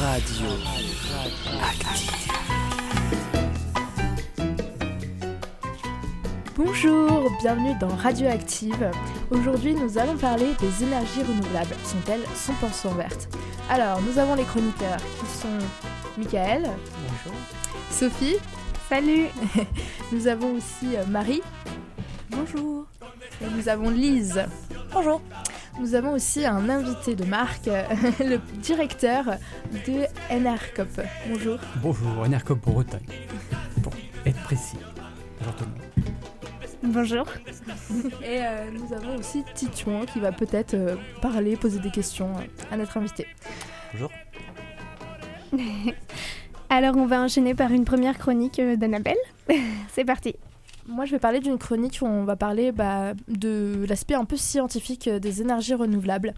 Active. Radio. Active. Bonjour, bienvenue dans Radioactive. Aujourd'hui, nous allons parler des énergies renouvelables. Sont-elles 100% vertes? Alors, nous avons les chroniqueurs qui sont Michael. Bonjour. Sophie. Salut. nous avons aussi euh, Marie. Bonjour. Et nous avons Lise. Bonjour. Nous avons aussi un invité de marque, le directeur de NRCOP. Bonjour. Bonjour, NRCOP Bretagne. Pour être précis. Bonjour tout le monde. Bonjour. Et euh, nous avons aussi Titouan qui va peut-être euh, parler, poser des questions euh, à notre invité. Bonjour. Alors on va enchaîner par une première chronique d'Annabelle. C'est parti. Moi, je vais parler d'une chronique où on va parler bah, de l'aspect un peu scientifique euh, des énergies renouvelables.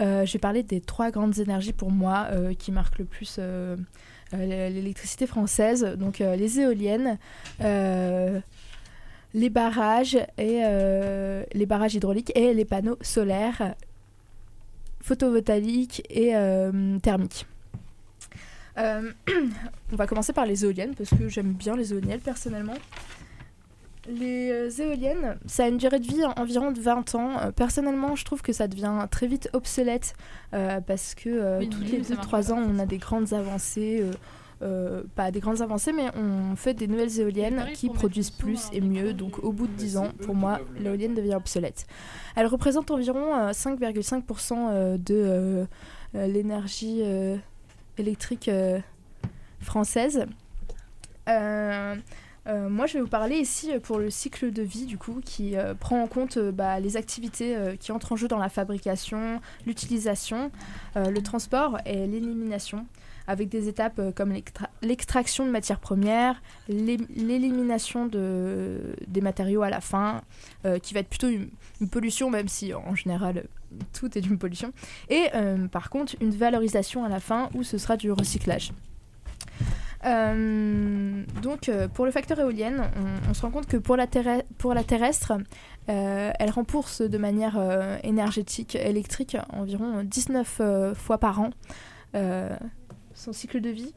Euh, je vais parler des trois grandes énergies pour moi euh, qui marquent le plus l'électricité française. Donc les éoliennes, les barrages et les barrages hydrauliques et les panneaux solaires, photovoltaïques et thermiques. On va commencer par les éoliennes parce que j'aime bien les éoliennes personnellement. Les euh, éoliennes, ça a une durée de vie en- environ de 20 ans. Euh, personnellement, je trouve que ça devient très vite obsolète euh, parce que euh, Oui, toutes oui, les ça 2-3 marche ans, on a des grandes avancées. euh, pas des grandes avancées, mais on fait des nouvelles éoliennes qui produisent plus et mieux. Donc, au bout de 10 ans, pour moi, l'éolienne devient obsolète. Elle représente environ euh, 5,5% euh, de l'énergie électrique française. Euh, moi, je vais vous parler ici euh, pour le cycle de vie, du coup, qui euh, prend en compte bah, les activités qui entrent en jeu dans la fabrication, l'utilisation, le transport et l'élimination, avec des étapes comme l'extra- l'extraction de matières premières, l'é- l'élimination de, des matériaux à la fin, qui va être plutôt une, pollution, même si en général tout est une pollution, et par contre une valorisation à la fin où ce sera du recyclage. Euh, donc euh, pour le facteur éolienne, on, se rend compte que pour la, pour la terrestre, euh, elle rembourse de manière énergétique, électrique, environ 19 euh, fois par an son cycle de vie.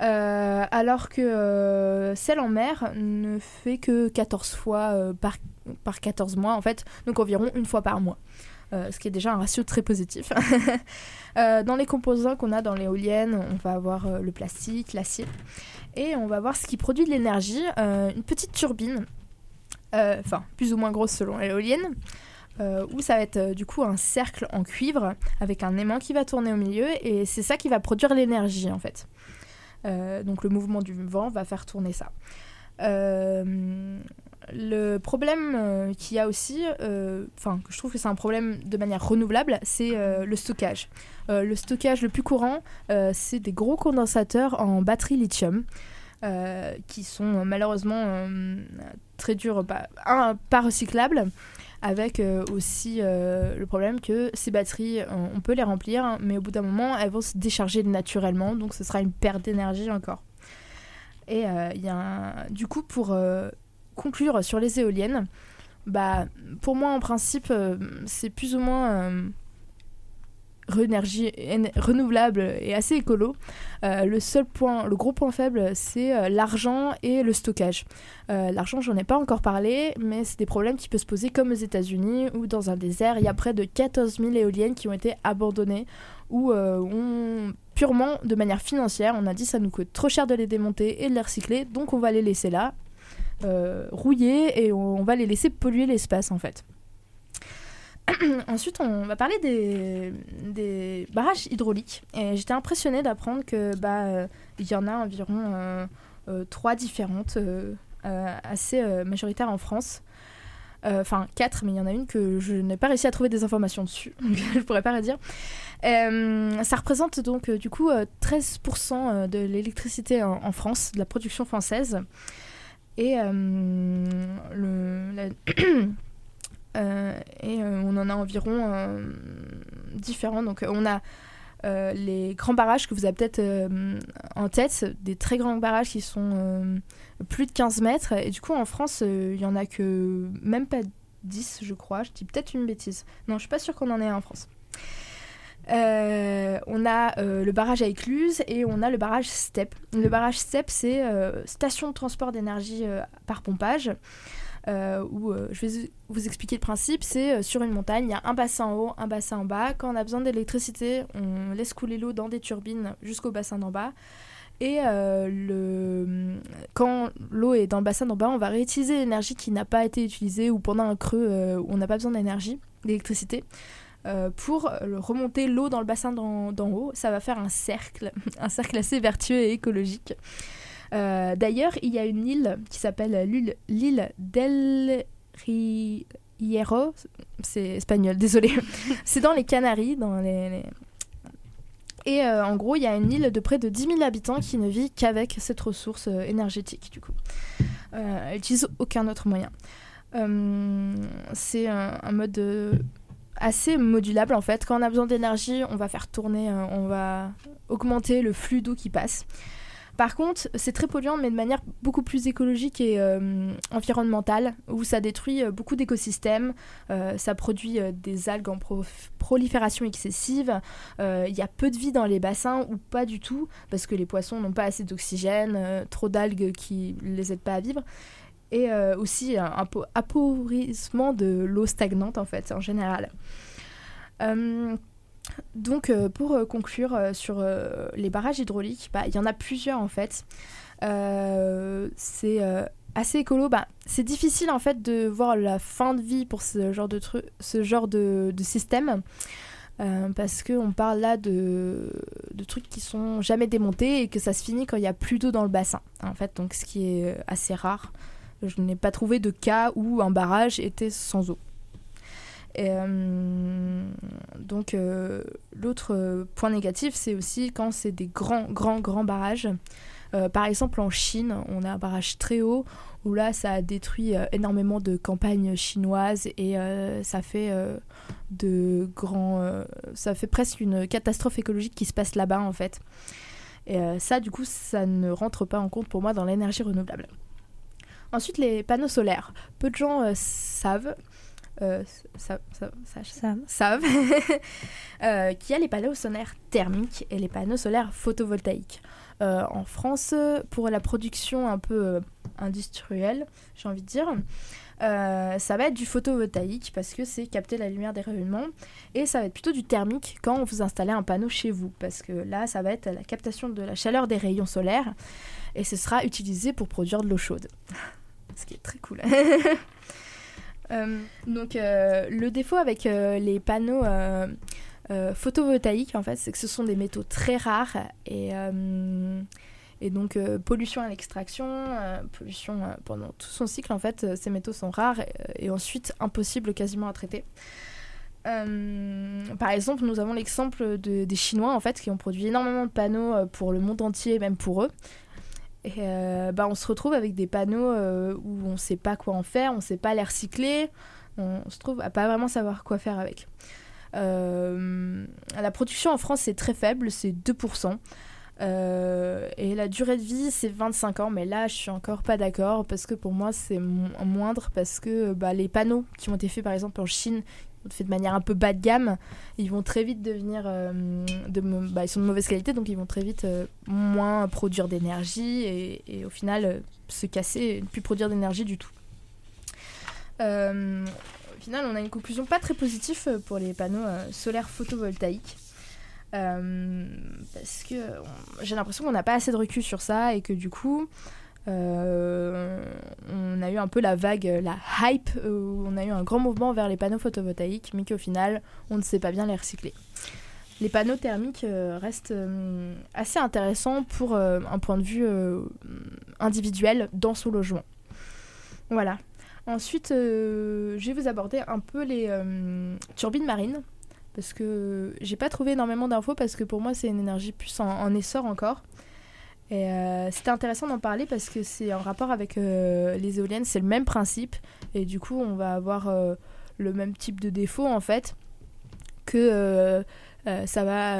Alors que celle en mer ne fait que 14 fois par, par 14 mois, en fait, donc environ une fois par mois. Euh, ce qui est déjà un ratio très positif. Euh, dans les composants qu'on a dans l'éolienne, on va avoir euh, le plastique, l'acier, et on va voir ce qui produit de l'énergie, une petite turbine, enfin plus ou moins grosse selon l'éolienne, où ça va être du coup un cercle en cuivre avec un aimant qui va tourner au milieu, et c'est ça qui va produire l'énergie en fait. Donc le mouvement du vent va faire tourner ça. Euh, le problème euh, qu'il y a aussi, euh, enfin que je trouve que c'est un problème de manière renouvelable, c'est euh, le stockage. Le stockage le plus courant, c'est des gros condensateurs en batterie lithium. qui sont malheureusement très durs, bah, pas recyclables, avec aussi le problème que ces batteries, on, peut les remplir, mais au bout d'un moment, elles vont se décharger naturellement, donc ce sera une perte d'énergie encore. Et il y a du coup, pour conclure sur les éoliennes, bah, pour moi, en principe, euh, c'est plus ou moins euh, renouvelable et assez écolo. Euh, le seul point, le gros point faible, c'est l'argent et le stockage. L'argent, j'en ai pas encore parlé, mais c'est des problèmes qui peuvent se poser comme aux États-Unis ou dans un désert. Il y a près de 14 000 éoliennes qui ont été abandonnées ou on- purement de manière financière. On a dit ça nous coûte trop cher de les démonter et de les recycler, donc on va les laisser là, euh, rouiller et on, va les laisser polluer l'espace en fait. Ensuite, on va parler des, barrages hydrauliques. Et j'étais impressionnée d'apprendre que bah euh, il y en a environ euh, trois différentes, assez majoritaires en France. Enfin, quatre, mais il y en a une que je n'ai pas réussi à trouver des informations dessus, donc je pourrais pas la dire. Ça représente donc du coup euh, 13% euh, de l'électricité en France, de la production française. Et, euh, Euh, euh, on en a environ différents. Donc on a les grands barrages que vous avez peut-être en tête, des très grands barrages qui sont plus de 15 mètres. Et du coup en France, il y en a que même pas 10 je crois. Je dis peut-être une bêtise. Non, je suis pas sûre qu'on en ait un en France. Euh, on a euh, le barrage à écluse et on a le barrage STEP. Le barrage STEP, c'est euh, station de transport d'énergie par pompage. où je vais vous expliquer le principe. C'est sur une montagne, il y a un bassin en haut, un bassin en bas. Quand on a besoin d'électricité, on laisse couler l'eau dans des turbines jusqu'au bassin d'en bas. Et euh, le... quand l'eau est dans le bassin d'en bas, on va réutiliser l'énergie qui n'a pas été utilisée ou pendant un creux euh, où on n'a pas besoin d'énergie, d'électricité. Euh, pour le- remonter l'eau dans le bassin d'en haut, ça va faire un cercle, un cercle assez vertueux et écologique. Euh, D'ailleurs, il y a une île qui s'appelle l'île- del Hierro, c'est espagnol, désolé. c'est dans les Canaries, dans les, les- Et euh, en gros, il y a une île de près de 10 000 habitants qui ne vit qu'avec cette ressource euh, énergétique, du coup. Euh, elle n'utilise aucun autre moyen. C'est un, un mode assez modulable, en fait. Quand on a besoin d'énergie, on va faire tourner, euh, on va augmenter le flux d'eau qui passe. Par contre, c'est très polluant, mais de manière beaucoup plus écologique et euh, environnementale, où ça détruit euh, beaucoup d'écosystèmes, ça produit des algues en pro- prolifération excessive, il y a peu de vie dans les bassins ou pas du tout, parce que les poissons n'ont pas assez d'oxygène, trop d'algues qui ne les aident pas à vivre, et euh, aussi un appauvrissement de l'eau stagnante en fait, en général. Euh, donc, euh, pour conclure sur les barrages hydrauliques, bah, il y en a plusieurs en fait. C'est assez écolo. Bah, c'est difficile en fait de voir la fin de vie pour ce genre de, tru- ce genre de, système. Parce qu'on parle là de, de trucs qui sont jamais démontés et que ça se finit quand il n'y a plus d'eau dans le bassin. En fait, donc ce qui est assez rare. Je n'ai pas trouvé de cas où un barrage était sans eau. Euh, donc euh, l'autre point négatif, c'est aussi quand c'est des grands, grands, grands barrages. Euh, par exemple, en Chine, on a un barrage très haut où là, ça a détruit énormément de campagnes chinoises et ça fait de grands, ça fait presque une catastrophe écologique qui se passe là-bas en fait. Et ça, du coup, ça ne rentre pas en compte pour moi dans l'énergie renouvelable. Ensuite, les panneaux solaires. Peu de gens euh, savent, euh, sa- sa- savent euh, qu'il y a les panneaux solaires thermiques et les panneaux solaires photovoltaïques. Euh, en France, pour la production un peu industrielle, j'ai envie de dire, ça va être du photovoltaïque parce que c'est capter la lumière des rayonnements et ça va être plutôt du thermique quand vous installez un panneau chez vous parce que là, ça va être la captation de la chaleur des rayons solaires et ce sera utilisé pour produire de l'eau chaude. Ce qui est très cool. Euh, donc euh, le défaut avec euh, les panneaux photovoltaïques en fait c'est que ce sont des métaux très rares et, donc pollution à l'extraction, pollution pendant tout son cycle en fait ces métaux sont rares et, ensuite impossibles quasiment à traiter. Par exemple, nous avons l'exemple de- des Chinois en fait qui ont produit énormément de panneaux pour le monde entier, même pour eux. Et euh, bah, on se retrouve avec des panneaux euh, où on ne sait pas quoi en faire, on ne sait pas les recycler, on se trouve à pas vraiment savoir quoi faire avec. Euh, la production en France c'est très faible, c'est 2%. Euh, et la durée de vie c'est 25 ans, mais là je suis encore pas d'accord parce que pour moi c'est mo- moindre parce que bah, les panneaux qui ont été faits par exemple en Chine, faits de manière un peu bas de gamme, ils vont très vite devenir, euh, bah, ils sont de mauvaise qualité donc ils vont très vite euh, moins produire d'énergie et, au final euh, se casser et ne plus produire d'énergie du tout. Au final, on a une conclusion pas très positive pour les panneaux solaires photovoltaïques. Parce que j'ai l'impression qu'on n'a pas assez de recul sur ça et que du coup, on a eu un peu la vague, euh, la hype, euh, où on a eu un grand mouvement vers les panneaux photovoltaïques, mais qu'au final, on ne sait pas bien les recycler. Les panneaux thermiques euh, restent euh, assez intéressants pour euh, un point de vue euh, individuel dans son logement. Voilà. Ensuite, euh, je vais vous aborder un peu les euh, turbines marines. Parce que j'ai pas trouvé énormément d'infos parce que pour moi c'est une énergie plus en essor encore. Et euh, c'était intéressant d'en parler parce que c'est en rapport avec euh, les éoliennes, c'est le même principe. Et du coup on va avoir euh, le même type de défaut en fait. Que ça va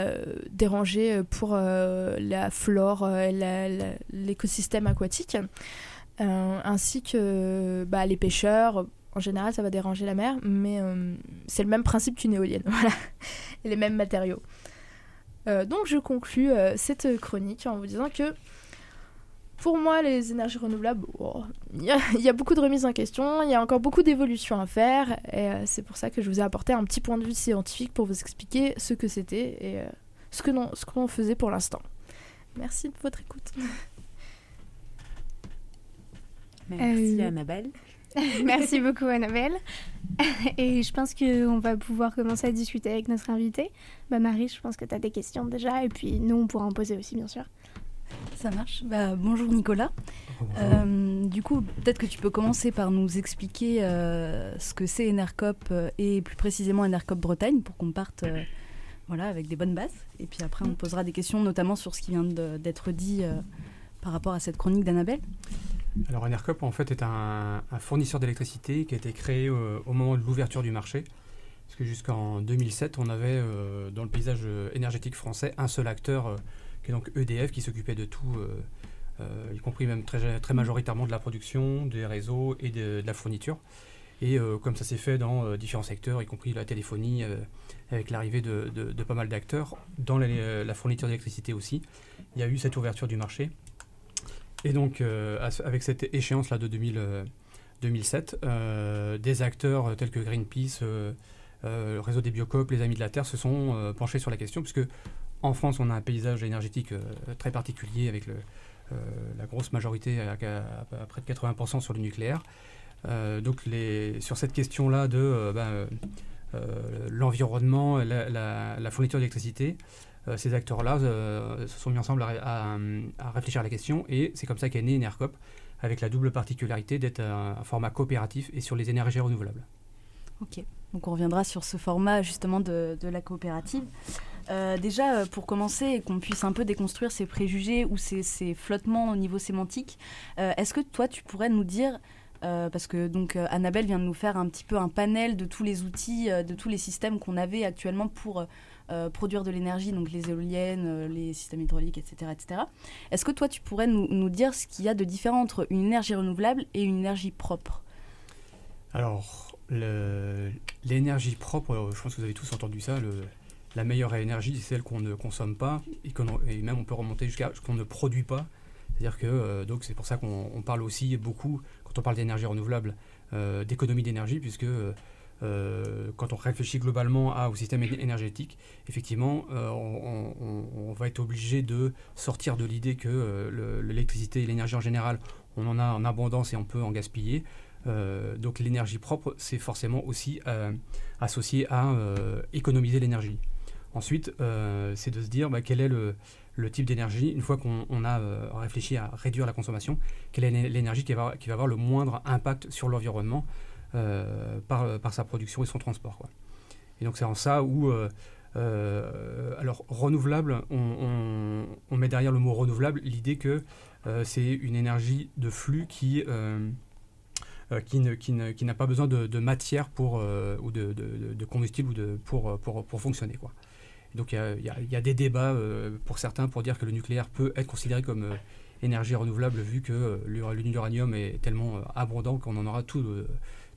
déranger pour la flore, la- l'écosystème aquatique. Ainsi que bah, les pêcheurs, en général, ça va déranger la mer, mais c'est le même principe qu'une éolienne, voilà, et les mêmes matériaux. Euh, donc je conclus euh, cette chronique en vous disant que pour moi, les énergies renouvelables, oh, il y, a- il y a beaucoup de remises en question, il y a encore beaucoup d'évolutions à faire, et euh, c'est pour ça que je vous ai apporté un petit point de vue scientifique pour vous expliquer ce que c'était et euh, ce que l'on l'on faisait pour l'instant. Merci de votre écoute. Merci Euh, Annabelle. Merci beaucoup Annabelle. Et je pense qu'on va pouvoir commencer à discuter avec notre invité. Bah Marie, je pense que tu as des questions déjà et puis nous on pourra en poser aussi bien sûr. Ça marche. Bah, bonjour Nicolas. Bonjour. Euh, du coup, peut-être que tu peux commencer par nous expliquer euh, ce que c'est Enercop euh, et plus précisément Enercop Bretagne pour qu'on parte euh, voilà, avec des bonnes bases. Et puis après, on posera des questions notamment sur ce qui vient d'être dit euh, par rapport à cette chronique d'Annabelle. Alors Enercop en fait est un, fournisseur d'électricité qui a été créé euh, au moment de l'ouverture du marché. Parce que jusqu'en 2007, on avait euh, dans le paysage euh, énergétique français un seul acteur qui est donc EDF qui s'occupait de tout, y compris même très, majoritairement de la production, des réseaux et de, la fourniture. Et comme ça s'est fait dans différents secteurs, y compris la téléphonie, avec l'arrivée de, pas mal d'acteurs, dans la fourniture d'électricité aussi, il y a eu cette ouverture du marché. Et donc, euh, avec cette échéance-là de 2000, euh, 2007, euh, des acteurs tels que Greenpeace, le réseau des Biocop, les Amis de la Terre se sont penchés sur la question, puisque en France, on a un paysage énergétique très particulier avec la grosse majorité, à, près de 80% sur le nucléaire. Donc, sur cette question-là de ben, l'environnement, la, fourniture d'électricité, ces acteurs-là euh, se sont mis ensemble à, ré- à, à réfléchir à la question et c'est comme ça qu'est né Enercop avec la double particularité d'être un, format coopératif et sur les énergies renouvelables. Ok, donc on reviendra sur ce format justement de, la coopérative. Euh, déjà, euh, pour commencer, et qu'on puisse un peu déconstruire ces préjugés ou ces, flottements au niveau sémantique, euh, est-ce que toi, tu pourrais nous dire, euh, parce que donc euh, Annabelle vient de nous faire un petit peu un panel de tous les outils, euh, de tous les systèmes qu'on avait actuellement pour euh, produire de l'énergie, donc les éoliennes, euh, les systèmes hydrauliques, etc. etc. Est-ce que toi, tu pourrais nous, nous dire ce qu'il y a de différent entre une énergie renouvelable et une énergie propre? Alors, l'énergie propre, euh, je pense que vous avez tous entendu ça, la meilleure énergie, c'est celle qu'on ne consomme pas et, même on peut remonter jusqu'à ce qu'on ne produit pas. C'est-à-dire que c'est pour ça qu'on on parle aussi beaucoup, quand on parle d'énergie renouvelable, d'économie d'énergie, puisque euh, quand on réfléchit globalement au système énergétique, effectivement, euh, on, va être obligé de sortir de l'idée que euh, le- l'électricité et l'énergie en général, on en a en abondance et on peut en gaspiller. Donc l'énergie propre, c'est forcément aussi associé à économiser l'énergie. Ensuite, c'est de se dire bah, quel est le, type d'énergie, une fois qu'on on a réfléchi à réduire la consommation, quelle est l'é- l'énergie qui va, avoir le moindre impact sur l'environnement par, par sa production et son transport. Et donc c'est en ça où, euh, euh, alors renouvelable, on, met derrière le mot renouvelable l'idée que euh, c'est une énergie de flux qui... euh, euh, qui, n'a pas besoin de, matière pour, euh, ou de, combustible ou pour, euh, pour, fonctionner. Donc il y a, des débats euh, pour certains pour dire que le nucléaire peut être considéré comme euh, énergie renouvelable vu que euh, l'ur- l'uranium est tellement euh, abondant qu'on en aura tout, euh,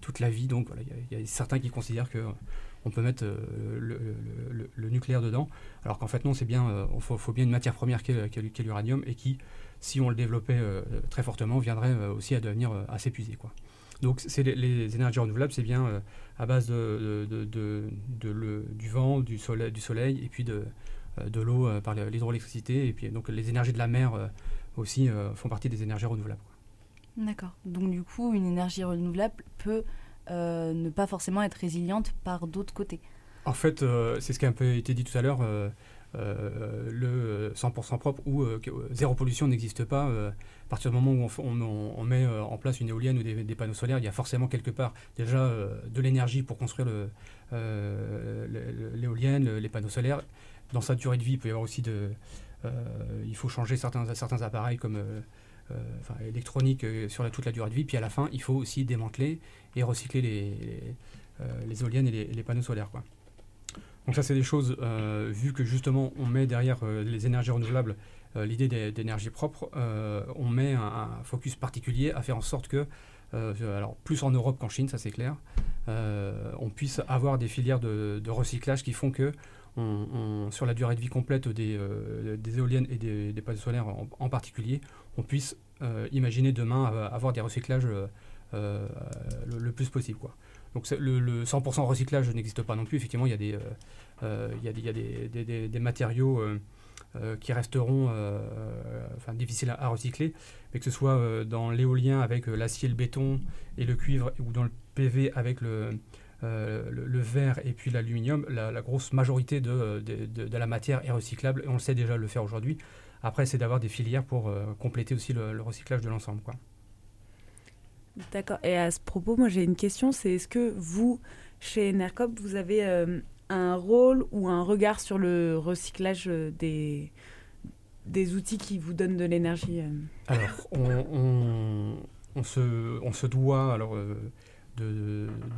toute la vie. Donc voilà, il y a- certains qui considèrent que euh, on peut mettre euh, le, nucléaire dedans, alors qu'en fait non, c'est bien, euh, il faut, faut bien une matière première qu'est- qu'est l'uranium et qui, si on le développait euh, très fortement, viendrait euh, aussi à devenir euh, à s'épuiser. Donc les, énergies renouvelables, c'est bien euh, à base du vent, du soleil, du soleil et puis de, euh, l'eau euh, par l'hydroélectricité. Et puis donc les énergies de la mer euh, aussi euh, font partie des énergies renouvelables. D'accord. Donc du coup, une énergie renouvelable peut euh, ne pas forcément être résiliente par d'autres côtés. En fait, euh, c'est ce qui a un peu été dit tout à l'heure, euh, euh, le 100% propre ou zéro pollution n'existe pas. euh, à partir du moment où on, met euh, en place une éolienne ou des, des panneaux solaires, il y a forcément quelque part déjà euh, de l'énergie pour construire le, euh, le- le- l'éolienne, le- les panneaux solaires. Dans sa durée de vie, il peut y avoir aussi de... euh, il faut changer certains, certains appareils comme... euh, électronique euh, sur la- toute la durée de vie. Puis à la fin, il faut aussi démanteler et recycler les, les, euh, éoliennes et les, panneaux solaires. Quoi. Donc ça, c'est des choses, vu que justement, on met derrière les énergies renouvelables l'idée d'é- d'énergie propre, on met un, un focus particulier à faire en sorte que alors plus en Europe qu'en Chine, ça c'est clair, on puisse avoir des filières de, recyclage qui font que sur la durée de vie complète des, éoliennes et des, panneaux solaires en, particulier, on puisse imaginer demain avoir des recyclages le, plus possible. Donc le, 100% recyclage n'existe pas non plus. Effectivement, il y a des, il y a des, matériaux euh, qui resteront euh, difficiles à, recycler, mais que ce soit euh, dans l'éolien avec l'acier, le béton et le cuivre, ou dans le PV avec le, le, verre et puis l'aluminium, la, grosse majorité de, de, la matière est recyclable et on le sait déjà le faire aujourd'hui. Après, c'est d'avoir des filières pour compléter aussi le, recyclage de l'ensemble. Quoi. D'accord. Et à ce propos, moi j'ai une question, c'est est-ce que vous, chez NERCOP, vous avez un rôle ou un regard sur le recyclage euh, des, des outils qui vous donnent de l'énergie euh? Alors, on, on, se, on se doit alors, euh,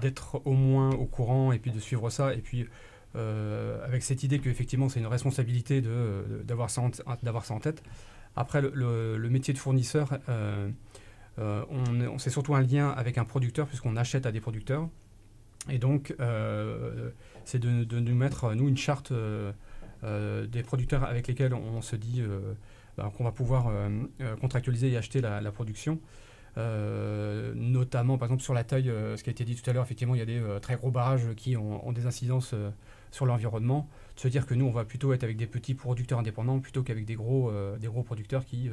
d'être au moins au courant et puis de suivre ça. Et puis, avec cette idée qu'effectivement, c'est une responsabilité d'avoir ça, ça, en tête. Après, le, métier de fournisseur, on, on c'est surtout un lien avec un producteur, puisqu'on achète à des producteurs. Et donc, c'est de, nous mettre, nous, une charte euh, euh, des producteurs avec lesquels on, se dit euh, bah, qu'on va pouvoir contractualiser et acheter la, production. Notamment par exemple sur la taille, ce qui a été dit tout à l'heure, effectivement il y a des très gros barrages qui ont, des incidences sur l'environnement. De se dire que nous on va plutôt être avec des petits producteurs indépendants plutôt qu'avec des gros, des gros producteurs qui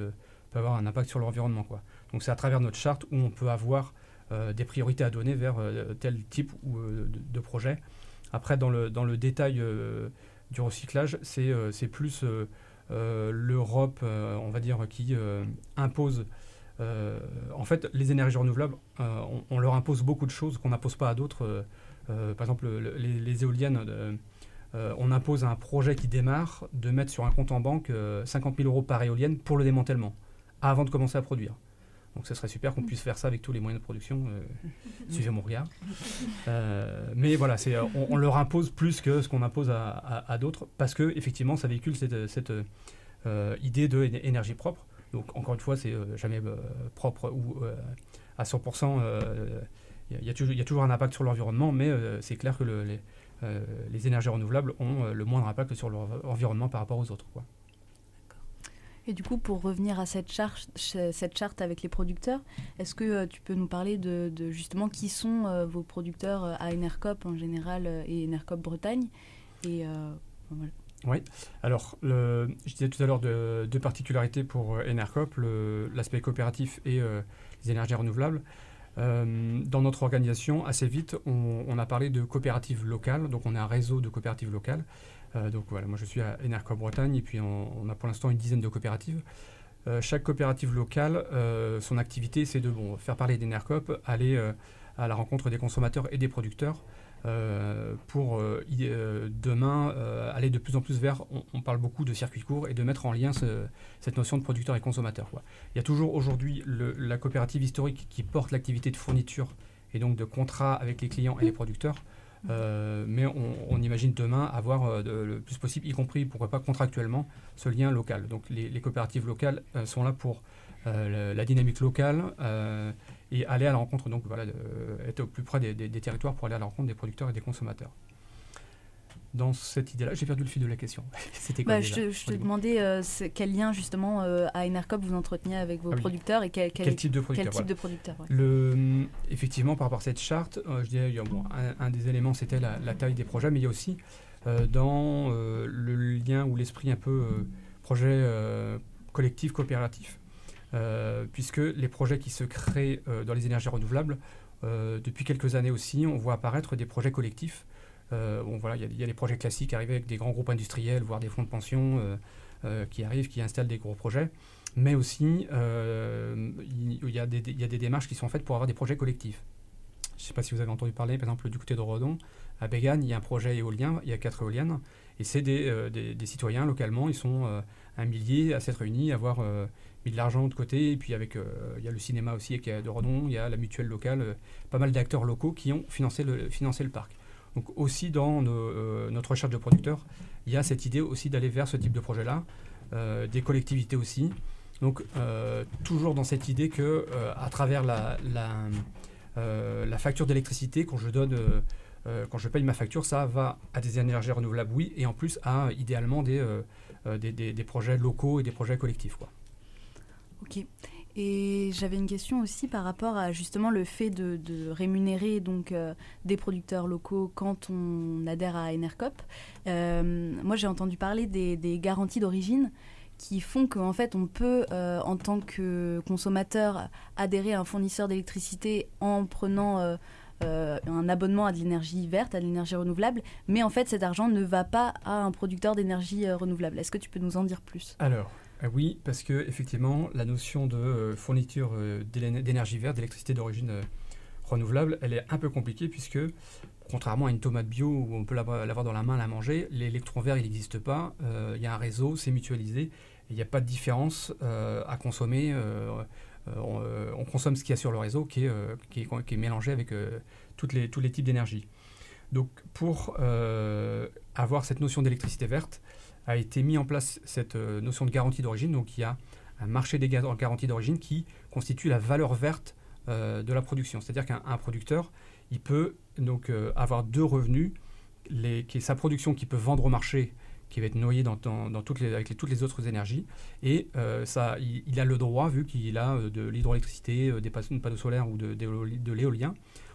peuvent avoir un impact sur l'environnement. Quoi. Donc c'est à travers notre charte où on peut avoir des priorités à donner vers tel type ou, de, projet. Après, dans le, dans le détail euh, du recyclage, c'est euh, plus euh, l'Europe, on va dire, qui impose. En fait, les énergies renouvelables, on, leur impose beaucoup de choses qu'on n'impose pas à d'autres. par exemple, les, éoliennes, on impose à un projet qui démarre de mettre sur un compte en banque 50 000 euros par éolienne pour le démantèlement, avant de commencer à produire. Donc ce serait super qu'on puisse faire ça avec tous les moyens de production. Euh, suivez mon regard. Euh, mais voilà, c'est, on, leur impose plus que ce qu'on impose à, d'autres parce que effectivement, ça véhicule cette, cette euh, idée d'énergie propre. Donc encore une fois, c'est jamais propre ou à 100%. Il y, a toujours un impact sur l'environnement, mais c'est clair que le, les, énergies renouvelables ont le moindre impact sur l'environnement par rapport aux autres. Et du coup, pour revenir à cette charte, avec les producteurs, est-ce que euh, tu peux nous parler de, justement qui sont euh, vos producteurs euh, à Enercop en général et Enercop Bretagne? Et, Oui, alors je disais tout à l'heure deux de particularités pour Enercop, l'aspect coopératif et les énergies renouvelables. dans notre organisation, assez vite, on, a parlé de coopératives locales, donc on a un réseau de coopératives locales. Euh, donc voilà, moi je suis à Enerco Bretagne et puis on, a pour l'instant une dizaine de coopératives. Euh, chaque coopérative locale, euh, son activité, c'est de bon, faire parler d'Enercop, aller à la rencontre des consommateurs et des producteurs pour demain aller de plus en plus vers, on, parle beaucoup de circuits courts et de mettre en lien cette notion de producteur et consommateur. Il y a toujours aujourd'hui la coopérative historique qui porte l'activité de fourniture et donc de contrat avec les clients et les producteurs. Euh, mais on, imagine demain avoir euh, le plus possible, y compris, pourquoi pas contractuellement, ce lien local. Donc les, coopératives locales euh, sont là pour la dynamique locale et aller à la rencontre, donc voilà, être au plus près des, territoires pour aller à la rencontre des producteurs et des consommateurs dans cette idée-là. J'ai perdu le fil de la question. C'était quoi bah, Je, te, demandais euh, quel lien justement euh, à Enercop vous entreteniez avec vos ah producteurs et quel, type de producteur. le, effectivement, par rapport à cette charte, euh, je dirais, bon, un, des éléments c'était la, taille des projets, mais il y a aussi dans le lien ou l'esprit un peu projet collectif, coopératif. Puisque les projets qui se créent dans les énergies renouvelables, depuis quelques années aussi, on voit apparaître des projets collectifs euh, bon, voilà, il y, a des projets classiques arrivés avec des grands groupes industriels, voire des fonds de pension euh, euh, qui arrivent, qui installent des gros projets. Mais aussi, il y, a des, démarches qui sont faites pour avoir des projets collectifs. Je ne sais pas si vous avez entendu parler, par exemple, du côté de Redon, à Bégane, il y a un projet éolien, il y a quatre éoliennes, et c'est des, des, citoyens localement, ils sont un millier à s'être réunis, à avoir de l'argent de côté, et puis avec, il y a le cinéma aussi qui est de Redon, il y a la mutuelle locale, pas mal d'acteurs locaux qui ont financé le, financé le parc. Donc aussi dans euh, notre recherche de producteurs, il y a cette idée aussi d'aller vers ce type de projet-là, euh, des collectivités aussi. Donc, toujours dans cette idée que, à travers la, la facture d'électricité, quand je donne euh, quand je paye ma facture, ça va à des énergies renouvelables, oui, et en plus à idéalement des, euh, euh, des, des, projets locaux et des projets collectifs. Quoi. Ok. Et j'avais une question aussi par rapport à justement le fait de, rémunérer donc des producteurs locaux quand on adhère à Enercop. moi, j'ai entendu parler des, garanties d'origine qui font qu'en fait on peut en tant que consommateur adhérer à un fournisseur d'électricité en prenant euh, un abonnement à de l'énergie verte, à de l'énergie renouvelable, mais en fait cet argent ne va pas à un producteur d'énergie euh, renouvelable. Est-ce que tu peux nous en dire plus? Alors, euh, oui, parce que effectivement, la notion de fourniture d'énergie verte, d'électricité d'origine renouvelable, elle est un peu compliquée puisque contrairement à une tomate bio où on peut l'avoir dans la main, la manger, l'électron vert, il n'existe pas. Il y a un réseau, c'est mutualisé. Il n'y a pas de différence à consommer euh, euh, on, consomme ce qu'il y a sur le réseau qui est, euh, mélangé avec tous les types d'énergie. Donc pour avoir cette notion d'électricité verte, a été mis en place cette notion de garantie d'origine. Donc il y a un marché des garanties d'origine qui constitue la valeur verte de la production. C'est-à-dire qu'un producteur, il peut donc avoir deux revenus, les, qui est sa production qu'il peut vendre au marché qui va être noyé dans, dans, toutes les, avec toutes les autres énergies. Et euh, ça, il, a le droit, vu qu'il a euh, de l'hydroélectricité, euh, des panneaux solaires ou de, l'éolien,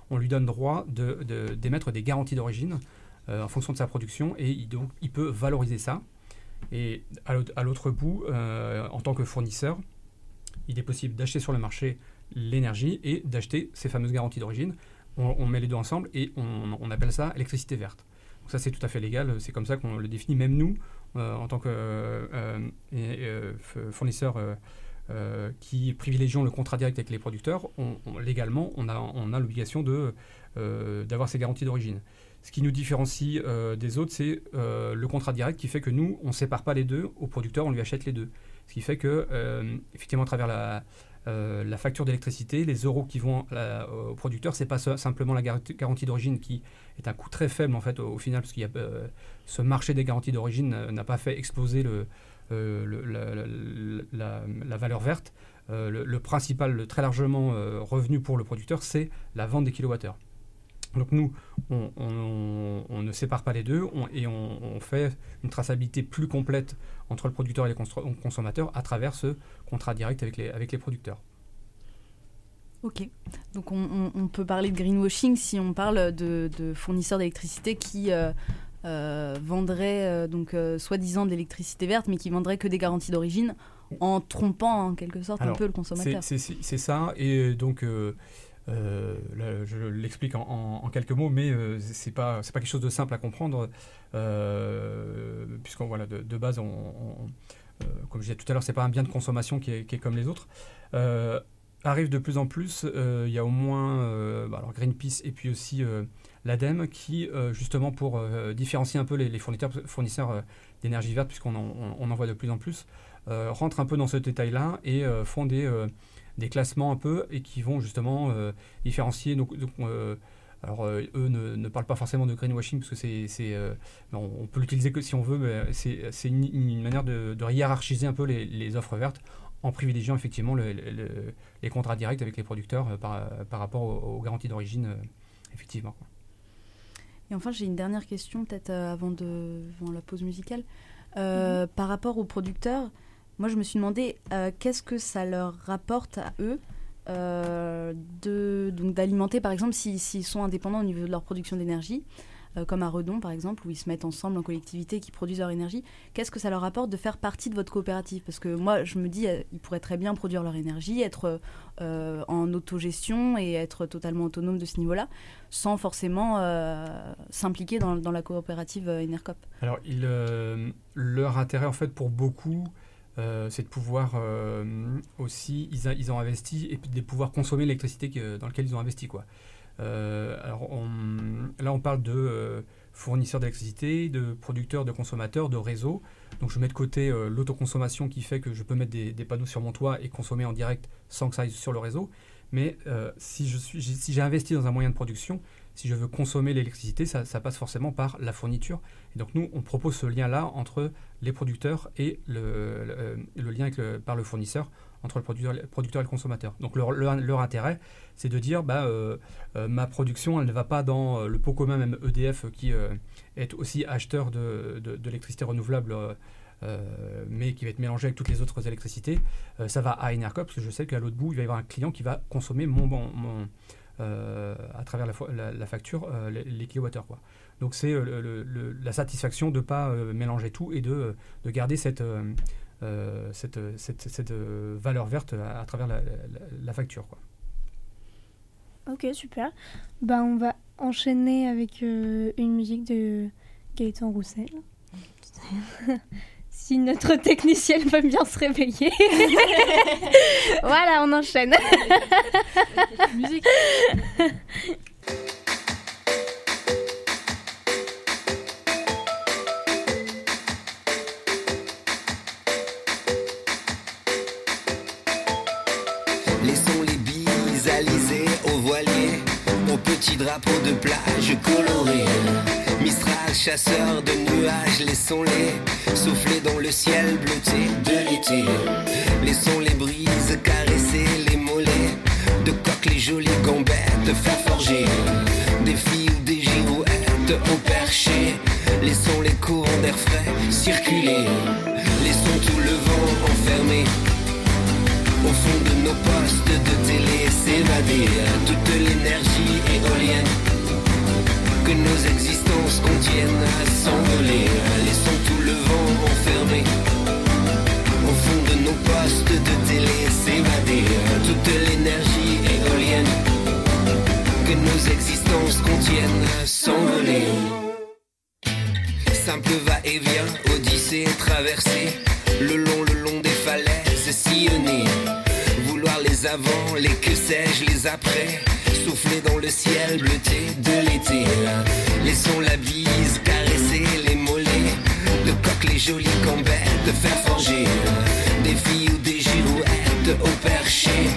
on lui donne droit d'émettre de, des garanties d'origine en fonction de sa production et donc, il peut valoriser ça. Et à l'autre bout, en tant que fournisseur, il est possible d'acheter sur le marché l'énergie et d'acheter ces fameuses garanties d'origine. On, met les deux ensemble et on, appelle ça électricité verte ça, c'est tout à fait légal. C'est comme ça qu'on le définit. Même nous, euh, en tant que euh, euh, fournisseurs qui privilégions le contrat direct avec les producteurs, légalement, on a, on a l'obligation d'avoir ces garanties d'origine. Ce qui nous différencie des autres, c'est le contrat direct qui fait que nous, on ne sépare pas les deux. Au producteur, on lui achète les deux. Ce qui fait que, effectivement, à travers la, euh, facture d'électricité, les euros qui vont au producteur, c'est pas simplement la garantie d'origine qui est un coût très faible en fait au, final, parce qu'il y a euh, ce marché des garanties d'origine euh, n'a pas fait exploser le, la, valeur verte. Le, principal, très largement revenu pour le producteur, c'est la vente des kilowattheures. Donc nous, on, ne sépare pas les deux et on, fait une traçabilité plus complète entre le producteur et les consommateurs à travers ce contrat direct avec les, avec les producteurs. Ok, donc on, peut parler de greenwashing si on parle de, fournisseurs d'électricité qui euh, euh, vendraient euh, donc soi-disant de l'électricité verte, mais qui vendraient que des garanties d'origine en trompant en quelque sorte un peu le consommateur. C'est ça, et donc euh, je l'explique en, quelques mots, mais euh, c'est pas pas quelque chose de simple à comprendre, euh, puisqu'on voilà de, base, on, comme je disais tout à l'heure, c'est pas un bien de consommation qui est, comme les autres. arrive de plus en plus, il y a au moins bah, alors Greenpeace et puis aussi l'ADEME qui justement pour différencier un peu les, fournisseurs, fournisseurs d'énergie verte, puisqu'on en, en, voit de plus en plus, rentrent un peu dans ce détail-là et font des des classements un peu et qui vont justement euh, différencier. Donc, euh, alors euh, eux ne, parlent pas forcément de greenwashing parce que c'est, on, peut l'utiliser que si on veut, mais c'est, une, manière de, hiérarchiser un peu les, offres vertes en privilégiant effectivement les contrats directs avec les producteurs par, par, rapport aux, garanties d'origine, effectivement. Et enfin, j'ai une dernière question, peut-être avant, de, la pause musicale. Mm-hmm. Par rapport aux producteurs, moi, je me suis demandé euh, qu'est-ce que ça leur rapporte à eux euh, d'alimenter, par exemple, s'ils sont indépendants au niveau de leur production d'énergie, euh, comme à Redon, par exemple, où ils se mettent ensemble en collectivité qui produisent leur énergie. Qu'est-ce que ça leur apporte de faire partie de votre coopérative? Parce que moi, je me dis, ils pourraient très bien produire leur énergie, être en autogestion et être totalement autonome de ce niveau-là, sans forcément s'impliquer dans, la coopérative Enercop. Alors, leur intérêt, en fait, pour beaucoup, euh, c'est de pouvoir euh, aussi, ils, ils, ont investi et de pouvoir consommer l'électricité dans laquelle ils ont investi. Quoi. Euh, alors là, on parle de fournisseurs d'électricité, de producteurs, de consommateurs, de réseaux. Donc je mets de côté l'autoconsommation qui fait que je peux mettre des, panneaux sur mon toit et consommer en direct sans que ça aille sur le réseau. Mais si j'ai si investi dans un moyen de production, si je veux consommer l'électricité, ça, passe forcément par la fourniture. Et donc nous, on propose ce lien-là entre les producteurs et le, le lien par le fournisseur entre le producteur, et le consommateur. Donc leur, intérêt, c'est de dire, bah, euh, euh, ma production, elle ne va pas dans euh, le pot commun, même EDF, qui euh, est aussi acheteur de, renouvelable, euh, euh, mais qui va être mélangée avec toutes les autres électricités. Euh, ça va à Enercop, parce que je sais qu'à l'autre bout, il va y avoir un client qui va consommer mon, euh, à travers la, fo- la- la facture euh, les, les kilowattheures. Quoi. Donc c'est euh, le- le- le- la satisfaction de ne pas euh, mélanger tout et de, de garder cette, euh, euh, cette, cette, cette, euh, valeur verte à, à travers la, la- la facture. Quoi. Ok, super. Bah, on va enchaîner avec euh, une musique de Gaëtan Roussel. si notre technicienne veut bien se réveiller. voilà, on enchaîne. Musique. Laissons les bises alisées au voilier, aux petits drapeaux de plage colorés. Mistral, chasseur de nuages, laissons-les souffler dans le ciel bleuté de l'été. Laissons les brises caresser les mollets, de coques les jolies gambettes forger. Des filles ou des girouettes au perché, laissons les courants d'air frais circuler. Laissons tout le vent enfermé au fond de nos postes de télé s'évader toute l'énergie éolienne que nos existences contiennent à s'envoler. Laissons tout le vent enfermé au fond de nos postes de télé s'évader toute l'énergie éolienne que nos existences contiennent à s'envoler. Simple va-et-vient, odyssée traversée, le long, le long des falaises sillonnées. Vouloir les avant, les que sais-je, les après, souffler dans le ciel bleuté de l'été. Laissons la bise caresser les mollets, de coque les jolies gambettes, de faire forger des filles ou des girouettes au perché.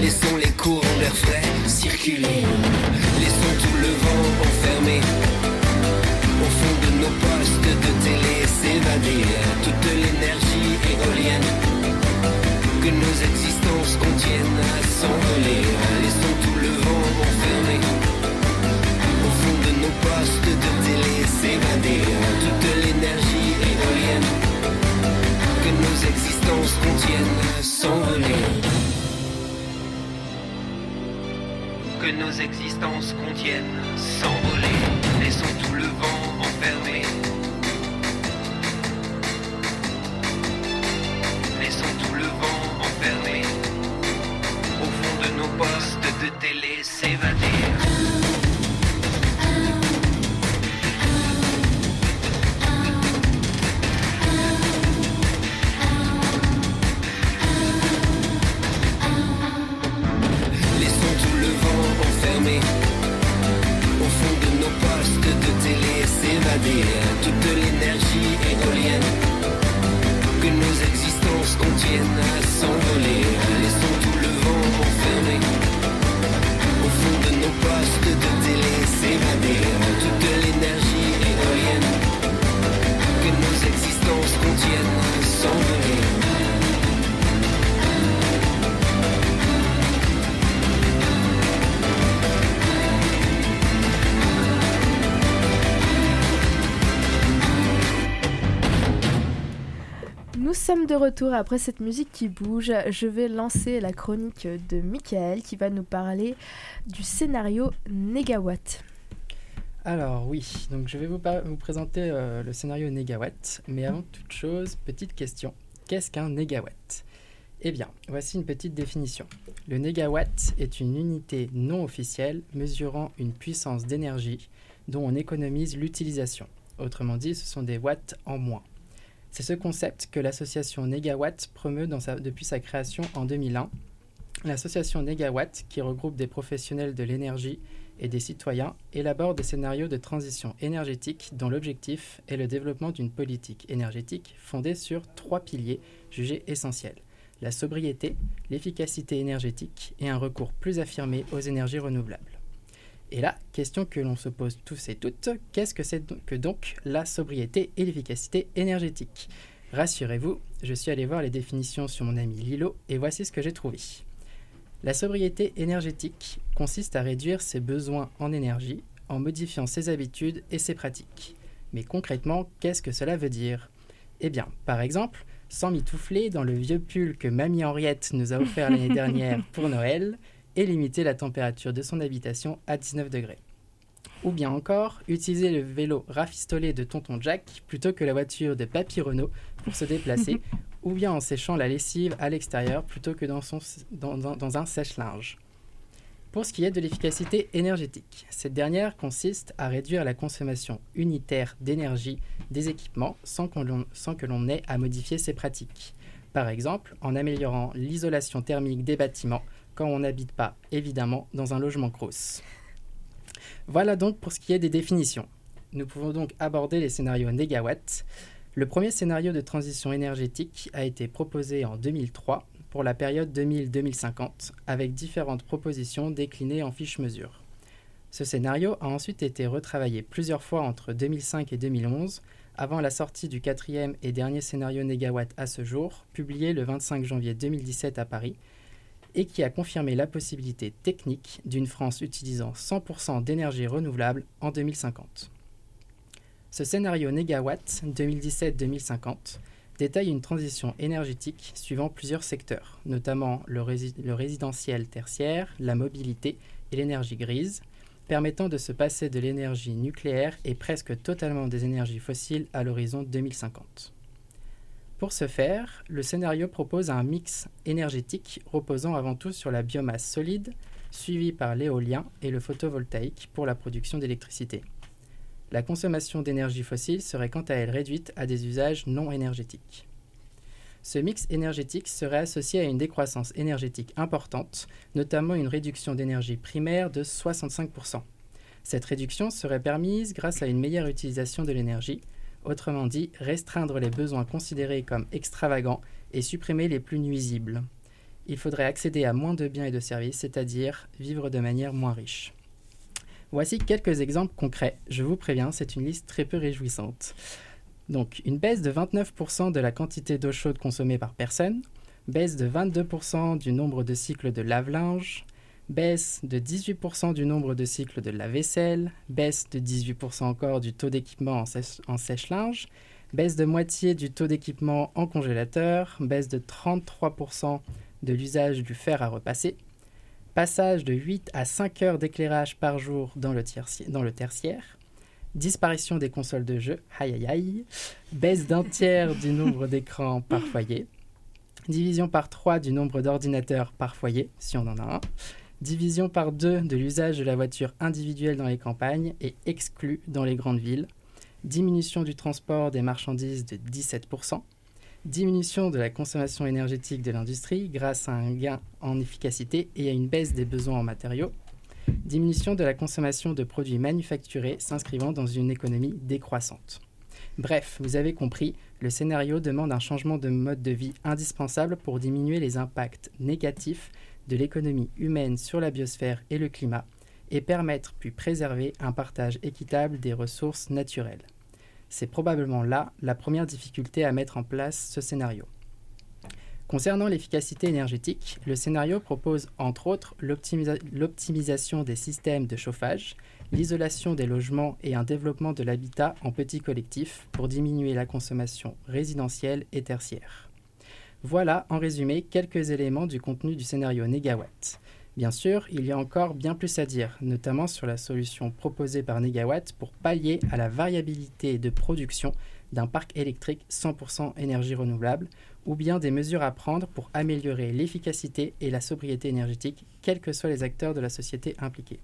Laissons les courants d'air frais circuler, laissons tout le vent enfermé au fond de nos postes de télé s'évader toute l'énergie éolienne que nos existences contiennent à s'envoler. Laissons tout le vent enfermé au fond de nos postes de télé s'évader toute l'énergie éolienne que nos existences contiennent à s'envoler. Que nos existences contiennent s'envoler. Sommes de retour après cette musique qui bouge. Je vais lancer la chronique de Michael qui va nous parler du scénario Négawatt. Alors oui, donc je vais vous, présenter euh, le scénario négawatt, mais avant toute chose, petite question. Qu'est-ce qu'un négawatt? Eh bien, voici une petite définition. Le négawatt est une unité non officielle mesurant une puissance d'énergie dont on économise l'utilisation. Autrement dit, ce sont des watts en moins. C'est ce concept que l'association Négawatt promeut depuis sa création en 2001. L'association Négawatt, qui regroupe des professionnels de l'énergie et des citoyens, élabore des scénarios de transition énergétique dont l'objectif est le développement d'une politique énergétique fondée sur trois piliers jugés essentiels. La sobriété, l'efficacité énergétique et un recours plus affirmé aux énergies renouvelables. Et là, question que l'on se pose tous et toutes, qu'est-ce que c'est que donc la sobriété et l'efficacité énergétique? Rassurez-vous, je suis allé voir les définitions sur mon ami Lilo et voici ce que j'ai trouvé. La sobriété énergétique consiste à réduire ses besoins en énergie en modifiant ses habitudes et ses pratiques. Mais concrètement, qu'est-ce que cela veut dire? Eh bien, par exemple, sans mitoufler dans le vieux pull que Mamie Henriette nous a offert l'année dernière pour Noël et limiter la température de son habitation à 19 degrés. Ou bien encore, utiliser le vélo rafistolé de Tonton Jack plutôt que la voiture de Papy Renault pour se déplacer, ou bien en séchant la lessive à l'extérieur plutôt que dans, son, dans, dans- dans un sèche-linge. Pour ce qui est de l'efficacité énergétique, cette dernière consiste à réduire la consommation unitaire d'énergie des équipements sans, sans que l'on ait à modifier ses pratiques. Par exemple, en améliorant l'isolation thermique des bâtiments quand on n'habite pas, évidemment, dans un logement grosse. Voilà donc pour ce qui est des définitions. Nous pouvons donc aborder les scénarios négawatts. Le premier scénario de transition énergétique a été proposé en 2003 pour la période 2000-2050 avec différentes propositions déclinées en fiches mesures. Ce scénario a ensuite été retravaillé plusieurs fois entre 2005 et 2011 avant la sortie du quatrième et dernier scénario négawatt à ce jour, publié le 25 janvier 2017 à Paris, et qui a confirmé la possibilité technique d'une France utilisant 100% d'énergie renouvelable en 2050. Ce scénario négawatt 2017-2050 détaille une transition énergétique suivant plusieurs secteurs, notamment le, rési- le résidentiel tertiaire, la mobilité et l'énergie grise, permettant de se passer de l'énergie nucléaire et presque totalement des énergies fossiles à l'horizon 2050. Pour ce faire, le scénario propose un mix énergétique reposant avant tout sur la biomasse solide, suivi par l'éolien et le photovoltaïque pour la production d'électricité. La consommation d'énergie fossile serait quant à elle réduite à des usages non énergétiques. Ce mix énergétique serait associé à une décroissance énergétique importante, notamment une réduction d'énergie primaire de 65%. Cette réduction serait permise grâce à une meilleure utilisation de l'énergie, autrement dit restreindre les besoins considérés comme extravagants et supprimer les plus nuisibles. Il faudrait accéder à moins de biens et de services, c'est-à-dire vivre de manière moins riche. Voici quelques exemples concrets. Je vous préviens, c'est une liste très peu réjouissante. Donc, une baisse de 29% de la quantité d'eau chaude consommée par personne, baisse de 22% du nombre de cycles de lave-linge, baisse de 18% du nombre de cycles de lave-vaisselle, baisse de 18% encore du taux d'équipement en, sèche- en sèche-linge, baisse de moitié du taux d'équipement en congélateur, baisse de 33% de l'usage du fer à repasser, passage de 8 à 5 heures d'éclairage par jour dans le, tierci- dans le tertiaire, disparition des consoles de jeux, aïe aïe aïe, baisse d'un tiers du nombre d'écrans par foyer, division par 3 du nombre d'ordinateurs par foyer, si on en a un, division par 2 de l'usage de la voiture individuelle dans les campagnes et exclue dans les grandes villes, diminution du transport des marchandises de 17%, diminution de la consommation énergétique de l'industrie grâce à un gain en efficacité et à une baisse des besoins en matériaux, diminution de la consommation de produits manufacturés s'inscrivant dans une économie décroissante. Bref, vous avez compris, le scénario demande un changement de mode de vie indispensable pour diminuer les impacts négatifs de l'économie humaine sur la biosphère et le climat et permettre puis préserver un partage équitable des ressources naturelles. C'est probablement là la première difficulté à mettre en place ce scénario. Concernant l'efficacité énergétique, le scénario propose entre autres l'optimisa- l'optimisation des systèmes de chauffage, l'isolation des logements et un développement de l'habitat en petits collectifs pour diminuer la consommation résidentielle et tertiaire. Voilà en résumé quelques éléments du contenu du scénario Negawatt. Bien sûr, il y a encore bien plus à dire, notamment sur la solution proposée par Negawatt pour pallier à la variabilité de production d'un parc électrique 100% énergie renouvelable, ou bien des mesures à prendre pour améliorer l'efficacité et la sobriété énergétique, quels que soient les acteurs de la société impliqués.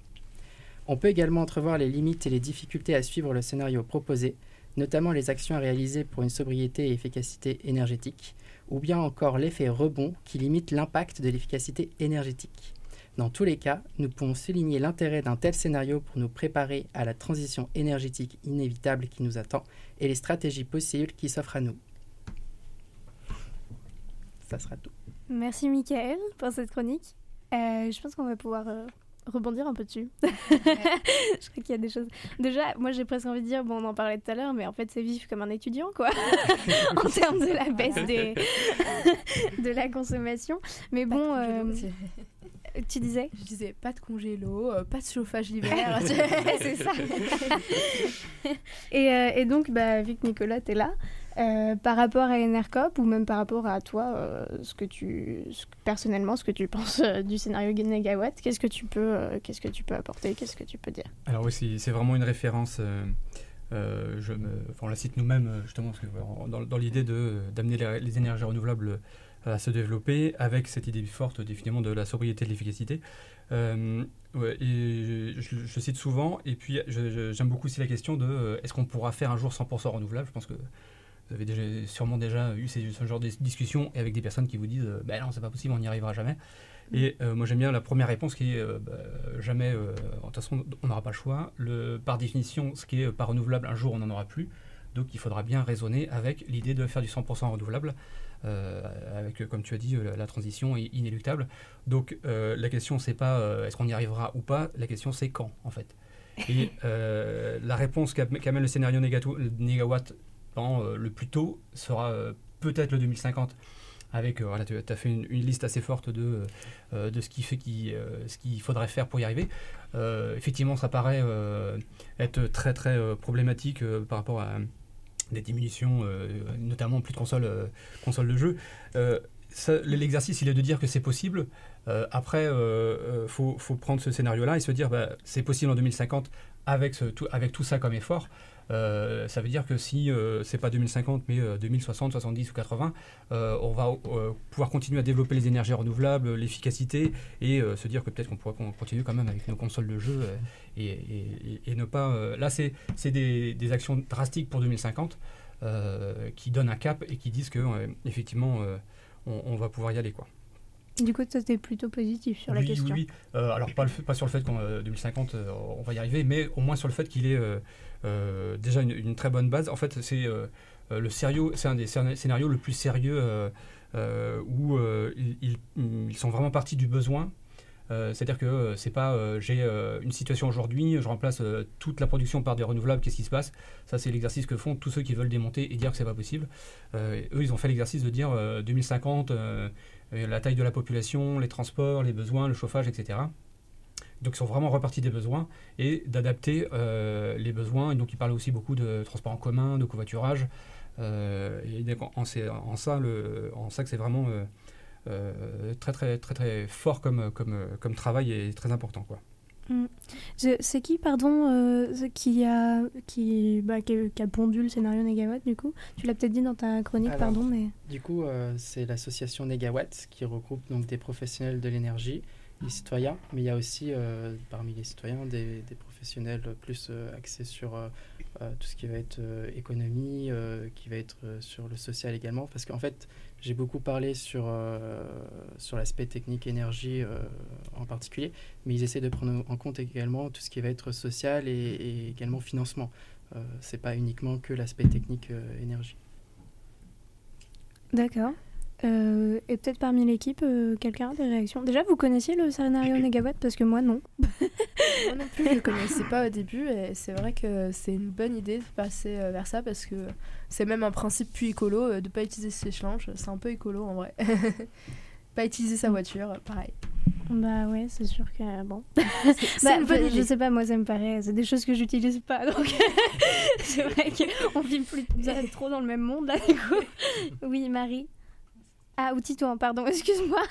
On peut également entrevoir les limites et les difficultés à suivre le scénario proposé, notamment les actions à réaliser pour une sobriété et efficacité énergétique, ou bien encore l'effet rebond qui limite l'impact de l'efficacité énergétique. Dans tous les cas, nous pouvons souligner l'intérêt d'un tel scénario pour nous préparer à la transition énergétique inévitable qui nous attend et les stratégies possibles qui s'offrent à nous. Ça sera tout. Merci Michael pour cette chronique. Euh, je pense qu'on va pouvoir euh, rebondir un peu dessus. je crois qu'il y a des choses. Déjà, moi j'ai presque envie de dire, bon, on en parlait tout à l'heure, mais en fait c'est vif comme un étudiant, quoi, en termes de la baisse des... de la consommation. Mais bon, euh, tu disais Je disais pas de congélo, euh, pas de chauffage l'hiver. c'est ça. et, euh, et, donc, bah, vu que Nicolas, t'es là, euh, par rapport à Enercop ou même par rapport à toi, euh, ce que tu, personnellement, ce que tu penses euh, du scénario Negawatt, qu'est-ce que tu peux, qu'est-ce que tu peux apporter, qu'est-ce que tu peux dire? Alors oui, c'est vraiment une référence. on la cite nous-mêmes justement dans, l'idée d'amener les, énergies renouvelables à se développer avec cette idée forte définitivement de la sobriété et de l'efficacité. Je, je, cite souvent, et puis j'aime beaucoup aussi la question de est-ce qu'on pourra faire un jour 100% renouvelable? Je pense que vous avez sûrement déjà eu ce genre de discussion avec des personnes qui vous disent euh, ben non, c'est pas possible, on n'y arrivera jamais. Et euh, moi j'aime bien la première réponse qui est euh, bah, jamais, de toute façon on n'aura pas le choix. Le, par définition, ce qui est pas renouvelable, un jour on n'en aura plus. Donc il faudra bien raisonner avec l'idée de faire du 100% renouvelable, avec, comme tu as dit, la transition est inéluctable. Donc la question c'est pas est-ce qu'on y arrivera ou pas, la question c'est quand en fait? Et la réponse qu'amène le scénario négawatt euh, le plus tôt sera euh, peut-être le 2050 avec euh, voilà, tu as fait une, liste assez forte de, de ce qu'il qui, ce faudrait faire pour y arriver. effectivement, ça paraît être très très problématique par rapport à des diminutions, notamment plus de consoles, de jeu. L'exercice, il est de dire que c'est possible. après, il faut, faut, prendre ce scénario-là et se dire bah, c'est possible en 2050 avec, tout, avec tout ça comme effort. Euh, ça veut dire que si euh, c'est pas 2050 mais 2060, 70 ou 80, euh, on va pouvoir continuer à développer les énergies renouvelables, l'efficacité et se dire que peut-être qu'on pourra continuer quand même avec nos consoles de jeu et, et, ne pas. là, c'est des, des, actions drastiques pour 2050 qui donnent un cap et qui disent que effectivement on, on, va pouvoir y aller quoi. Du coup, tu étais plutôt positif sur la question. Oui, oui. Euh, alors pas, le pas, sur le fait qu'en 2050 euh, on va y arriver, mais au moins sur le fait qu'il est euh, déjà une, très bonne base. En fait, c'est le sérieux, c'est un des scénarios le plus sérieux où ils, ils, sont vraiment partis du besoin. C'est-à-dire que c'est pas j'ai une situation aujourd'hui, je remplace toute la production par des renouvelables, qu'est-ce qui se passe? Ça, c'est l'exercice que font tous ceux qui veulent démonter et dire que c'est pas possible. eux, ils ont fait l'exercice de dire 2050 la taille de la population, les transports, les besoins, le chauffage, etc. Donc ils sont vraiment repartis des besoins et d'adapter euh, les besoins. Et donc ils parlent aussi beaucoup de transport en commun, de covoiturage. Euh, et en, en, ça, le, en ça que c'est vraiment euh, très, très, très, très fort comme, comme, comme travail et très important. Quoi. Mm. C'est qui, pardon, euh, qui, a, qui, bah, qui, a, pondu le scénario Negawatt, du coup? Tu l'as peut-être dit dans ta chronique, pardon, mais... Du coup, euh, c'est l'association Negawatt qui regroupe donc des professionnels de l'énergie, des citoyens, mais il y a aussi euh, parmi les citoyens des, professionnels plus axés sur tout ce qui va être économie, qui va être sur le social également, parce qu'en fait, j'ai beaucoup parlé sur, euh, sur l'aspect technique énergie euh, en particulier, mais ils essaient de prendre en compte également tout ce qui va être social et, également financement. Euh, c'est pas uniquement que l'aspect technique euh, énergie. D'accord. Euh, et peut-être parmi l'équipe, euh, quelqu'un a des réactions. Déjà, vous connaissiez le scénario Negawatt Parce que moi, non. moi non plus, je ne connaissais pas au début. Et c'est vrai que c'est une bonne idée de passer euh, vers ça parce que c'est même un principe plus écolo de ne pas utiliser ses changes. C'est un peu écolo en vrai. pas utiliser sa voiture, pareil. Bah ouais, c'est sûr que bon. bah, je sais pas, moi ça me paraît, c'est des choses que j'utilise pas, donc c'est vrai qu'on vit plus trop dans le même monde là. Du coup. Oui, Marie. Ah, ou Titouan, pardon, excuse-moi.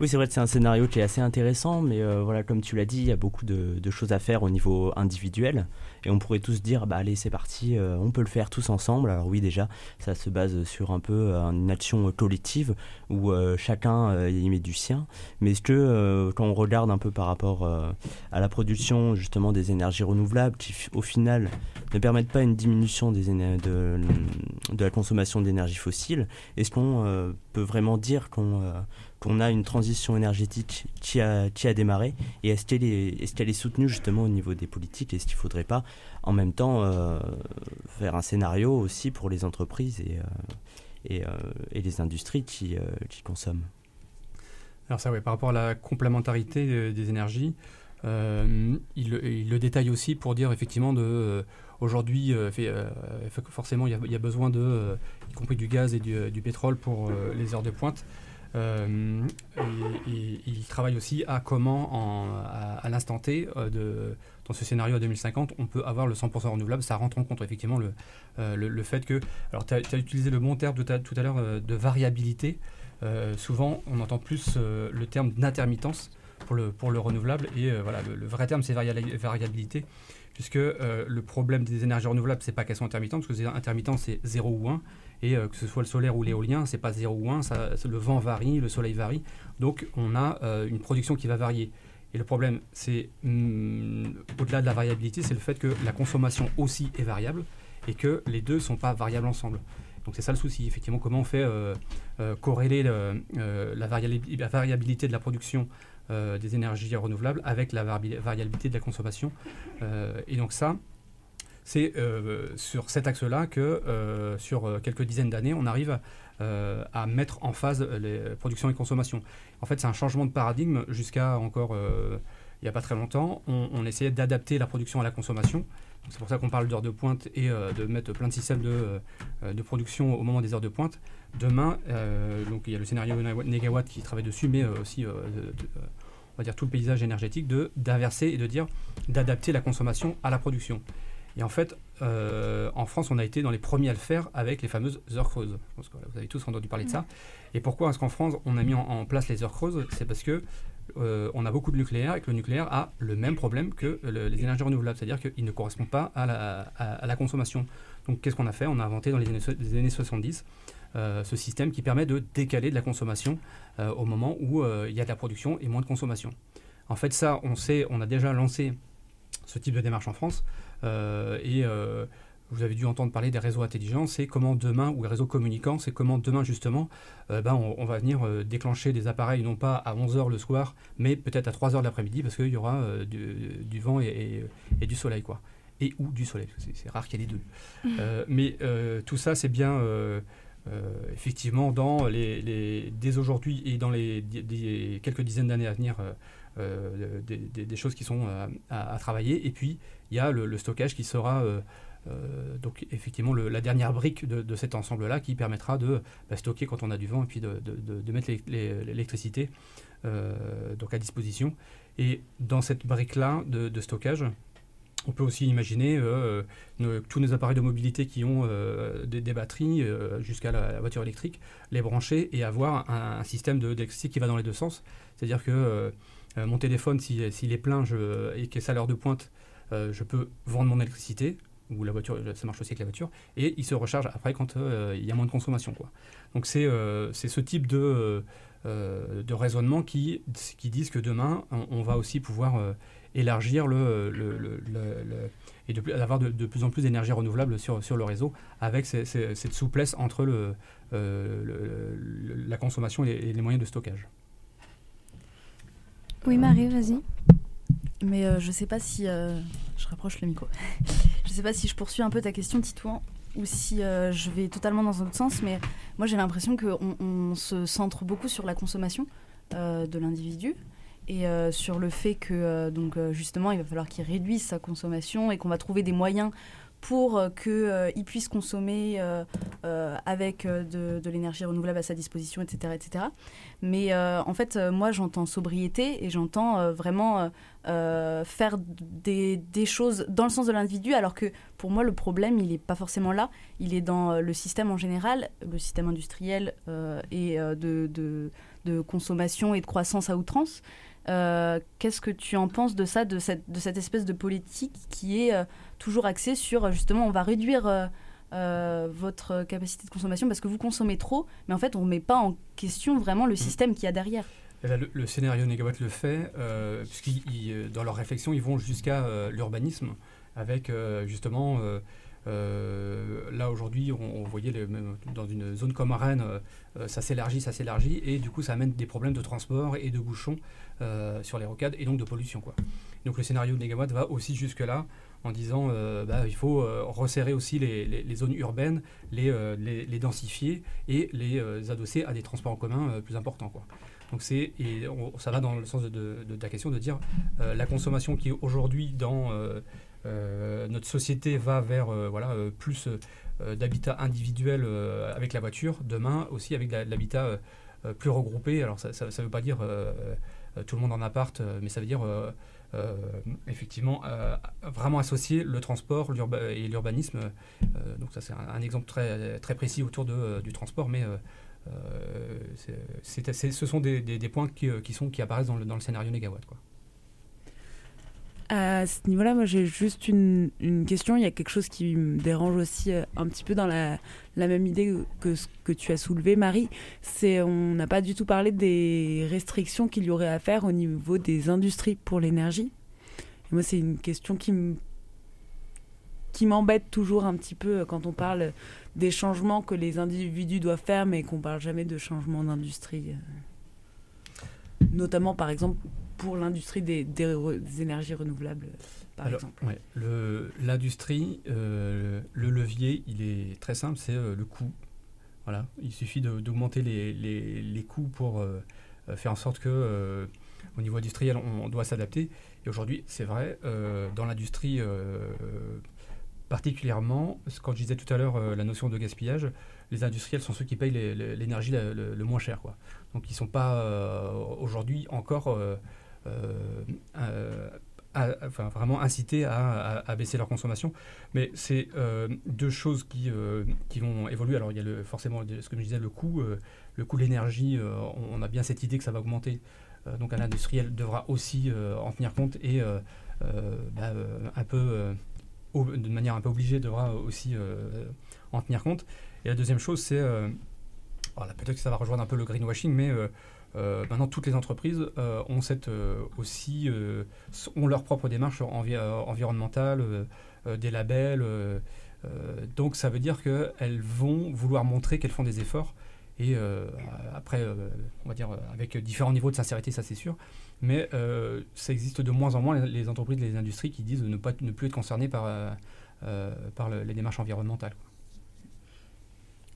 Oui, c'est vrai que c'est un scénario qui est assez intéressant, mais euh, voilà, comme tu l'as dit, il y a beaucoup de, choses à faire au niveau individuel. Et on pourrait tous dire, bah allez, c'est parti, euh, on peut le faire tous ensemble. Alors oui, déjà, ça se base sur un peu euh, une action collective où chacun y met du sien. Mais est-ce que quand on regarde un peu par rapport à la production justement des énergies renouvelables, qui au final ne permettent pas une diminution de, de la consommation d'énergie fossile, est-ce qu'on peut vraiment dire qu'on qu'on a une transition énergétique qui a, qui a démarré. Et est-ce qu'elle est, est, est, soutenue justement au niveau des politiques? Est-ce qu'il ne faudrait pas en même temps euh, faire un scénario aussi pour les entreprises et, euh, et, euh, et, les industries qui, qui consomment? Alors ça, oui, par rapport à la complémentarité des énergies, il, le détaille aussi pour dire effectivement de aujourd'hui forcément il y, y a besoin de y compris du gaz et du, du pétrole pour les heures de pointe. Euh, et, il travaille aussi à comment en- à, l'instant T euh, dans ce scénario à 2050 on peut avoir le 100% renouvelable ça rentre en compte effectivement le, euh, fait que alors tu as, utilisé le bon terme tout à l'heure de variabilité souvent on entend plus le terme d'intermittence pour le, renouvelable. Et voilà, le, vrai terme, c'est variabilité, puisque le problème des énergies renouvelables, c'est pas qu'elles sont intermittentes, parce que intermittent, c'est 0 ou 1. Et euh, que ce soit le solaire ou l'éolien, c'est pas 0 ou 1, ça, c'est- le vent varie, le soleil varie. Donc on a euh, une production qui va varier. Et le problème, c'est hum, au-delà de la variabilité, c'est le fait que la consommation aussi est variable et que les deux sont pas variables ensemble. Donc c'est ça le souci, effectivement, comment on fait euh, euh, corréler le- la, variabilité de la production des énergies renouvelables avec la vari- variabilité de la consommation. Et donc ça, c'est euh, sur cet axe-là que euh, sur euh, quelques dizaines d'années, on arrive à mettre en phase les productions et consommation. En fait, c'est un changement de paradigme jusqu'à encore il n'y a pas très longtemps. On, essayait d'adapter la production à la consommation. C'est pour ça qu'on parle d'heures de pointe et de mettre plein de systèmes de, production au moment des heures de pointe. Demain, donc il y a le scénario Negawatt qui travaille dessus, mais aussi, on va dire, tout le paysage énergétique, d'inverser et de dire d'adapter la consommation à la production. Et en fait, euh, en France, on a été dans les premiers à le faire avec les fameuses heures creuses. Je pense que voilà, vous avez tous entendu parler de ça. Et pourquoi est-ce qu'en France, on a mis en, en place les heures creuses? C'est parce que euh, on a beaucoup de nucléaire et que le nucléaire a le même problème que le- les énergies renouvelables, c'est-à-dire qu'il ne correspond pas à la, à- à la consommation. Donc qu'est-ce qu'on a fait? On a inventé dans les années, so- les années 70 euh, ce système qui permet de décaler de la consommation euh, au moment où il y a de la production et moins de consommation. En fait, ça, on sait, on a déjà lancé ce type de démarche en France et euh, vous avez dû entendre parler des réseaux intelligents, c'est comment demain, ou les réseaux communicants, c'est comment demain justement, euh, ben, on, on va venir euh, déclencher des appareils non pas à 11h le soir, mais peut-être à 3h de l'après-midi, parce qu'il y aura euh, du, du vent et, et- et du soleil. quoi. Et ou du soleil, parce que c'est- rare qu'il y ait les deux. Euh, mais euh, tout ça, c'est bien euh, euh, effectivement dans les, les- dès aujourd'hui et dans les, quelques dizaines d'années à venir. euh, euh, des, des- des choses qui sont euh, à, à travailler. Et puis, il y a le, stockage qui sera euh, euh, donc effectivement la dernière brique de, cet ensemble-là qui permettra de bah, stocker quand on a du vent et puis de, de- mettre l'é- l'é- l'électricité euh, donc à disposition. Et dans cette brique-là de, stockage, on peut aussi imaginer tous nos appareils de mobilité qui ont des, batteries jusqu'à la, voiture électrique, les brancher et avoir un, système d'électricité qui va dans les deux sens. C'est-à-dire que mon téléphone, si- s'il est plein je, et que c'est à l'heure de pointe, euh, je peux vendre mon électricité, ou la voiture, ça marche aussi avec la voiture, et il se recharge après quand euh, il y a moins de consommation. Donc c'est euh, ce type de, euh, euh, de raisonnement qui, qui disent que demain, on, va aussi pouvoir euh, élargir le, le, et de, d'avoir de, de plus en plus d'énergie renouvelable sur, sur le réseau, avec cette souplesse entre le, euh, la consommation et les moyens de stockage. Oui, Marie, vas-y. Mais euh, je sais pas si. euh, je rapproche le micro. je sais pas si je poursuis un peu ta question, Titouan, ou si euh, je vais totalement dans un autre sens. Mais moi, j'ai l'impression qu'on on se centre beaucoup sur la consommation euh, de l'individu et sur le fait que, donc, justement, il va falloir qu'il réduise sa consommation et qu'on va trouver des moyens pour qu'il puisse consommer avec de, de l'énergie renouvelable à sa disposition, etc. etc. Mais en fait, moi, j'entends sobriété et j'entends vraiment euh, faire des, des choses dans le sens de l'individu, alors que pour moi, le problème, il n'est pas forcément là. Il est dans euh, le système en général, le système industriel euh, et de, de, de consommation et de croissance à outrance. Euh, Qu'est-ce que tu en penses de ça, de cette, de cette espèce de politique qui est toujours axée sur, justement, on va réduire... euh, votre capacité de consommation parce que vous consommez trop, mais en fait on ne met pas en question vraiment le système qu'il y a derrière. Eh ben, le, scénario Negawatt le fait, euh, euh, dans leur réflexion, ils vont jusqu'à euh, l'urbanisme, avec euh, justement, là aujourd'hui, on, voyait dans une zone comme Rennes, ça s'élargit, ça s'élargit, et du coup ça amène des problèmes de transport et de bouchons sur les rocades, et donc de pollution. Donc le scénario Negawatt va aussi jusque-là, en disant euh, bah, il faut resserrer aussi les, zones urbaines, les, densifier et les adosser à des transports en commun plus importants. Donc c'est et on- ça va dans le sens de, ta question de dire euh, la consommation qui aujourd'hui dans euh, euh, notre société va vers voilà plus d'habitat individuel avec la voiture, demain aussi avec de l'habitat plus regroupé. Alors ça ne veut pas dire tout le monde en appart, mais ça veut dire effectivement vraiment associer le transport et l'urbanisme. Donc ça c'est un, un exemple très, très précis autour de, du transport, mais euh, ce sont des, points qui, euh, qui sont, qui apparaissent dans le, scénario négawatt. Quoi. À ce niveau-là, moi j'ai juste une, question. Il y a quelque chose qui me dérange aussi euh, un petit peu dans la, la même idée que ce que tu as soulevé, Marie. C'est on n'a pas du tout parlé des restrictions qu'il y aurait à faire au niveau des industries pour l'énergie. Moi, c'est une question qui me qui m'embête toujours un petit peu euh, quand on parle des changements que les individus doivent faire, mais qu'on parle jamais de changement d'industrie. euh. Notamment, par exemple, pour l'industrie des, des re- des énergies renouvelables, par Alors, exemple. ouais, le- L'industrie, euh, le levier, il est très simple, c'est euh, le coût. Voilà, il suffit d'augmenter les, les- les coûts pour euh, faire en sorte que, au niveau industriel, on, on doit s'adapter. Et aujourd'hui, c'est vrai, euh, dans l'industrie euh, particulièrement, quand je disais tout à l'heure euh, la notion de gaspillage, les industriels sont ceux qui payent l'énergie le, moins cher. Quoi. Donc ils ne sont pas euh, aujourd'hui encore euh, enfin, vraiment incités à, à- baisser leur consommation. Mais c'est deux choses qui, qui vont évoluer. Alors il y a forcément ce que je disais, le coût, le coût de l'énergie, on, a bien cette idée que ça va augmenter. Donc un industriel devra aussi en tenir compte et bah, un peu, de manière un peu obligée, devra aussi euh, en tenir compte. Et la deuxième chose, c'est, euh, peut-être que ça va rejoindre un peu le greenwashing, mais euh, maintenant toutes les entreprises ont cette aussi ont leur propre démarche envi- environnementale, des labels. donc ça veut dire qu'elles vont vouloir montrer qu'elles font des efforts. Et après, on va dire avec différents niveaux de sincérité, ça c'est sûr. Mais euh, ça existe de moins en moins les, les entreprises, les industries qui disent ne, pas, ne plus être concernées par, euh, euh, par le- les démarches environnementales.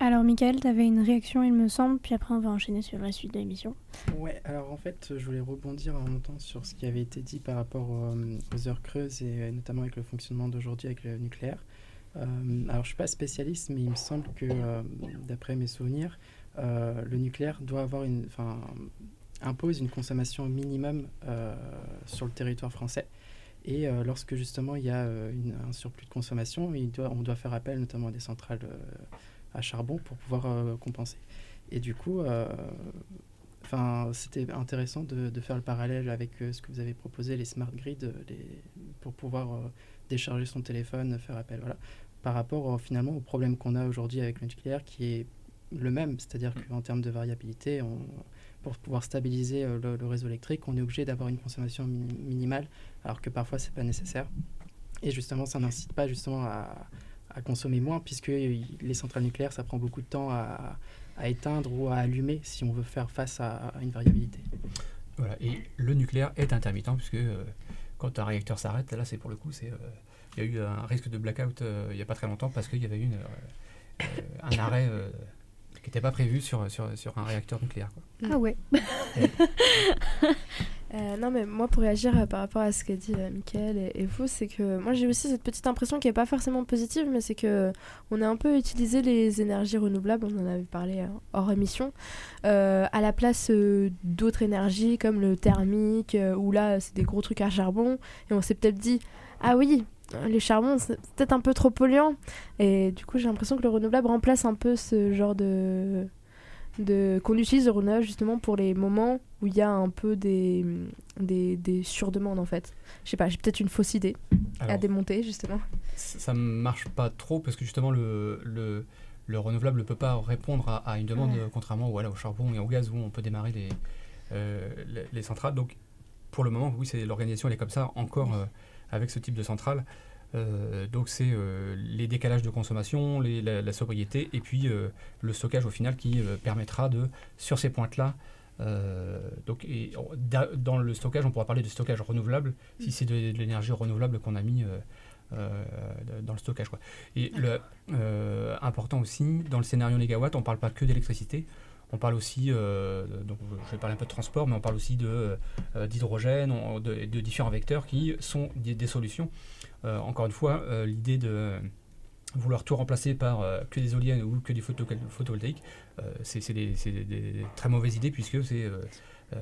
Alors, Michael, tu avais une réaction, il me semble, puis après, on va enchaîner sur la suite de l'émission. Ouais, alors en fait, je voulais rebondir en même temps sur ce qui avait été dit par rapport euh, aux heures creuses et euh, notamment avec le fonctionnement d'aujourd'hui avec le nucléaire. Euh, alors, je suis pas spécialiste, mais il me semble que, euh, d'après mes souvenirs, euh, le nucléaire doit avoir une, impose une consommation minimum euh, sur le territoire français. Et euh, lorsque justement il y a euh, une- un surplus de consommation, il doit, on doit faire appel notamment à des centrales à charbon pour pouvoir compenser. Et du coup, Enfin, c'était intéressant de, de faire le parallèle avec euh, ce que vous avez proposé, les smart grids, les, pour pouvoir euh, décharger son téléphone, faire appel, voilà. Par rapport euh, finalement au problème qu'on a aujourd'hui avec le nucléaire, qui est le même, c'est-à-dire qu'en termes de variabilité, on- pour pouvoir stabiliser euh, le, réseau électrique, on est obligé d'avoir une consommation mini- minimale, alors que parfois c'est pas nécessaire. Et justement, ça n'incite pas justement à, consommer moins, puisque euh, les centrales nucléaires, ça prend beaucoup de temps à, éteindre ou à allumer si on veut faire face à, une variabilité. Voilà. Et le nucléaire est intermittent puisque euh, quand un réacteur s'arrête, là c'est pour le coup, c'est, euh, il y a eu un risque de blackout euh, il n'y a pas très longtemps parce qu'il y avait eu euh, euh, un arrêt euh, qui n'était pas prévu sur, sur, sur un réacteur nucléaire. quoi. Ah ouais. Euh, non, mais moi, pour réagir euh, par rapport à ce qu'a dit euh, Mickaël et, et vous, c'est que moi, j'ai aussi cette petite impression qui n'est pas forcément positive, mais c'est que on a un peu utilisé les énergies renouvelables, on en avait parlé euh, hors émission, euh, à la place euh, d'autres énergies comme le thermique, euh, où là, c'est des gros trucs à charbon, et on s'est peut-être dit, ah oui, les charbons, c'est peut-être un peu trop polluant. Et du coup, j'ai l'impression que le renouvelable remplace un peu ce genre de de qu'on utilise le renouvelable justement pour les moments où il y a un peu des, des, des surdemandes en fait. Je sais pas, j'ai peut-être une fausse idée à démonter justement. ça ça marche pas trop parce que justement le, le, le renouvelable ne peut pas répondre à, à une demande Ouais. contrairement voilà, au charbon et au gaz où on peut démarrer les, euh, les, les centrales. Donc pour le moment, oui, c'est l'organisation elle est comme ça encore euh, avec ce type de centrale. Euh, donc c'est euh, les décalages de consommation, les- la, la sobriété et puis euh, le stockage au final qui permettra de sur ces pointes-là. donc et, dans le stockage, on pourra parler de stockage renouvelable si c'est de, de l'énergie renouvelable qu'on a mis dans le stockage. Quoi. Et le, important aussi, dans le scénario négawatt, on ne parle pas que d'électricité, On parle aussi, donc je vais parler un peu de transport, mais on parle aussi d'hydrogène, de, différents vecteurs qui sont des, solutions. encore une fois, l'idée de vouloir tout remplacer par que des éoliennes ou que des photovoltaïques, c'est des, des, très mauvaises idées puisque c'est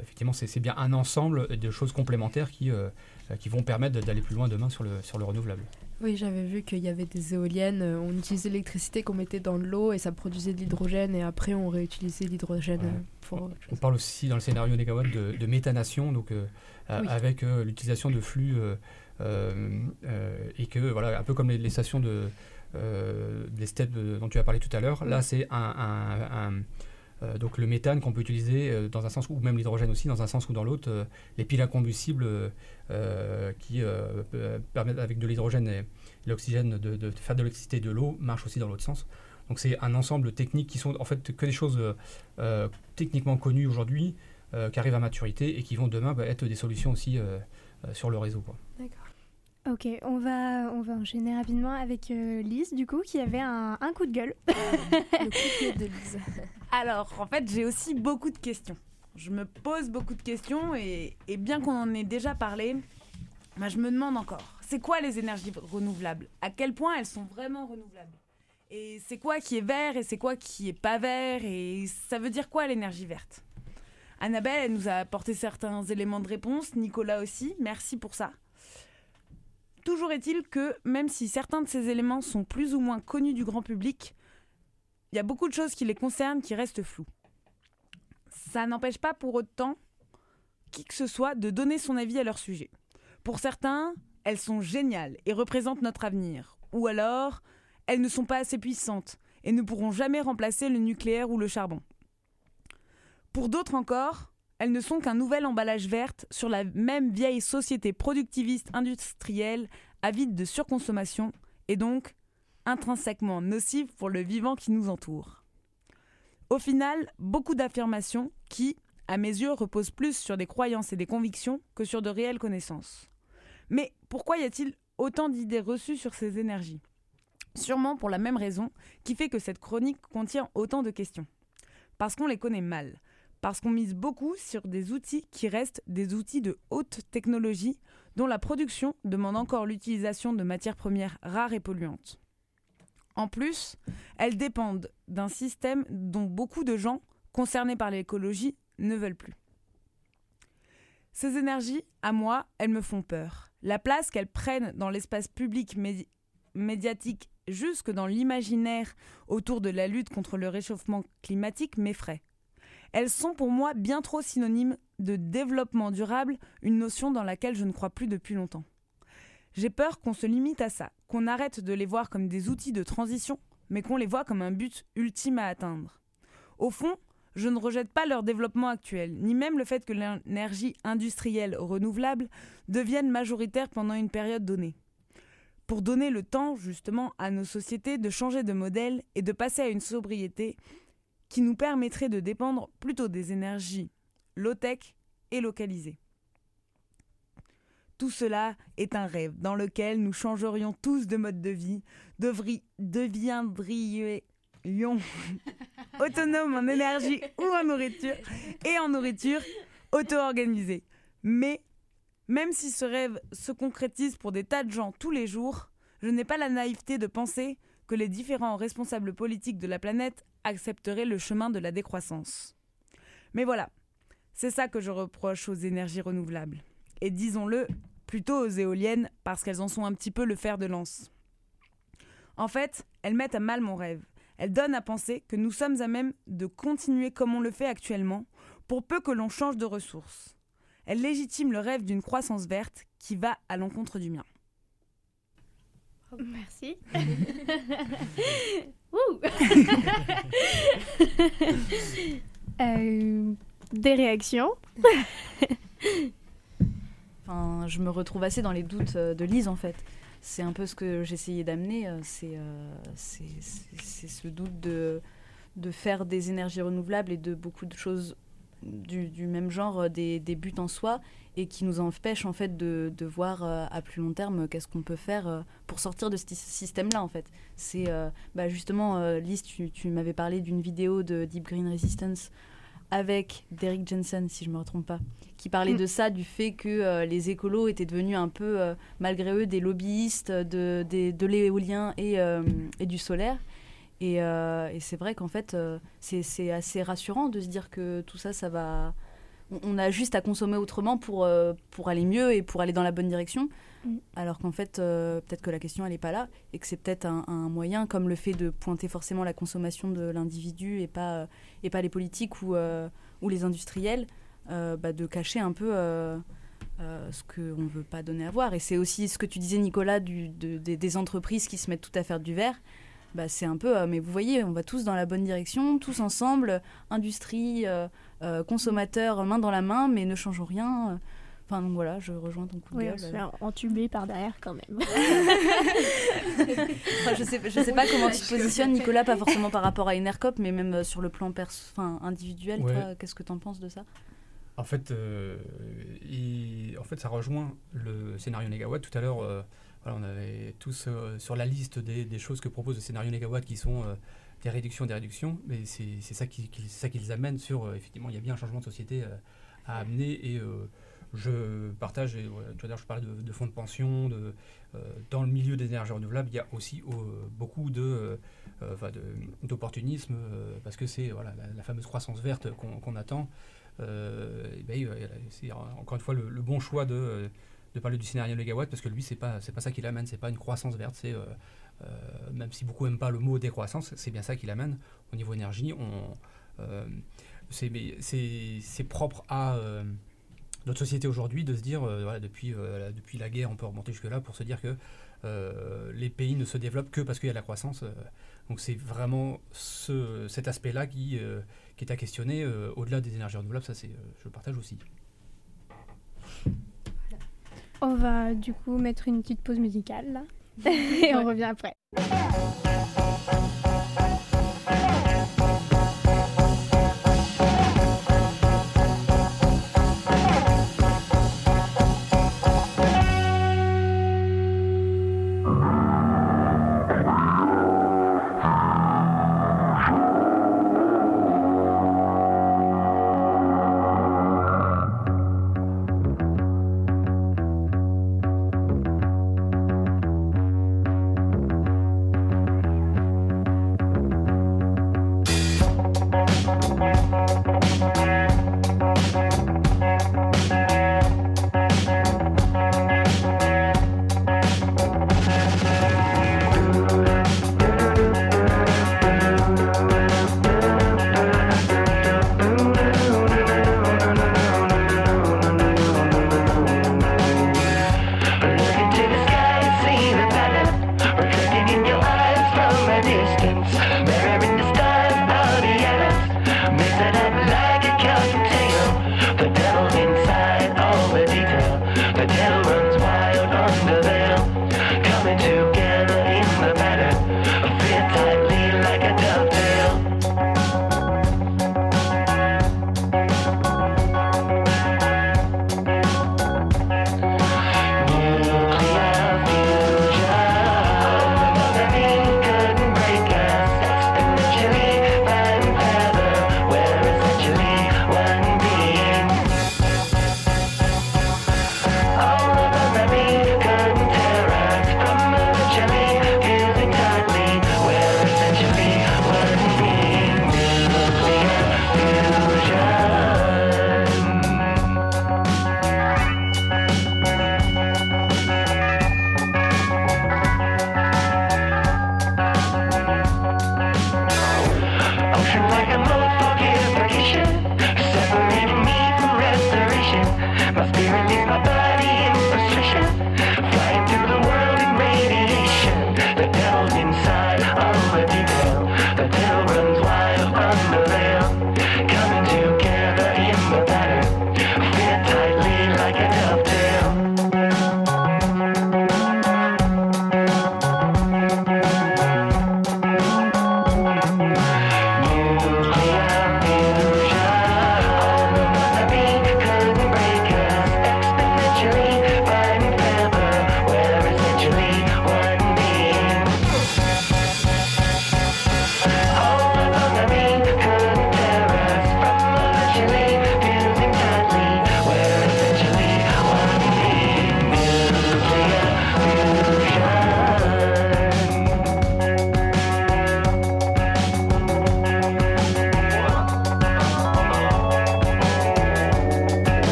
effectivement c'est bien un ensemble de choses complémentaires qui, vont permettre d'aller plus loin demain sur le renouvelable. Oui, j'avais vu qu'il y avait des éoliennes, euh, on utilisait l'électricité qu'on mettait dans l'eau et ça produisait de l'hydrogène et après on réutilisait l'hydrogène euh, pour... On parle aussi dans le scénario négawatt de, de méthanation, donc euh, avec l'utilisation de flux et que voilà, un peu comme les, stations de des steppes dont tu as parlé tout à l'heure, là c'est un euh, donc le méthane qu'on peut utiliser euh, dans un sens ou même l'hydrogène aussi dans un sens ou dans l'autre, euh, les piles à combustible qui permettent avec de l'hydrogène et l'oxygène de, faire de l'électricité de l'eau marchent aussi dans l'autre sens. Donc c'est un ensemble de techniques qui sont en fait que des choses techniquement connues aujourd'hui, qui arrivent à maturité et qui vont demain bah, être des solutions aussi sur le réseau. D'accord. Ok, on va, on va enchaîner rapidement avec euh, Lise, du coup, qui avait un, coup de gueule. le coup de gueule de Lise. Alors, en fait, j'ai aussi beaucoup de questions. Je me pose beaucoup de questions et, bien qu'on en ait déjà parlé, bah, je me demande encore, c'est quoi les énergies renouvelables? À quel point elles sont vraiment renouvelables? Et c'est quoi qui est vert et c'est quoi qui est pas vert? Et ça veut dire quoi l'énergie verte? Annabelle, elle nous a apporté certains éléments de réponse, Nicolas aussi, merci pour ça. Toujours est-il que, même si certains de ces éléments sont plus ou moins connus du grand public, il y a beaucoup de choses qui les concernent qui restent floues. Ça n'empêche pas pour autant qui que ce soit de donner son avis à leur sujet. Pour certains, elles sont géniales et représentent notre avenir. Ou alors, elles ne sont pas assez puissantes et ne pourront jamais remplacer le nucléaire ou le charbon. Pour d'autres encore, elles ne sont qu'un nouvel emballage verte sur la même vieille société productiviste industrielle avide de surconsommation et donc intrinsèquement nocive pour le vivant qui nous entoure. Au final, beaucoup d'affirmations qui, à mes yeux, reposent plus sur des croyances et des convictions que sur de réelles connaissances. Mais pourquoi y a-t-il autant d'idées reçues sur ces énergies? Sûrement pour la même raison qui fait que cette chronique contient autant de questions. Parce qu'on les connaît mal, parce qu'on mise beaucoup sur des outils qui restent des outils de haute technologie dont la production demande encore l'utilisation de matières premières rares et polluantes. En plus, elles dépendent d'un système dont beaucoup de gens concernés par l'écologie ne veulent plus. Ces énergies, à moi, elles me font peur. La place qu'elles prennent dans l'espace public médiatique jusque dans l'imaginaire autour de la lutte contre le réchauffement climatique m'effraie. Elles sont pour moi bien trop synonymes de développement durable, une notion dans laquelle je ne crois plus depuis longtemps. J'ai peur qu'on se limite à ça, qu'on arrête de les voir comme des outils de transition, mais qu'on les voit comme un but ultime à atteindre. Au fond, je ne rejette pas leur développement actuel, ni même le fait que l'énergie industrielle renouvelable devienne majoritaire pendant une période donnée. Pour donner le temps, justement, à nos sociétés de changer de modèle et de passer à une sobriété qui nous permettrait de dépendre plutôt des énergies low-tech et localisées. Tout cela est un rêve dans lequel nous changerions tous de mode de vie, deviendrions autonomes en énergie ou en nourriture, et en nourriture auto-organisée. Mais même si ce rêve se concrétise pour des tas de gens tous les jours, je n'ai pas la naïveté de penser que les différents responsables politiques de la planète accepteraient le chemin de la décroissance. Mais voilà, c'est ça que je reproche aux énergies renouvelables. Et disons-le, plutôt aux éoliennes, parce qu'elles en sont un petit peu le fer de lance. En fait, elles mettent à mal mon rêve. Elles donnent à penser que nous sommes à même de continuer comme on le fait actuellement, pour peu que l'on change de ressources. Elles légitiment le rêve d'une croissance verte qui va à l'encontre du mien. Merci. Euh, des réactions? Je me retrouve assez dans les doutes euh, de Lise en fait. C'est un peu ce que j'essayais d'amener. Euh, c'est ce doute de, faire des énergies renouvelables et de beaucoup de choses du, même genre euh, des, buts en soi et qui nous empêchent en fait de, voir euh, à plus long terme qu'est-ce qu'on peut faire euh, pour sortir de ce système-là en fait. C'est euh, bah, justement, euh, Lise, tu m'avais parlé d'une vidéo de Deep Green Resistance avec Derek Jensen, si je me trompe pas, qui parlait Mm. de ça, du fait que euh, les écolos étaient devenus un peu, euh, malgré eux, des lobbyistes de, de l'éolien et, euh, et du solaire. Et, et c'est vrai qu'en fait, c'est assez rassurant de se dire que tout ça, ça va. On, on a juste à consommer autrement pour, pour aller mieux et pour aller dans la bonne direction. Mm. Alors qu'en fait, euh, peut-être que la question, elle n'est pas là et que c'est peut-être un, moyen, comme le fait de pointer forcément la consommation de l'individu et pas, euh, et pas les politiques ou, euh, ou les industriels, bah, de cacher un peu. ce qu'on ne veut pas donner à voir. Et c'est aussi ce que tu disais, Nicolas, des- entreprises qui se mettent tout à faire du verre bah, c'est un peu, mais vous voyez, on va tous dans la bonne direction, tous ensemble, industrie, consommateurs, main dans la main, mais ne changeons rien. Euh. Enfin, donc voilà, je rejoins ton coup de Oui, on gueule. se fait entuber par derrière quand même. Enfin, je sais, je sais pas comment tu te positionnes, Nicolas, pas forcément par rapport à Enercop, mais même euh, sur le plan perso, enfin, individuel. Ouais. Qu'est-ce que tu en penses de ça? En fait, euh, il- en fait, ça rejoint le scénario Negawatt. Tout à l'heure, euh, voilà, on avait tous euh, sur la liste des, des choses que propose le scénario Negawatt qui sont euh, des réductions, des réductions. Mais c'est ça qui, qui- c'est ça qui les amène sur, euh, effectivement, il y a bien un changement de société euh, à amener. Et euh, je partage, et, voilà, tout je parlais de, fonds de pension. Euh, dans le milieu des énergies renouvelables, il y a aussi euh, beaucoup de, euh, d'opportunisme parce que c'est la, fameuse croissance verte qu'on attend. Ben, c'est encore une fois le, bon choix de, de parler du scénario mégawatt parce que lui c'est pas c'est pas ça qui l'amène c'est pas une croissance verte même si beaucoup n'aiment pas le mot décroissance c'est bien ça qui l'amène au niveau énergie c'est propre à notre société aujourd'hui de se dire euh, voilà, depuis euh, la- depuis la guerre on peut remonter jusque là pour se dire que euh, les pays ne se développent que parce qu'il y a de la croissance euh, donc c'est vraiment ce, cet aspect là qui euh, qui est à questionner euh, au-delà des énergies renouvelables. Ça, c'est, euh, je le partage aussi. On va du coup mettre une petite pause musicale là. Et on revient après.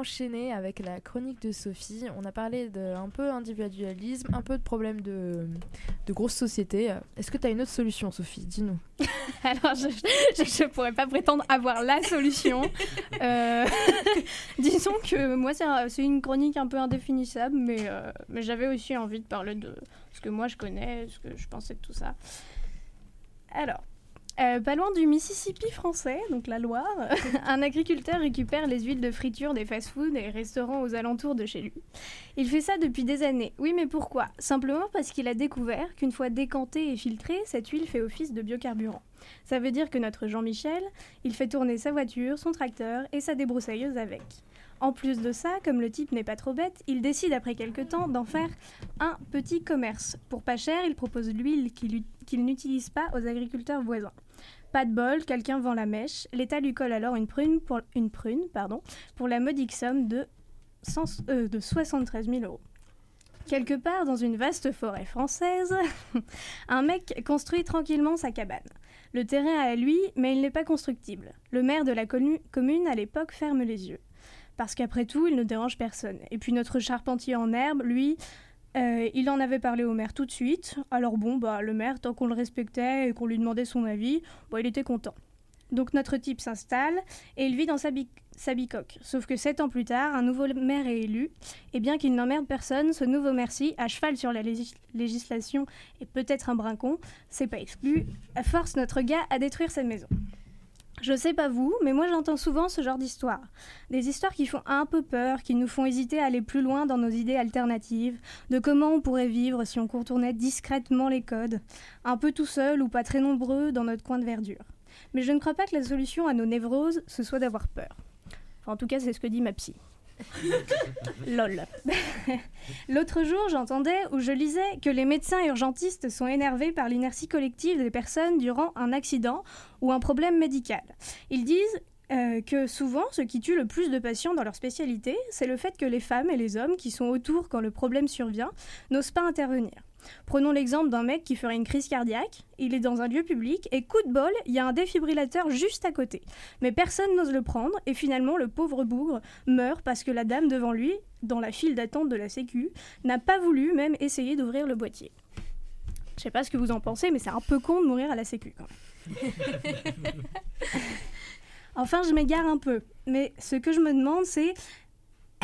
Enchaîner avec la chronique de Sophie. On a parlé de un peu individualisme, un peu de problèmes de, de grosses sociétés. Est-ce que tu as une autre solution, Sophie? Dis-nous. Alors, je ne pourrais pas prétendre avoir la solution. Euh, disons que moi, c'est une chronique un peu indéfinissable, mais, euh, mais j'avais aussi envie de parler de ce que moi je connais, ce que je pensais de tout ça. Alors, euh, pas loin du Mississippi français, donc la Loire, un agriculteur récupère les huiles de friture des fast-foods et restaurants aux alentours de chez lui. Il fait ça depuis des années. Oui, mais pourquoi? Simplement parce qu'il a découvert qu'une fois décantée et filtrée, cette huile fait office de biocarburant. Ça veut dire que notre Jean-Michel, il fait tourner sa voiture, son tracteur et sa débroussailleuse avec. En plus de ça, comme le type n'est pas trop bête, il décide après quelque temps d'en faire un petit commerce. Pour pas cher, il propose l'huile qu'il n'utilise pas aux agriculteurs voisins. Pas de bol, quelqu'un vend la mèche. L'État lui colle alors une prune pour, la modique somme de, euh, de 73 000 euros. Quelque part dans une vaste forêt française, un mec construit tranquillement sa cabane. Le terrain est à lui, mais il n'est pas constructible. Le maire de la commune à l'époque ferme les yeux. Parce qu'après tout, il ne dérange personne. Et puis notre charpentier en herbe, lui, euh, il en avait parlé au maire tout de suite. Alors bon, bah, le maire, tant qu'on le respectait et qu'on lui demandait son avis, bah, il était content. Donc notre type s'installe et il vit dans sa, bicoque. Sauf que sept ans plus tard, un nouveau maire est élu. Et bien qu'il n'emmerde personne, ce nouveau merci, à cheval sur la législation et peut-être un brincon, c'est pas exclu, force notre gars à détruire sa maison. Je sais pas vous, mais moi j'entends souvent ce genre d'histoires. Des histoires qui font un peu peur, qui nous font hésiter à aller plus loin dans nos idées alternatives, de comment on pourrait vivre si on contournait discrètement les codes, un peu tout seul ou pas très nombreux dans notre coin de verdure. Mais je ne crois pas que la solution à nos névroses, ce soit d'avoir peur. en tout cas, c'est ce que dit ma psy. Lol. L'autre jour, j'entendais ou je lisais que les médecins urgentistes sont énervés par l'inertie collective des personnes durant un accident ou un problème médical. Ils disent euh, que souvent, ce qui tue le plus de patients dans leur spécialité, c'est le fait que les femmes et les hommes qui sont autour quand le problème survient n'osent pas intervenir. Prenons l'exemple d'un mec qui ferait une crise cardiaque, il est dans un lieu public et coup de bol, il y a un défibrillateur juste à côté. Mais personne n'ose le prendre et finalement le pauvre bougre meurt parce que la dame devant lui, dans la file d'attente de la sécu, n'a pas voulu même essayer d'ouvrir le boîtier. Je sais pas ce que vous en pensez, mais c'est un peu con de mourir à la sécu quand même. enfin, je m'égare un peu. Mais ce que je me demande, c'est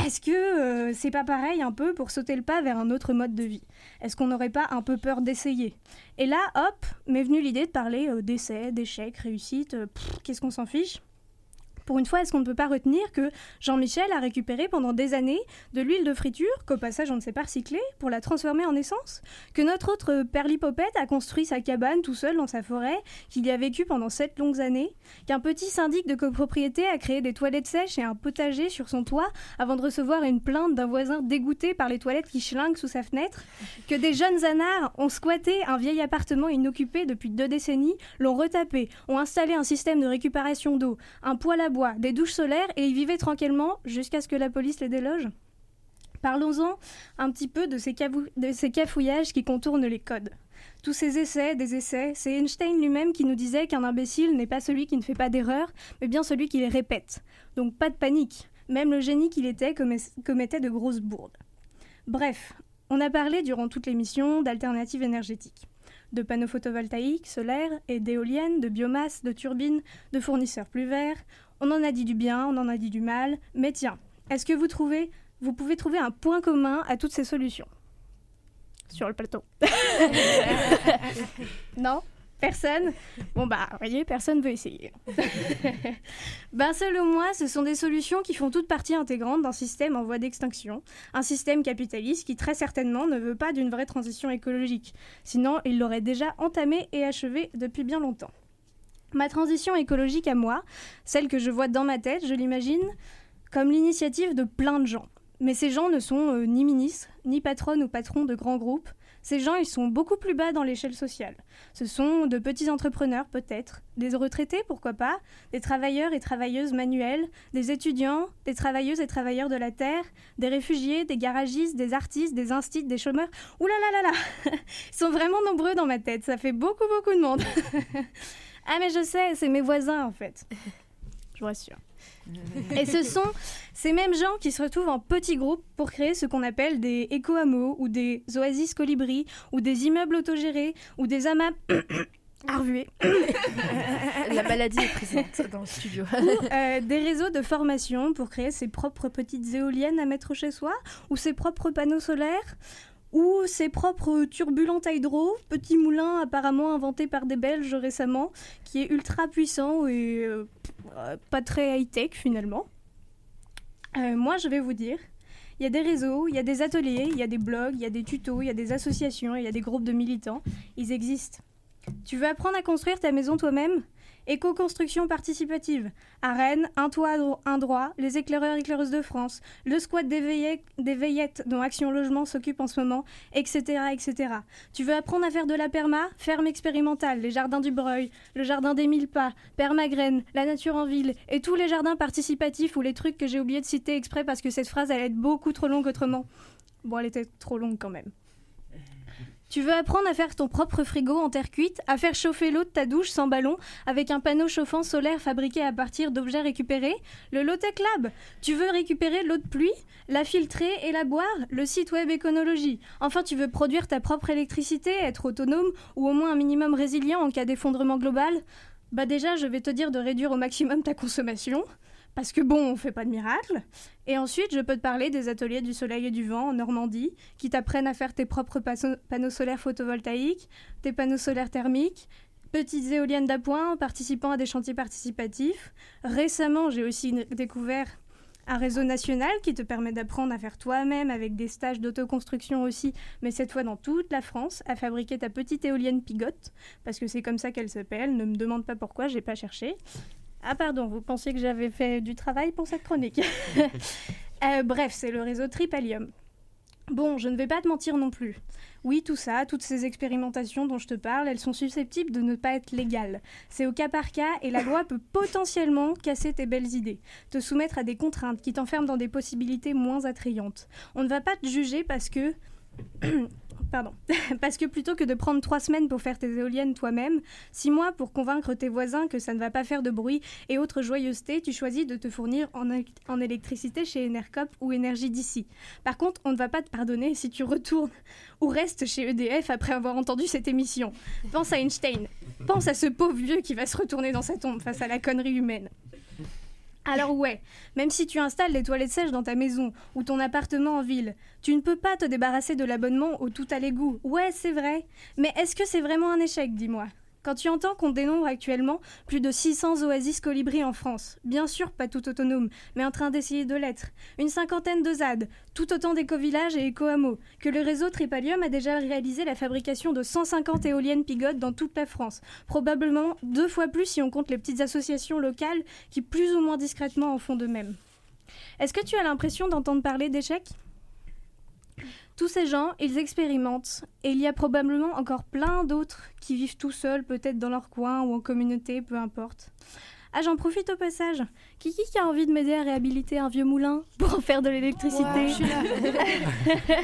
est-ce que euh, c'est pas pareil un peu pour sauter le pas vers un autre mode de vie? Est-ce qu'on n'aurait pas un peu peur d'essayer? Et là, hop, m'est venue l'idée de parler euh, d'essais, d'échecs, réussites, euh, qu'est-ce qu'on s'en fiche? Pour une fois, est-ce qu'on ne peut pas retenir que Jean-Michel a récupéré pendant des années de l'huile de friture, qu'au passage on ne s'est pas recycler, pour la transformer en essence Que notre autre perlipopette a construit sa cabane tout seul dans sa forêt, qu'il y a vécu pendant sept longues années Qu'un petit syndic de copropriété a créé des toilettes sèches et un potager sur son toit avant de recevoir une plainte d'un voisin dégoûté par les toilettes qui schlinguent sous sa fenêtre Que des jeunes anards ont squatté un vieil appartement inoccupé depuis deux décennies, l'ont retapé, ont installé un système de récupération d'eau, un poêle à des douches solaires et ils vivaient tranquillement jusqu'à ce que la police les déloge Parlons-en un petit peu de ces, cafouillages qui contournent les codes. Tous ces essais, des essais, c'est Einstein lui-même qui nous disait qu'un imbécile n'est pas celui qui ne fait pas d'erreurs, mais bien celui qui les répète. Donc pas de panique, même le génie qu'il était commettait de grosses bourdes. Bref, on a parlé durant toute l'émission d'alternatives énergétiques de panneaux photovoltaïques, solaires et d'éoliennes, de biomasse, de turbines, de fournisseurs plus verts. On en a dit du bien, on en a dit du mal, mais tiens, est-ce que vous trouvez, vous pouvez trouver un point commun à toutes ces solutions? Sur le plateau. non? Personne? Bon bah, vous voyez, personne veut essayer. ben selon moi, ce sont des solutions qui font toute partie intégrante d'un système en voie d'extinction, un système capitaliste qui très certainement ne veut pas d'une vraie transition écologique, sinon il l'aurait déjà entamée et achevée depuis bien longtemps. Ma transition écologique à moi, celle que je vois dans ma tête, je l'imagine comme l'initiative de plein de gens. Mais ces gens ne sont euh, ni ministres, ni patronnes ou patrons de grands groupes. Ces gens, ils sont beaucoup plus bas dans l'échelle sociale. Ce sont de petits entrepreneurs, peut-être, des retraités, pourquoi pas, des travailleurs et travailleuses manuels, des étudiants, des travailleuses et travailleurs de la terre, des réfugiés, des garagistes, des artistes, des instits, des chômeurs. Ouh là là là là Ils sont vraiment nombreux dans ma tête, ça fait beaucoup beaucoup de monde. ah mais je sais, c'est mes voisins en fait. Je vous rassure. Et ce sont ces mêmes gens qui se retrouvent en petits groupes pour créer ce qu'on appelle des éco-hameaux ou des oasis colibris ou des immeubles autogérés ou des amas arvués. La maladie est présente dans le studio. Euh, des réseaux de formation pour créer ses propres petites éoliennes à mettre chez soi ou ses propres panneaux solaires ou ses propres turbulentes hydro, petit moulin apparemment inventé par des Belges récemment, qui est ultra puissant et euh, pas très high-tech finalement. Euh, moi, je vais vous dire, il y a des réseaux, il y a des ateliers, il y a des blogs, il y a des tutos, il y a des associations, il y a des groupes de militants. Ils existent. Tu veux apprendre à construire ta maison toi-même? Éco-construction participative. À Rennes, un toit, un droit, les éclaireurs éclaireuses de France, le squat des, veillettes- dont Action Logement s'occupe en ce moment, etc., etc. Tu veux apprendre à faire de la perma? Ferme expérimentale, les jardins du Breuil, le jardin des mille pas, Permagraine, la nature en ville, et tous les jardins participatifs ou les trucs que j'ai oublié de citer exprès parce que cette phrase allait être beaucoup trop longue autrement. Bon, elle était trop longue quand même. Tu veux apprendre à faire ton propre frigo en terre cuite, à faire chauffer l'eau de ta douche sans ballon avec un panneau chauffant solaire fabriqué à partir d'objets récupérés? Le Low-Tech Lab! Tu veux récupérer l'eau de pluie, la filtrer et la boire? Le site web Éconologie! Enfin, tu veux produire ta propre électricité, être autonome ou au moins un minimum résilient en cas d'effondrement global? Bah déjà, je vais te dire de réduire au maximum ta consommation. Parce que bon, on fait pas de miracle. Et ensuite, je peux te parler des ateliers du soleil et du vent en Normandie, qui t'apprennent à faire tes propres panneaux solaires photovoltaïques, tes panneaux solaires thermiques, petites éoliennes d'appoint en participant à des chantiers participatifs. Récemment, j'ai aussi découvert un réseau national qui te permet d'apprendre à faire toi-même avec des stages d'autoconstruction aussi, mais cette fois dans toute la France, à fabriquer ta petite éolienne pigote, parce que c'est comme ça qu'elle s'appelle. Ne me demande pas pourquoi, j'ai pas cherché. Ah pardon, vous pensiez que j'avais fait du travail pour cette chronique. Euh, bref, c'est le réseau Tripalium. Bon, je ne vais pas te mentir non plus. Oui, tout ça, toutes ces expérimentations dont je te parle, elles sont susceptibles de ne pas être légales. C'est au cas par cas et la loi peut potentiellement casser tes belles idées, te soumettre à des contraintes qui t'enferment dans des possibilités moins attrayantes. On ne va pas te juger parce que... Pardon. Parce que plutôt que de prendre trois semaines pour faire tes éoliennes toi-même, six mois pour convaincre tes voisins que ça ne va pas faire de bruit et autres joyeusetés, tu choisis de te fournir en, éle- en électricité chez Enercop ou Énergie d'ici. Par contre, on ne va pas te pardonner si tu retournes ou restes chez EDF après avoir entendu cette émission. Pense à Einstein. Pense à ce pauvre vieux qui va se retourner dans sa tombe face à la connerie humaine. Alors ouais, même si tu installes les toilettes sèches dans ta maison ou ton appartement en ville, tu ne peux pas te débarrasser de l'abonnement au tout à l'égout. Ouais, c'est vrai. Mais est-ce que c'est vraiment un échec, dis-moi? Quand tu entends qu'on dénombre actuellement plus de 600 oasis colibris en France, bien sûr pas tout autonome, mais en train d'essayer de l'être, une cinquantaine de ZAD, tout autant d'éco-villages et éco-hameaux, que le réseau Tripalium a déjà réalisé la fabrication de 150 éoliennes pigotes dans toute la France, probablement deux fois plus si on compte les petites associations locales qui plus ou moins discrètement en font de même. Est-ce que tu as l'impression d'entendre parler d'échecs? Tous ces gens, ils expérimentent, et il y a probablement encore plein d'autres qui vivent tout seuls, peut-être dans leur coin ou en communauté, peu importe. Ah, j'en profite au passage. Kiki qui a envie de m'aider à réhabiliter un vieux moulin pour en faire de l'électricité. Ouais, je suis là.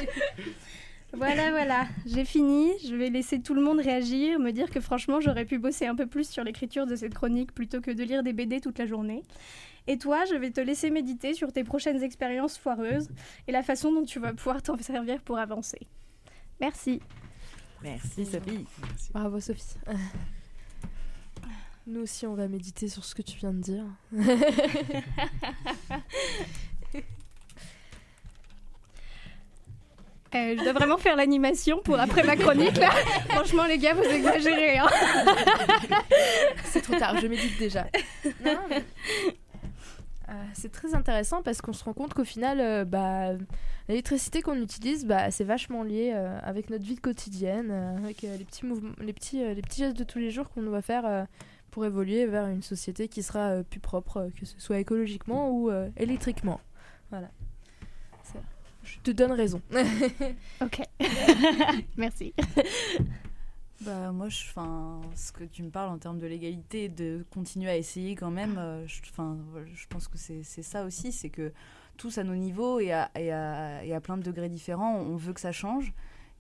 Voilà, voilà, j'ai fini. Je vais laisser tout le monde réagir, me dire que franchement, j'aurais pu bosser un peu plus sur l'écriture de cette chronique plutôt que de lire des BD toute la journée. Et toi, je vais te laisser méditer sur tes prochaines expériences foireuses et la façon dont tu vas pouvoir t'en servir pour avancer. Merci. Merci Sophie. Bravo Sophie. Nous aussi, on va méditer sur ce que tu viens de dire. Euh, je dois vraiment faire l'animation pour après ma chronique là. Franchement, les gars, vous exagérez. hein. C'est trop tard, je médite déjà. Non, mais- c'est très intéressant parce qu'on se rend compte qu'au final, euh, bah, l'électricité qu'on utilise, bah, c'est vachement lié euh, avec notre vie quotidienne, euh, avec euh, les, petits mouvements, les, petits, euh, les petits gestes de tous les jours qu'on doit faire euh, pour évoluer vers une société qui sera euh, plus propre, euh, que ce soit écologiquement ou euh, électriquement. Voilà. Je te donne raison. Ok. Merci. Bah, moi, je, ce que tu me parles en termes de légalité, de continuer à essayer quand même, euh, je, je pense que c'est ça aussi, c'est que tous à nos niveaux et à, et, à, et à plein de degrés différents, on veut que ça change.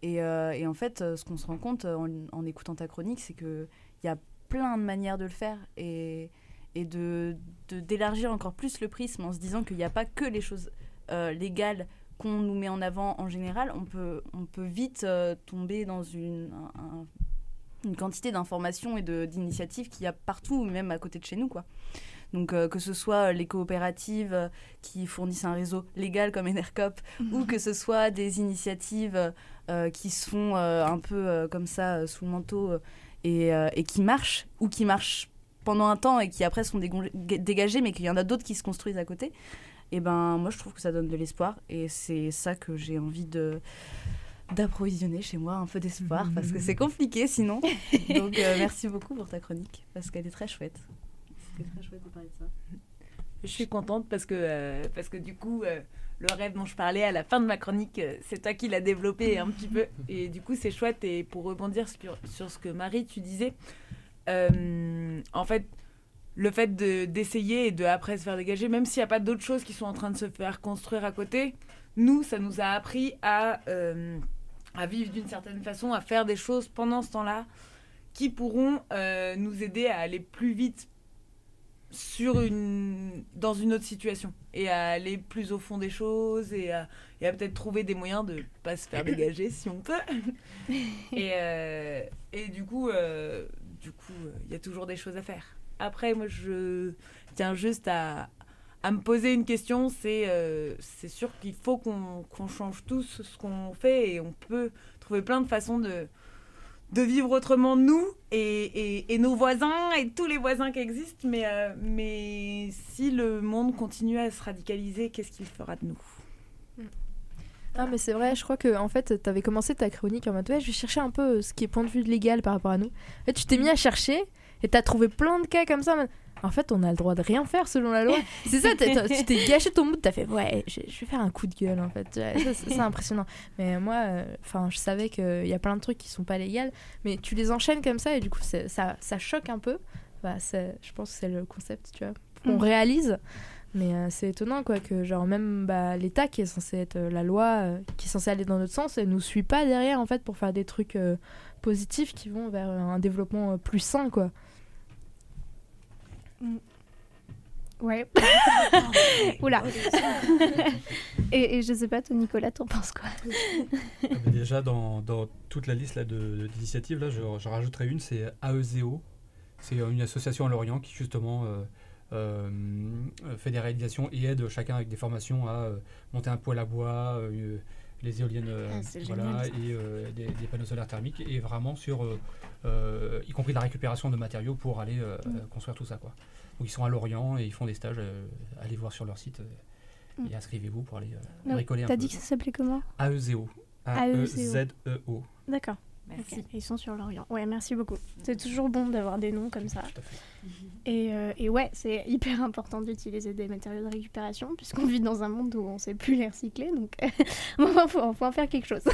Et, euh, et en fait, euh, ce qu'on se rend compte euh, en, écoutant ta chronique, c'est qu'il y a plein de manières de le faire. Et, et de d'élargir encore plus le prisme en se disant qu'il n'y a pas que les choses légales qu'on nous met en avant en général, on peut, on peut vite tomber dans une, un- un- une quantité d'informations et d'initiatives qu'il y a partout, même à côté de chez nous. Quoi. Donc euh, que ce soit les coopératives euh, qui fournissent un réseau légal comme Enercop, ou que ce soit des initiatives euh, qui se font euh, un peu euh, comme ça euh, sous le manteau euh, et, euh, et qui marchent, ou qui marchent pendant un temps et qui après sont dégagées, mais qu'il y en a d'autres qui se construisent à côté, et ben moi je trouve que ça donne de l'espoir et c'est ça que j'ai envie de d'approvisionner chez moi un peu d'espoir parce que c'est compliqué sinon. Donc euh, merci beaucoup pour ta chronique parce qu'elle est très chouette. C'était très chouette de parler de ça. Je suis contente parce que, euh, parce que du coup, euh, le rêve dont je parlais à la fin de ma chronique, c'est toi qui l'as développé un petit peu. Et du coup, c'est chouette. Et pour rebondir sur, sur ce que Marie, tu disais, euh, en fait, le fait de- d'essayer et de après se faire dégager, même s'il n'y a pas d'autres choses qui sont en train de se faire construire à côté, nous, ça nous a appris à, euh, à vivre d'une certaine façon, à faire des choses pendant ce temps-là qui pourront euh, nous aider à aller plus vite sur une dans une autre situation et à aller plus au fond des choses et à, et à peut-être trouver des moyens de pas se faire dégager si on peut. Et, euh, et du coup euh, du coup il y a toujours des choses à faire. Après moi je tiens juste à à me poser une question c'est euh, c'est sûr qu'il faut qu'on qu'on change tous ce qu'on fait et on peut trouver plein de façons de de vivre autrement nous et, et, et nos voisins et tous les voisins qui existent. Mais, euh, mais si le monde continue à se radicaliser, qu'est-ce qu'il fera de nous? Ah mais c'est vrai, je crois que en fait t'avais commencé ta chronique en mode ouais je vais chercher un peu ce qui est point de vue légal par rapport à nous. Et tu t'es mis à chercher et t'as trouvé plein de cas comme ça. En fait on a le droit de rien faire selon la loi. c'est ça, tu t'es gâché ton mood, t'as fait ouais je, je vais faire un coup de gueule en fait. C'est impressionnant. Mais moi, enfin je savais qu'il y a plein de trucs qui sont pas légaux, mais tu les enchaînes comme ça et du coup ça, ça choque un peu. Bah, je pense que c'est le concept, tu vois. On Mm. réalise. Mais euh, c'est étonnant quoi que genre même bah, l'État qui est censé être euh, la loi euh, qui est censé aller dans notre sens elle nous suit pas derrière en fait pour faire des trucs euh, positifs qui vont vers un développement euh, plus sain quoi. Ouais. Oula. et, et je sais pas, toi Nicolas, t'en penses quoi? Ah, déjà, dans, dans toute la liste là, de, de- d'initiatives, là, je, je rajouterai une, c'est AEZO. C'est une association à Lorient qui, justement, euh, euh, fait des réalisations et aide chacun avec des formations à euh, monter un poêle à bois, euh, les éoliennes, euh, Ah, voilà, génial, et euh, des, des panneaux solaires thermiques, et vraiment sur, euh, y compris la récupération de matériaux pour aller Mm. construire tout ça. Quoi. Donc, ils sont à Lorient et ils font des stages. allez voir sur leur site euh, et inscrivez-vous pour aller bricoler un Mm. T'as peu. dit que ça s'appelait comment? AEZO. A-E-Z-E-O. D'accord. Merci. Ils sont sur l'Orient. Ouais, merci beaucoup. C'est toujours bon d'avoir des noms comme ça. Et, euh, et ouais, c'est hyper important d'utiliser des matériaux de récupération puisqu'on vit dans un monde où on sait plus les recycler. Donc, il faut, faut en faire quelque chose.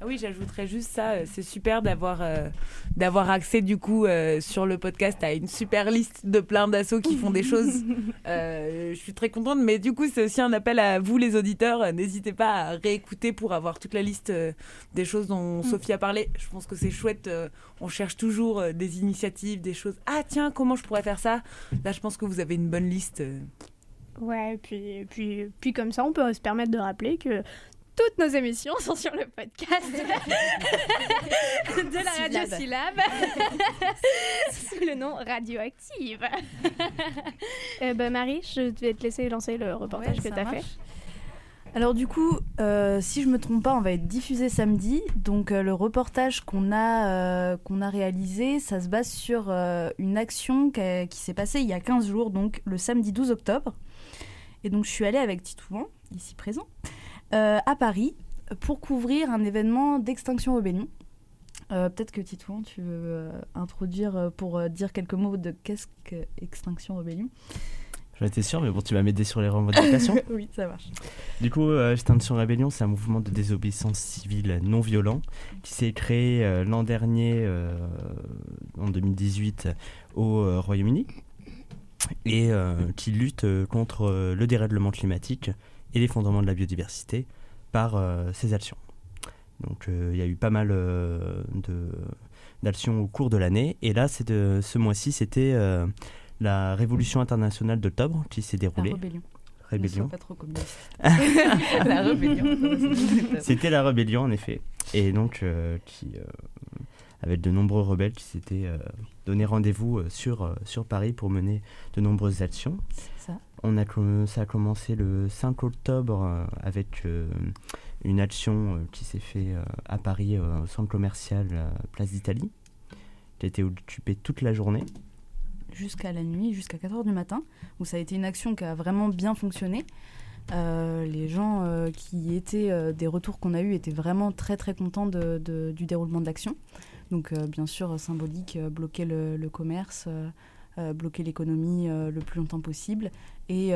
Ah oui, j'ajouterais juste ça. euh, C'est super d'avoir euh, d'avoir accès du coup euh, sur le podcast à une super liste de plein d'assos qui font des choses. Euh, je suis très contente, mais du coup c'est aussi un appel à vous les auditeurs. N'hésitez pas à réécouter pour avoir toute la liste des choses dont Sophie a parlé. Je pense que c'est chouette. on cherche toujours des initiatives, des choses. Ah tiens, comment je pourrais faire ça? Là, je pense que vous avez une bonne liste. Ouais, et puis, puis, puis comme ça, on peut se permettre de rappeler que toutes nos émissions sont sur le podcast de la radio Syllab sous le nom Radioactive. Ben Marie, je vais te laisser lancer le reportage Ouais, que tu as fait. Alors du coup, euh, si je me trompe pas, on va être diffusé samedi. Donc euh, le reportage qu'on a, euh, qu'on a réalisé, ça se base sur euh, une action qui, qui s'est passée il y a 15 jours, donc le samedi 12 octobre. Et donc je suis allée avec Titouan, ici présent, euh, à Paris pour couvrir un événement d'extinction rébellion. Euh, Peut-être que Titouan, tu veux euh, introduire euh, pour euh, dire quelques mots de qu'est-ce que Extinction Rebellion J'en étais sûr, mais bon, tu vas m'aider sur les revendications. Oui, ça marche. Du coup, euh, Extinction Rébellion, c'est un mouvement de désobéissance civile non violent qui s'est créé euh, l'an dernier, euh, en 2018, au euh, Royaume-Uni, et euh, qui lutte euh, contre euh, le dérèglement climatique et l'effondrement de la biodiversité par euh, ses actions. Donc il y a eu pas mal de d'actions au cours de l'année. Et là, c'est de, ce mois-ci, c'était la Révolution internationale d'octobre qui s'est déroulée. La rébellion. Rébellion. Pas trop la rébellion. C'était la rébellion en effet. Et donc qui avec de nombreux rebelles qui s'étaient euh, donné rendez-vous euh, sur, euh, sur Paris pour mener de nombreuses actions. On a, ça a commencé le 5 octobre avec une action qui s'est faite à Paris au centre commercial Place d'Italie, qui a été occupée toute la journée. Jusqu'à la nuit, jusqu'à 4h du matin, où ça a été une action qui a vraiment bien fonctionné. les gens qui étaient des retours qu'on a eus étaient vraiment très très contents du déroulement de l'action. Donc euh, bien sûr, symbolique, euh, bloquer le, commerce. Euh, bloquer l'économie le plus longtemps possible et,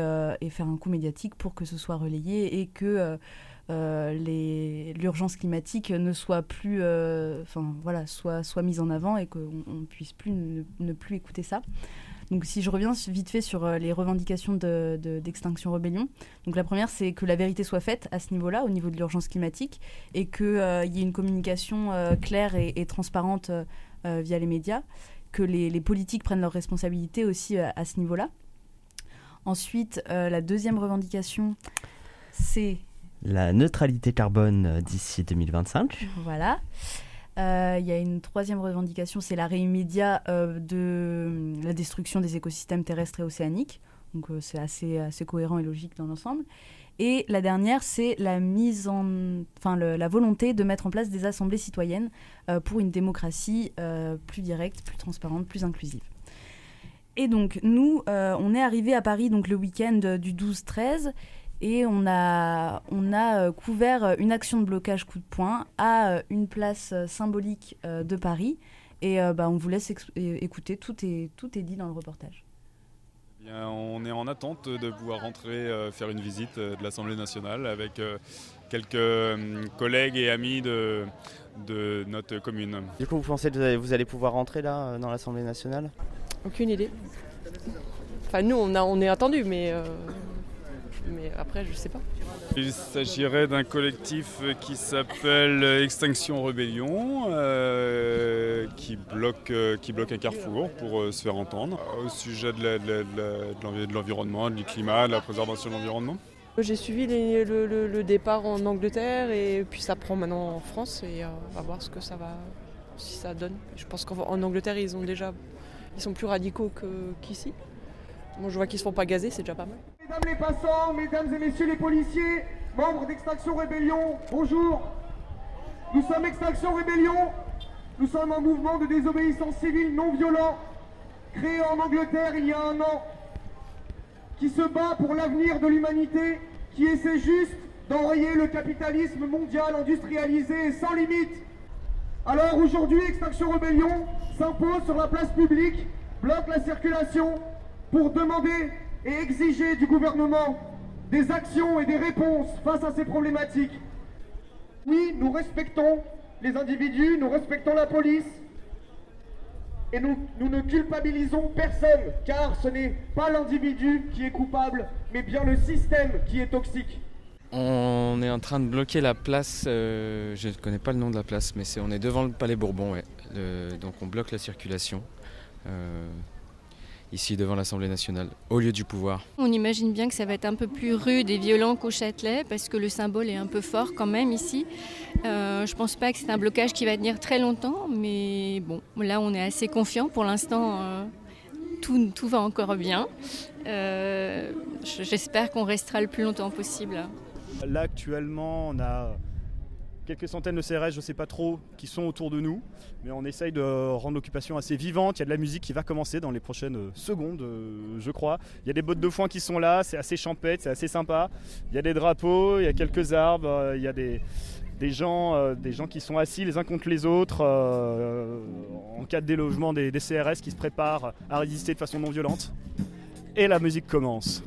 faire un coup médiatique pour que ce soit relayé et que l'urgence climatique ne soit plus, enfin voilà, soit, soit mise en avant et qu'on ne puisse plus ne, plus écouter ça. Donc si je reviens vite fait sur euh, les revendications d'Extinction de, Rébellion, donc la première c'est que la vérité soit faite à ce niveau-là, au niveau de l'urgence climatique, et qu'il euh, y ait une communication euh, claire et, transparente via les médias, que les, politiques prennent leurs responsabilités aussi à ce niveau-là. Ensuite, la deuxième revendication, c'est... La neutralité carbone d'ici 2025. Voilà. Euh, il y a une troisième revendication, c'est l'arrêt immédiat euh, de la destruction des écosystèmes terrestres et océaniques. Donc euh, c'est assez, assez cohérent et logique dans l'ensemble. Et la dernière, c'est la mise en, enfin la volonté de mettre en place des assemblées citoyennes pour une démocratie plus directe, plus transparente, plus inclusive. Et donc nous, on est arrivé à Paris donc le week-end du 12-13 et on a, on a euh, couvert euh, une action de blocage coup de poing à euh, une place symbolique de Paris. Et bah, on vous laisse écouter, tout est, tout est dit dans le reportage. Bien, on est en attente de pouvoir rentrer faire une visite de l'Assemblée nationale avec quelques collègues et amis de, de notre commune. Du coup, vous pensez que vous allez pouvoir rentrer là dans l'Assemblée nationale? Aucune idée. Enfin, nous, on, a, on est attendu, mais mais après, je sais pas. Il s'agirait d'un collectif qui s'appelle Extinction Rébellion, euh, qui, bloque, euh, qui bloque un carrefour pour euh, se faire entendre au sujet de l'environnement, du climat, de la préservation de l'environnement. J'ai suivi le, départ en Angleterre et puis ça prend maintenant en France et on va voir ce que ça va, si ça donne. Je pense qu'en Angleterre ils ont déjà, ils sont plus radicaux qu'ici. Moi, je vois qu'ils se font pas gazer, c'est déjà pas mal. Mesdames les passants, mesdames et messieurs les policiers, membres d'Extraction Rébellion, bonjour. Nous sommes Extraction Rébellion. Nous sommes un mouvement de désobéissance civile non violent, créé en Angleterre il y a un an, qui se bat pour l'avenir de l'humanité, qui essaie juste d'enrayer le capitalisme mondial industrialisé et sans limite. Alors aujourd'hui, Extraction Rébellion s'impose sur la place publique, bloque la circulation, pour demander et exiger du gouvernement des actions et des réponses face à ces problématiques. Oui, nous respectons les individus, nous respectons la police, et nous, nous, ne culpabilisons personne, car ce n'est pas l'individu qui est coupable, mais bien le système qui est toxique. On est en train de bloquer la place, euh, je ne connais pas le nom de la place, mais c'est on est devant le Palais Bourbon, donc on bloque la circulation. Euh, ici devant l'Assemblée nationale, au lieu du pouvoir. On imagine bien que ça va être un peu plus rude et violent qu'au Châtelet, parce que le symbole est un peu fort quand même ici. Euh, je ne pense pas que c'est un blocage qui va tenir très longtemps, mais bon, là on est assez confiant. Pour l'instant, euh, tout, tout, va encore bien. Euh, j'espère qu'on restera le plus longtemps possible. Là actuellement, on a quelques centaines de CRS, je ne sais pas trop, qui sont autour de nous. Mais on essaye de rendre l'occupation assez vivante. Il y a de la musique qui va commencer dans les prochaines euh, secondes, euh, je crois. Il y a des bottes de foin qui sont là, c'est assez champêtre, c'est assez sympa. Il y a des drapeaux, il y a quelques arbres, euh, il y a des, gens, des gens qui sont assis les uns contre les autres en cas de délogement des CRS qui se préparent à résister de façon non violente. Et la musique commence.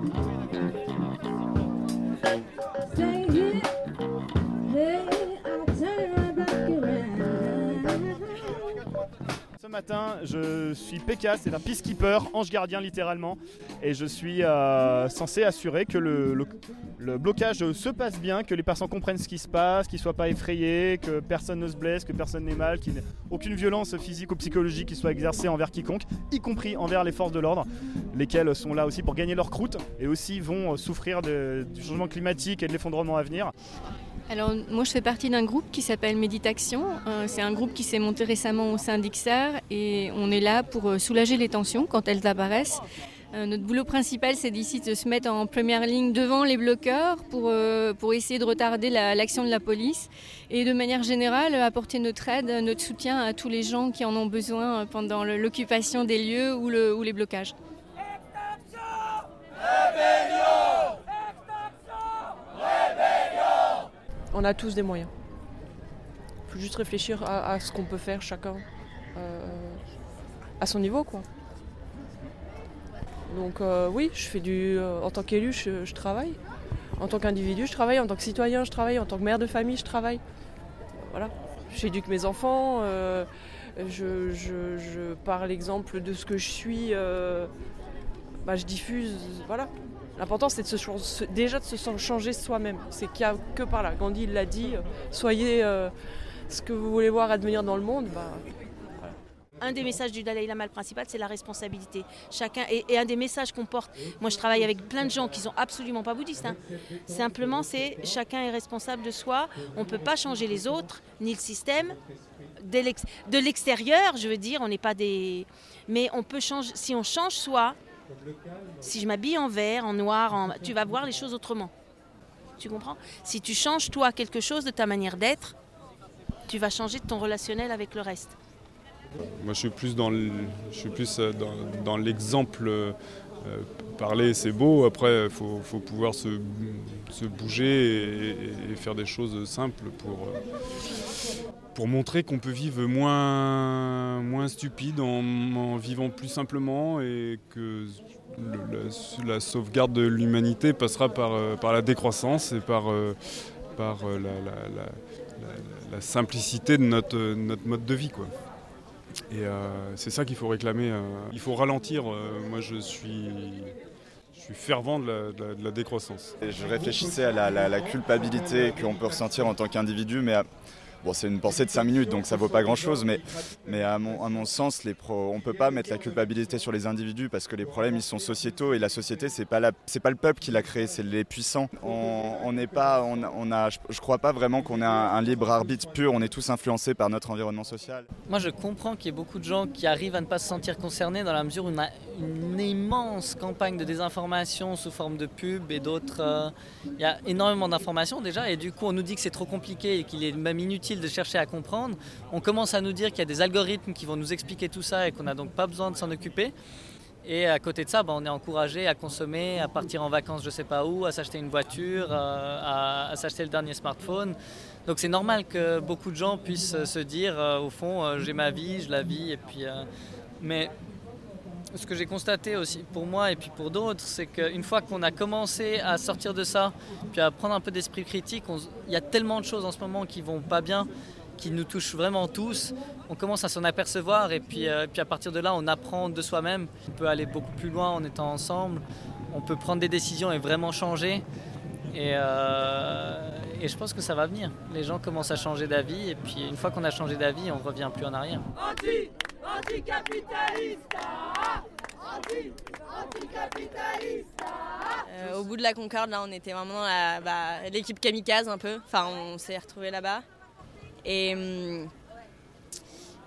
Matin, je suis PK, c'est un peacekeeper, ange gardien littéralement, et je suis euh, censé assurer que le, blocage se passe bien, que les personnes comprennent ce qui se passe, qu'ils ne soient pas effrayés, que personne ne se blesse, que personne n'est mal, qu'il n'y ait aucune violence physique ou psychologique qui soit exercée envers quiconque, y compris envers les forces de l'ordre, lesquelles sont là aussi pour gagner leur croûte et aussi vont souffrir du changement climatique et de l'effondrement à venir. Alors moi je fais partie d'un groupe qui s'appelle Méditation. Euh, c'est un groupe qui s'est monté récemment au sein d'XR et on est là pour euh, soulager les tensions quand elles apparaissent. Euh, notre boulot principal c'est d'ici de se mettre en première ligne devant les bloqueurs pour, pour essayer de retarder la- l'action de la police et de manière générale apporter notre aide, notre soutien à tous les gens qui en ont besoin pendant l'occupation des lieux ou, le- ou les blocages. On a tous des moyens. Il faut juste réfléchir à, ce qu'on peut faire chacun euh, à son niveau, quoi. Donc euh, oui, je fais du. euh, en tant qu'élu, je, travaille. En tant qu'individu, je travaille. En tant que citoyen, je travaille. En tant que mère de famille, je travaille. Voilà. J'éduque mes enfants. je, je- je parle exemple de ce que je suis. bah, je diffuse. Voilà. L'important, c'est déjà de se changer soi-même. C'est qu'il n'y a que par là. Gandhi l'a dit. euh, soyez euh, ce que vous voulez voir advenir dans le monde. Bah, Un des messages du Dalai Lama le principal, c'est la responsabilité. Chacun et, un des messages qu'on porte. Moi, je travaille avec plein de gens qui sont absolument pas bouddhistes. hein. Simplement, c'est chacun est responsable de soi. On peut pas changer les autres ni le système. De l'extérieur, je veux dire, on n'est pas des. Mais on peut changer. Si on change soi, si je m'habille en vert, en noir, en- tu vas voir les choses autrement. Tu comprends? Si tu changes toi quelque chose de ta manière d'être, tu vas changer ton relationnel avec le reste. Moi, je suis plus dans le- je suis plus euh, dans, dans l'exemple. euh, parler, c'est beau. Après, il faut, faut pouvoir se, se bouger et faire des choses simples pour, euh, pour montrer qu'on peut vivre moins, moins stupide en, vivant plus simplement et que la, sauvegarde de l'humanité passera par, euh, par la décroissance et par, euh, par euh, la, simplicité de notre, notre mode de vie. Quoi. Et c'est ça qu'il faut réclamer. Il faut ralentir. moi, je suis, je suis fervent de la, décroissance. Je réfléchissais à la, la- culpabilité qu'on peut ressentir en tant qu'individu, mais bon, c'est une pensée de 5 minutes, donc ça vaut pas grand-chose, mais, mais à, mon, sens, les pro, on peut pas mettre la culpabilité sur les individus parce que les problèmes, ils sont sociétaux et la société, c'est pas, pas le peuple qui l'a créé, c'est les puissants. On n'est pas, on, a, je, crois pas vraiment qu'on ait un, un libre arbitre pur, on est tous influencés par notre environnement social. Moi, je comprends qu'il y ait beaucoup de gens qui arrivent à ne pas se sentir concernés dans la mesure où on a une immense campagne de désinformation sous forme de pub et d'autres. euh, Il y a énormément d'informations déjà, et du coup, on nous dit que c'est trop compliqué et qu'il est même inutile de chercher à comprendre. On commence à nous dire qu'il y a des algorithmes qui vont nous expliquer tout ça et qu'on n'a donc pas besoin de s'en occuper. Et à côté de ça, bah, on est encouragé à consommer, à partir en vacances je sais pas où, à s'acheter une voiture, euh, à, s'acheter le dernier smartphone. Donc c'est normal que beaucoup de gens puissent se dire, euh, au fond, euh, j'ai ma vie, je la vis. Et puis, mais ce que j'ai constaté aussi pour moi et puis pour d'autres, c'est qu'une fois qu'on a commencé à sortir de ça, puis à prendre un peu d'esprit critique, il y a tellement de choses en ce moment qui vont pas bien, qui nous touchent vraiment tous. On commence à s'en apercevoir et puis, euh, puis à partir de là, on apprend de soi-même. On peut aller beaucoup plus loin en étant ensemble. On peut prendre des décisions et vraiment changer. Et, euh, et je pense que ça va venir. Les gens commencent à changer d'avis et puis une fois qu'on a changé d'avis, on revient plus en arrière. Anti, anticapitaliste Anti, anticapitaliste Euh, au bout de la Concorde, là, on était vraiment dans la- bah, l'équipe kamikaze un peu. Enfin, on s'est retrouvés là-bas. Et, hum,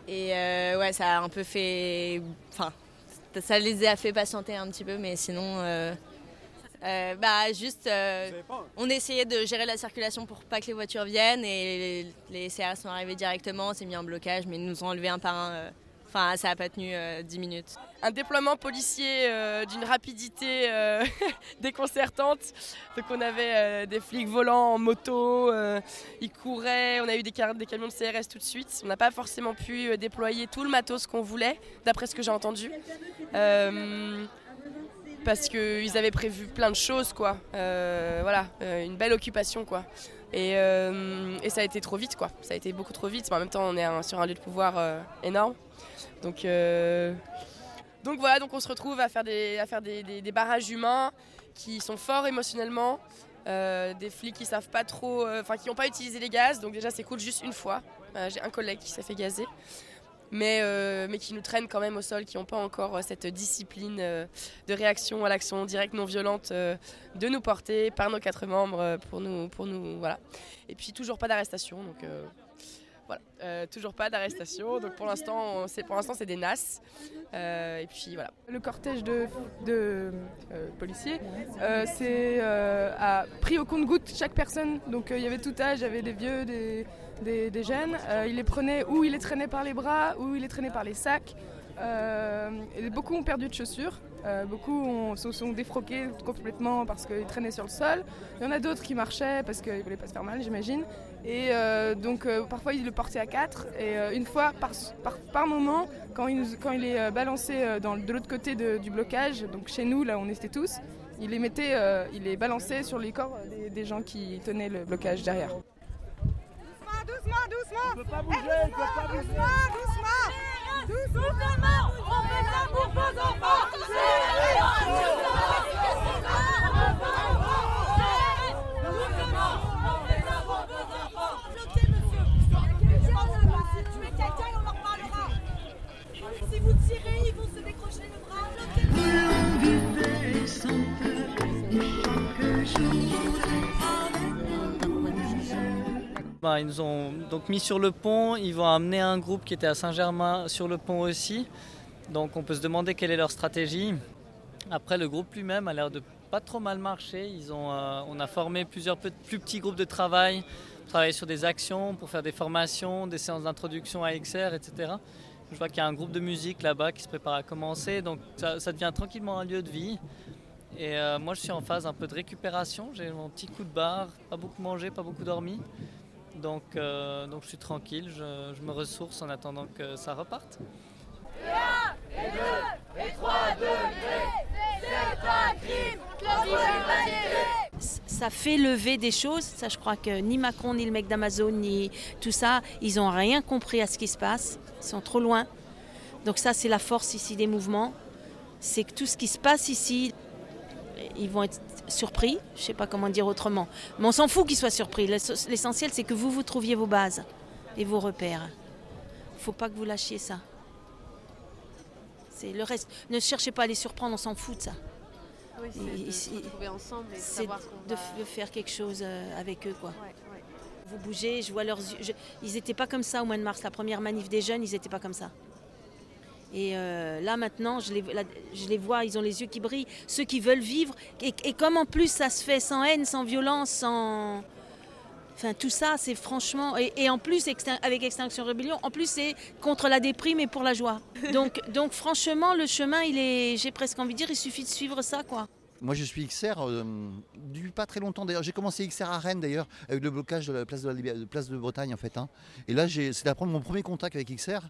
et euh, ouais, ça a un peu fait. Enfin, ça les a fait patienter un petit peu, mais sinon. Euh, bah, juste. euh, on essayait de gérer la circulation pour pas que les voitures viennent et les, les CRS sont arrivés directement, on s'est mis en blocage, mais ils nous ont enlevé un par un. euh, Enfin, ça a pas tenu euh, 10 minutes. un déploiement policier euh, d'une rapidité euh, déconcertante. Donc on avait euh, des flics volants en moto, euh, ils couraient, on a eu des, car- des camions de CRS tout de suite. On n'a pas forcément pu euh, déployer tout le matos qu'on voulait, d'après ce que j'ai entendu. Euh, parce qu'ils avaient prévu plein de choses, quoi. Euh, voilà, euh, une belle occupation, quoi. Et, euh, et, ça a été trop vite, quoi. Ça a été beaucoup trop vite. En même temps, on est sur un lieu de pouvoir énorme. Donc, donc voilà, donc on se retrouve à faire des, barrages humains qui sont forts émotionnellement. des flics qui savent pas trop, enfin qui n'ont pas utilisé les gaz, donc déjà c'est cool juste une fois. J'ai un collègue qui s'est fait gazer mais, euh, mais qui nous traînent quand même au sol, qui n'ont pas encore euh, cette discipline euh, de réaction à l'action directe non violente de nous porter par nos quatre membres pour nous, voilà. Et puis toujours pas d'arrestation, donc voilà, toujours pas d'arrestation. Donc pour l'instant, c'est pour l'instant c'est des NAS. et puis voilà. Le cortège de, de policiers, c'est a pris au compte-goutte chaque personne. Donc il y avait tout âge, il y avait des vieux, des des, jeunes. Euh, il les prenait ou il les traînait par les bras ou il les traînait par les sacs. Euh, beaucoup ont perdu de chaussures. Euh, beaucoup se sont défroqués complètement parce qu'ils traînaient sur le sol. Il y en a d'autres qui marchaient parce qu'ils ne voulaient pas se faire mal, j'imagine. Et donc parfois ils le portaient à quatre. Et une fois par, par, moment, quand il, quand il est balancé dans, de l'autre côté du blocage, donc chez nous, là on était tous, il les mettait, il les balançait sur les corps des, des gens qui tenaient le blocage derrière doucement, doucement. On peut pas bouger, on peut pas bouger. Doucement, doucement. Doucement. On fait ça pour vos enfants. Si vous tirez, ils vont se décrocher le bras. Bah, ils nous ont donc mis sur le pont, ils vont amener un groupe qui était à Saint-Germain sur le pont aussi. Donc on peut se demander quelle est leur stratégie. Après le groupe lui-même a l'air de pas trop mal marcher. Euh, on a formé plusieurs plus petits groupes de travail, travailler sur des actions pour faire des formations, des séances d'introduction à XR, etc. Je vois qu'il y a un groupe de musique là-bas qui se prépare à commencer, donc ça, devient tranquillement un lieu de vie. Et euh, moi je suis en phase un peu de récupération, j'ai mon petit coup de barre, pas beaucoup mangé, pas beaucoup dormi. Donc, euh, donc je suis tranquille, je, me ressource en attendant que ça reparte. Ça fait lever des choses, ça je crois que ni Macron, ni le mec d'Amazon, ni tout ça, ils n'ont rien compris à ce qui se passe, ils sont trop loin. Donc ça c'est la force ici des mouvements, c'est que tout ce qui se passe ici, ils vont être surpris, je ne sais pas comment dire autrement. Mais on s'en fout qu'ils soient surpris. L'essentiel, c'est que vous, vous trouviez vos bases et vos repères. Il ne faut pas que vous lâchiez ça. C'est le reste. Ne cherchez pas à les surprendre, on s'en fout de ça. Oui, c'est de, faire quelque chose euh, avec eux. quoi. Vous bougez, je vois leurs yeux. Ils n'étaient pas comme ça au mois de mars. La première manif des jeunes, ils n'étaient pas comme ça. Et euh, là maintenant, je les, je les, vois, ils ont les yeux qui brillent. Ceux qui veulent vivre. Et, comme en plus ça se fait sans haine, sans violence, sans... Enfin tout ça, c'est franchement... Et, en plus, avec Extinction Rebellion, en plus c'est contre la déprime et pour la joie. Donc, donc franchement, le chemin, il est... J'ai presque envie de dire, il suffit de suivre ça, quoi. Moi je suis XR euh, du pas très longtemps d'ailleurs. J'ai commencé XR à Rennes d'ailleurs avec le blocage de la place de, la, place de Bretagne en fait. Hein. Et là c'est d'apprendre mon premier contact avec XR.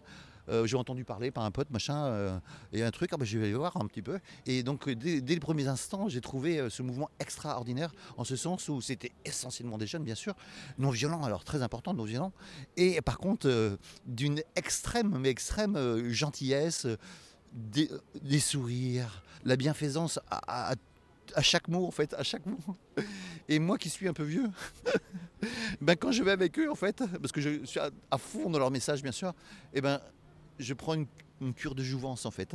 Euh, j'ai entendu parler par un pote, machin, euh, et un truc, ah bah, je vais aller voir un petit peu. Et donc, euh, dès, les premiers instants, j'ai trouvé ce mouvement extraordinaire, en ce sens où c'était essentiellement des jeunes, bien sûr, non violents, alors très important, non violents, et par contre, d'une extrême, mais extrême gentillesse, des, sourires, la bienfaisance à, chaque mot en fait, à chaque mot. Et moi qui suis un peu vieux, ben quand je vais avec eux en fait, parce que je suis à, fond dans leur message bien sûr, et eh ben je prends une, cure de jouvence en fait.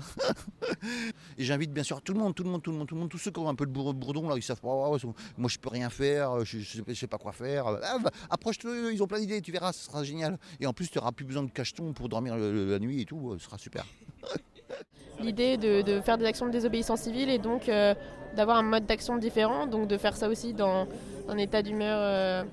et j'invite bien sûr tout le monde, tout le monde, tout le monde, tout le monde, tous ceux qui ont un peu de bourdon là, ils savent pas, moi je peux rien faire, je, ne sais pas quoi faire. Ah, approche-le, ils ont plein d'idées, tu verras, ce sera génial. Et en plus, tu n'auras plus besoin de cacheton pour dormir la nuit et tout, ce sera super. L'idée de, faire des actions de désobéissance civile et donc euh, d'avoir un mode d'action différent, donc de faire ça aussi dans un état d'humeur. Euh,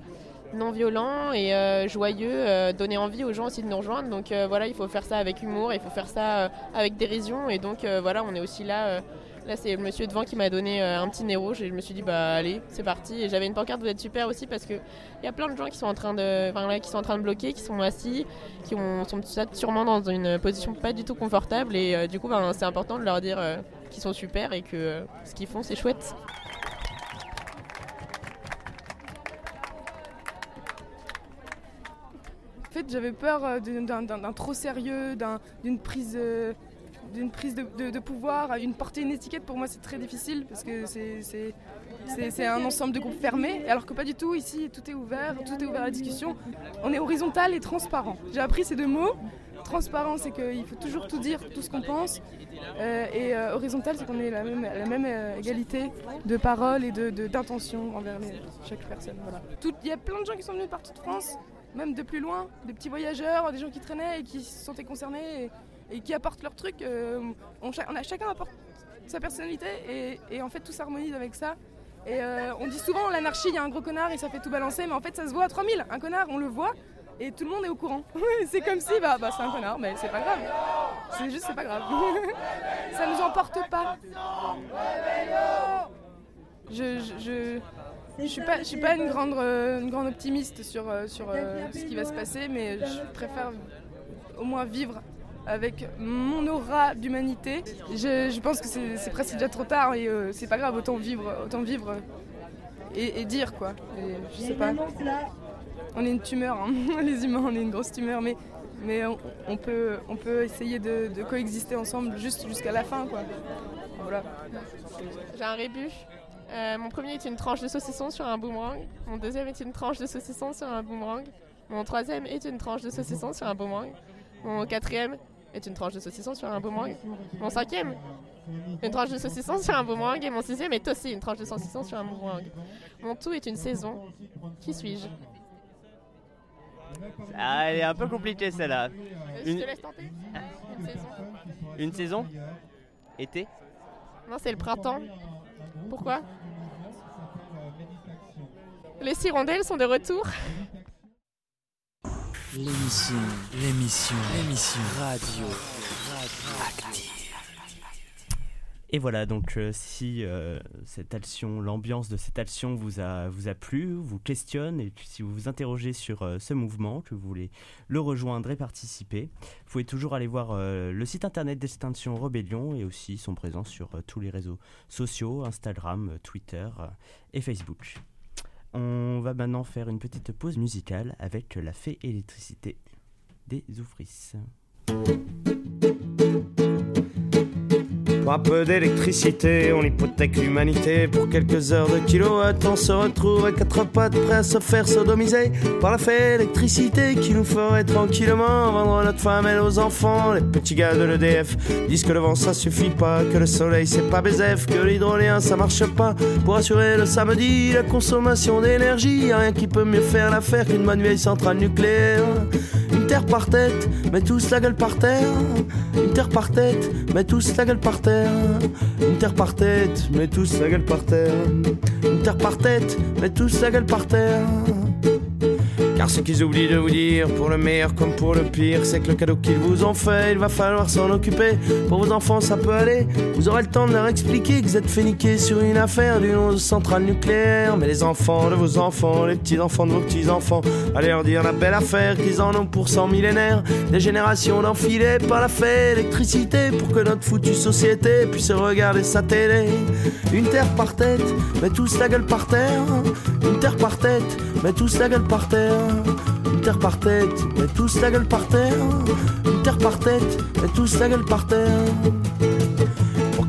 non violent et euh, joyeux, euh, donner envie aux gens aussi de nous rejoindre. Donc euh, voilà, il faut faire ça avec humour, il faut faire ça avec dérision. Et donc voilà, on est aussi là. là, c'est le monsieur devant qui m'a donné un petit nez rouge et je me suis dit, bah allez, c'est parti. Et j'avais une pancarte, vous êtes super aussi parce qu'il y a plein de gens qui sont en train de, qui sont en train de bloquer, qui sont assis, qui ont, sont sûrement dans une position pas du tout confortable. Et du coup, ben, c'est important de leur dire qui sont super et que ce qu'ils font c'est chouette. J'avais peur euh, d'un- trop sérieux, d'un- d'une prise, euh, d'une prise de, pouvoir, une porter une étiquette. Pour moi, c'est très difficile parce que c'est- un ensemble de groupes fermés. Alors que pas du tout. Ici, tout est ouvert, tout est ouvert à la discussion. On est horizontal et transparent. J'ai appris ces deux mots. Transparent, c'est qu'il faut toujours tout dire, tout ce qu'on pense. Euh, et horizontal, c'est qu'on ait la même, la même égalité de parole et d'intention envers chaque personne. Il y a plein de gens qui sont venus de partout de France, même de plus loin, des petits voyageurs, des gens qui traînaient et qui se sentaient concernés et, qui apportent leur truc. Euh, on, a, chacun apporte sa personnalité et, et en fait tout s'harmonise avec ça. Et euh, on dit souvent l'anarchie, il y a un gros connard et ça fait tout balancer, mais en fait ça se voit à 3000. Un connard, on le voit et tout le monde est au courant. c'est comme si, bah, bah c'est un connard, mais c'est pas grave. C'est juste, c'est pas grave. ça nous emporte pas. Je, je, je, je suis pas, je suis pas une grande, euh, une grande optimiste sur, euh, sur euh, ce qui va se passer, mais je préfère au moins vivre avec mon aura d'humanité. Je, je pense que c'est c'est presque déjà trop tard et euh, c'est pas grave, autant vivre, autant vivre et, et dire quoi. Et je sais pas. On est une tumeur, hein. les humains, on est une grosse tumeur, mais, mais on, on peut, on peut essayer de, de coexister ensemble juste jusqu'à la fin quoi. Voilà. J'ai un rébut. Euh, mon premier est une tranche de saucisson sur un boomerang. Mon deuxième est une tranche de saucisson sur un boomerang. Mon troisième est une tranche de saucisson sur un boomerang. Mon quatrième est une tranche de saucisson sur un boomerang. Mon cinquième, une tranche de saucisson sur un boomerang. Et mon sixième est aussi une tranche de saucisson sur un boomerang. Mon tout est une saison. Qui suis-je? Ah, elle est un peu compliquée celle-là. Je te laisse tenter. Une saison. une saison? Été? Non, c'est le printemps. Pourquoi? Les hirondelles sont de retour. L'émission, l'émission, l'émission radio, radio active. Et voilà, donc euh, si euh, cette action, l'ambiance de cette action vous a, vous a plu, vous questionne, et si vous vous interrogez sur euh, ce mouvement, que vous voulez le rejoindre et participer, vous pouvez toujours aller voir le site internet d'Extinction Rebellion et aussi son présence sur euh, tous les réseaux sociaux, Instagram, Twitter et Facebook. On va maintenant faire une petite pause musicale avec la fée électricité des Oufris. Pour un peu d'électricité, on hypothèque l'humanité. Pour quelques heures de kilowatts, on se retrouve à quatre pattes, prêts à se faire sodomiser par la fée électricité qui nous ferait tranquillement vendre notre femme et nos enfants. Les petits gars de l'EDF disent que le vent ça suffit pas, que le soleil c'est pas BZF, que l'hydrolien ça marche pas. Pour assurer le samedi la consommation d'énergie, rien qui peut mieux faire l'affaire qu'une vieille centrale nucléaire. Une terre par tête, mais tous la gueule par terre. Une terre par tête, mais tous la gueule par terre. Une terre par tête, mais tous la gueule par terre. Une terre par tête, mais tous la gueule par terre. Car ce qu'ils oublient de vous dire, pour le meilleur comme pour le pire, c'est que le cadeau qu'ils vous ont fait, il va falloir s'en occuper. Pour vos enfants, ça peut aller. Vous aurez le temps de leur expliquer que vous êtes fait niquer sur une affaire d'une centrale nucléaire. Mais les enfants de vos enfants, les petits-enfants de vos petits-enfants, allez leur dire la belle affaire qu'ils en ont pour cent millénaires. Des générations d'enfilés par la fée électricité pour que notre foutue société puisse regarder sa télé. Une terre par tête, mais tous la gueule par terre. Une terre par tête, mais tous la gueule par terre. Une terre par tête, mais tous la gueule par terre. Une terre par tête, mais tous la gueule par terre.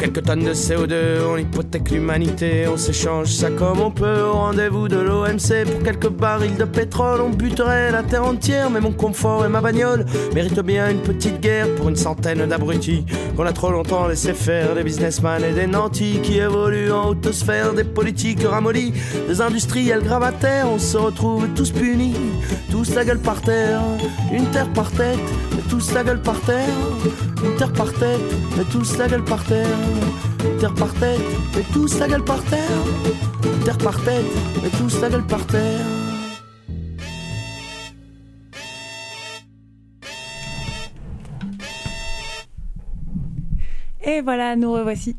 Quelques tonnes de CO2, on hypothèque l'humanité, on s'échange ça comme on peut au rendez-vous de l'OMC. Pour quelques barils de pétrole, on buterait la terre entière, mais mon confort et ma bagnole méritent bien une petite guerre pour une centaine d'abrutis qu'on a trop longtemps laissé faire, des businessmen et des nantis qui évoluent en haute sphère, des politiques ramollis, des industriels gravataires. On se retrouve tous punis, tous la gueule par terre, une terre par tête, mais tous la gueule par terre, une terre par tête, mais tous la gueule par terre. Terre par tête, mais tous la gueule par terre. Terre par tête, mais tous la gueule par terre. Et voilà, nous revoici.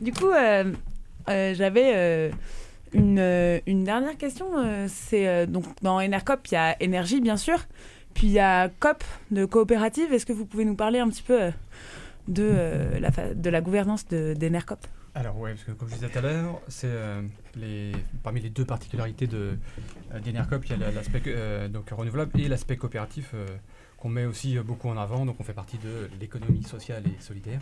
du coup, euh, euh, j'avais euh, une, dernière question. c'est donc dans Enercop, il y a énergie bien sûr, puis il y a COP de coopérative. Est-ce que vous pouvez nous parler un petit peu de, euh, la, de la gouvernance de- Alors ouais, parce que comme je disais tout à l'heure, c'est euh, les, parmi les deux particularités de euh, il y a la- l'aspect renouvelable et l'aspect coopératif qu'on met aussi beaucoup en avant. Donc on fait partie de l'économie sociale et solidaire,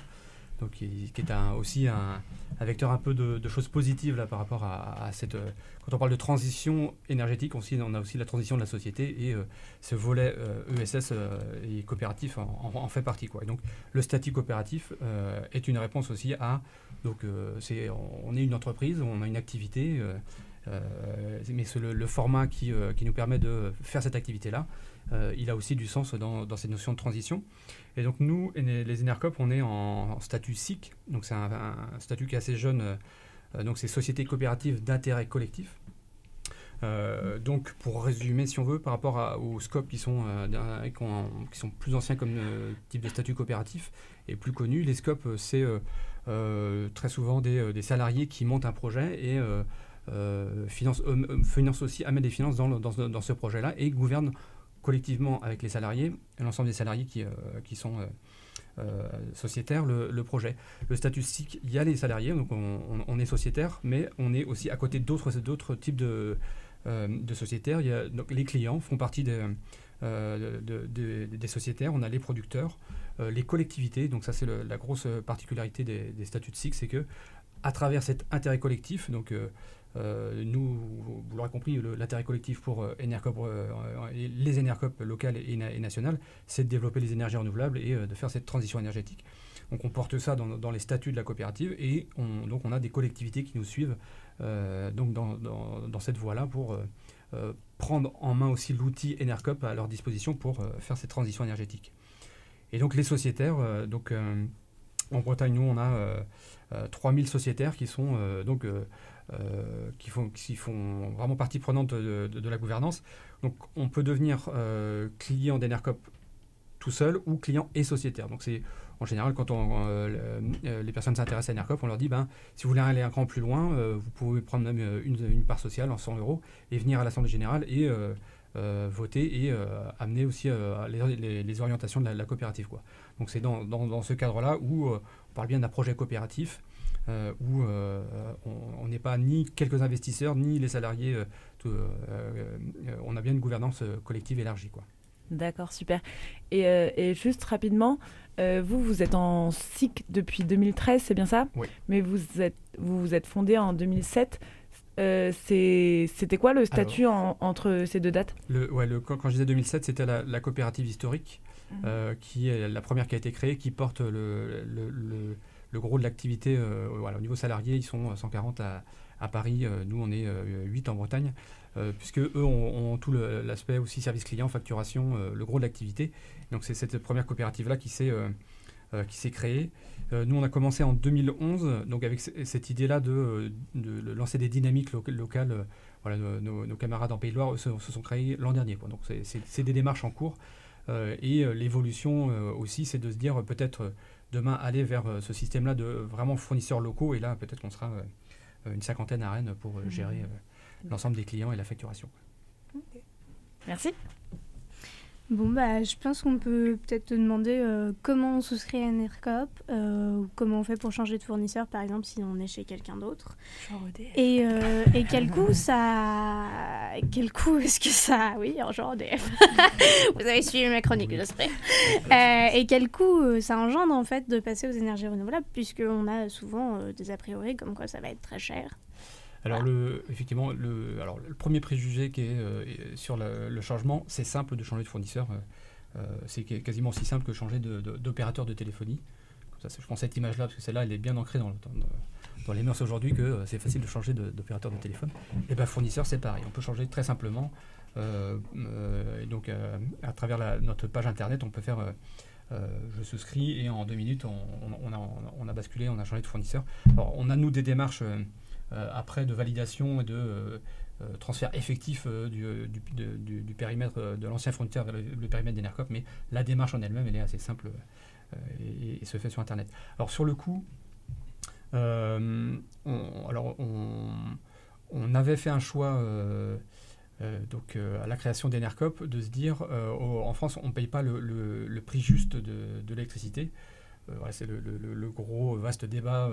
qui, est aussi un, vecteur un peu de, choses positives là par rapport à, cette. euh, quand on parle de transition énergétique, on a aussi la transition de la société et euh, ce volet ESS euh, et coopératif en, fait partie quoi. Et donc le statut coopératif est une réponse aussi à donc c'est on est une entreprise, on a une activité. mais le, le format qui, qui nous permet de faire cette activité-là, il a aussi du sens dans, dans cette notion de transition. Et donc nous, les Enercop, on est en, statut SIC, donc c'est un, statut qui est assez jeune, euh, donc c'est Société coopérative d'intérêt collectif. Euh, donc, pour résumer, si on veut, par rapport aux scopes qui sont, euh, qui, ont- qui sont plus anciens comme euh, type de statut coopératif et plus connus, les scopes, euh, c'est euh, euh, très souvent des, euh, salariés qui montent un projet et euh, euh, financent, aussi, amènent des finances dans ce projet-là et gouvernent collectivement avec les salariés, l'ensemble des salariés qui, euh, qui sont euh, euh, sociétaires, le, projet. Le statut SIC, il y a les salariés, donc on, est sociétaire, mais on est aussi à côté d'autres types de, de sociétaires. Il y a, donc les clients font partie des, de- de- de- des sociétaires, on a les producteurs, les collectivités, donc ça c'est la grosse particularité des, statuts de SIC, c'est que à travers cet intérêt collectif, donc euh, nous, vous l'aurez compris, l'intérêt collectif pour euh, euh, les Enercop locales et, na- et nationales, c'est de développer les énergies renouvelables et euh, de faire cette transition énergétique. Donc on porte ça dans, les statuts de la coopérative et on, donc on a des collectivités qui nous suivent donc dans, dans- cette voie-là pour prendre en main aussi l'outil Enercop à leur disposition pour faire cette transition énergétique. Et donc les sociétaires, donc en Bretagne, nous on a euh, euh, 3000 sociétaires qui sont euh, donc euh, euh, qui font qui font vraiment partie prenante de, la gouvernance. Donc on peut devenir euh, client d'Enercop tout seul ou client et sociétaire. Donc c'est en général quand euh, euh, les personnes s'intéressent à Enercop, on leur dit ben si vous voulez aller un cran plus loin, euh, vous pouvez prendre même euh, une, une part sociale en 100 euros et venir à l'assemblée générale et euh, euh, voter et euh, amener aussi euh, les, les- les orientations de la, la coopérative quoi. Donc c'est dans, dans- dans ce cadre-là où euh, on parle bien d'un projet coopératif euh, où euh, on n'est pas ni quelques investisseurs ni les salariés. euh, tout, euh, euh, on a bien une gouvernance euh, collective élargie quoi. D'accord, super. Et, euh, et juste rapidement, euh, vous, vous êtes en SIC depuis 2013, c'est bien ça? Oui. Mais vous êtes, vous vous êtes fondé en 2007. Euh, C'était quoi le statut en- entre ces deux dates? Le, ouais, le, quand, je disais 2007, c'était la, la coopérative historique, Mhm. euh, qui est la première qui a été créée, qui porte le, le, le- le gros de l'activité. euh, voilà, au niveau salarié, ils sont 140 à, à Paris, nous on est euh, 8 en Bretagne, puisque eux ont, ont tout l'aspect aussi service client, facturation, le gros de l'activité. Donc c'est cette première coopérative-là qui s'est qui s'est créée. Euh, nous, on a commencé en 2011, donc avec cette idée-là de, de lancer des dynamiques loca- locales. euh, voilà, nos, nos- nos camarades en Pays de Loire se, se sont créés l'an dernier. quoi. Donc c'est- des démarches en cours. Euh, et euh, l'évolution euh, aussi, c'est de se dire euh, peut-être euh, demain aller vers euh, ce système-là de vraiment fournisseurs locaux. Et là, peut-être qu'on sera euh, une cinquantaine à Rennes pour euh, gérer euh, l'ensemble des clients et la facturation. Merci. Bon, bah, je pense qu'on peut peut-être te demander euh, comment on souscrit à NERCOP, euh, ou comment on fait pour changer de fournisseur, par exemple, si on est chez quelqu'un d'autre. Et, euh, et quel coût ça. Quel coût est-ce que ça. Oui, en genre EDF. Vous avez suivi ma chronique, j'espère. Euh, et quel coût ça engendre, en fait, de passer aux énergies renouvelables, puisqu'on a souvent euh, des a priori comme quoi ça va être très cher. Alors, le, effectivement, le, alors, le premier préjugé qui est euh, sur le, le changement, c'est simple de changer de fournisseur. euh, euh, c'est qu- quasiment aussi simple que changer de- de- d'opérateur de, téléphonie. Comme ça, je prends cette image-là parce que celle-là, elle est bien ancrée dans, le- dans, dans- dans les mœurs aujourd'hui que euh, c'est facile de changer d'opérateur de, téléphone. Et bien, fournisseur, c'est pareil. On peut changer très simplement. et donc, à travers la- notre page internet, on peut faire. euh, je souscris et en deux minutes, on, on- on a, on a basculé, on a changé de fournisseur. Alors, on a nous des démarches euh, après de validation et de euh, euh, transfert effectif euh, du, périmètre euh, de l'ancien fournisseur vers le, périmètre d'Enercop, mais la démarche en elle-même, elle est assez simple euh, et, se fait sur Internet. Alors sur le coup, euh, on, alors on, avait fait un choix euh, euh, donc euh, à la création d'Enercop de se dire euh, en France on ne paye pas le, prix juste de l'électricité. Voilà, c'est le, le- gros vaste débat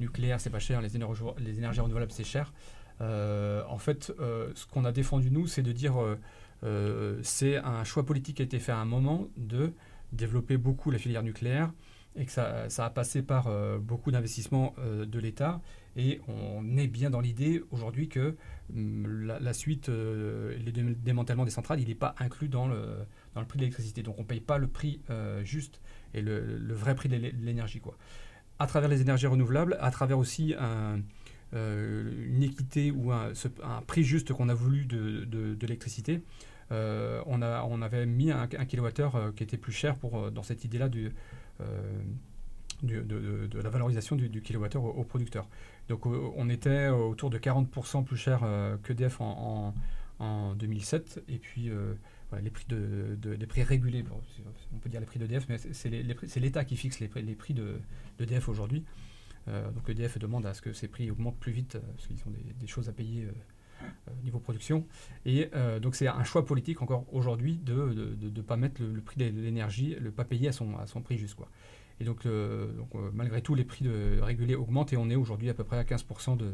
nucléaire, c'est pas cher, les énergies, les renouvelables, c'est cher. Euh, en fait, euh, ce qu'on a défendu, nous, c'est de dire euh, euh, c'est un choix politique qui a été fait à un moment de développer beaucoup la filière nucléaire et que ça, ça a passé par euh, beaucoup d'investissements euh, de l'État. Et on est bien dans l'idée aujourd'hui que hum, la, suite, euh, le dé- démantèlement des centrales, il n'est pas inclus dans le, dans le prix de l'électricité. Donc on ne paye pas le prix euh, juste et le, vrai prix de l'é- de l'énergie. quoi. À travers les énergies renouvelables, à travers aussi euh, une équité ou un, prix juste qu'on a voulu de, l'électricité, euh, on, a, on avait mis un, un kilowattheure qui était plus cher pour, dans cette idée-là de, de- la valorisation du, du kilowattheure au, producteur. Donc on était autour de 40% plus cher qu'EDF en, en, en 2007. Et puis les prix, de, de- prix régulés, on peut dire les prix d'EDF, mais c'est- l'État qui fixe les prix, les prix de- d'EDF aujourd'hui. Euh, donc EDF demande à ce que ces prix augmentent plus vite, parce qu'ils ont des, choses à payer euh, euh, niveau production. Et euh, donc c'est un choix politique encore aujourd'hui de ne de, pas mettre le, prix de l'énergie, le pas payer à son, à son prix juste. Et donc, euh, malgré tout, les prix de, régulés augmentent et on est aujourd'hui à peu près à 15% de,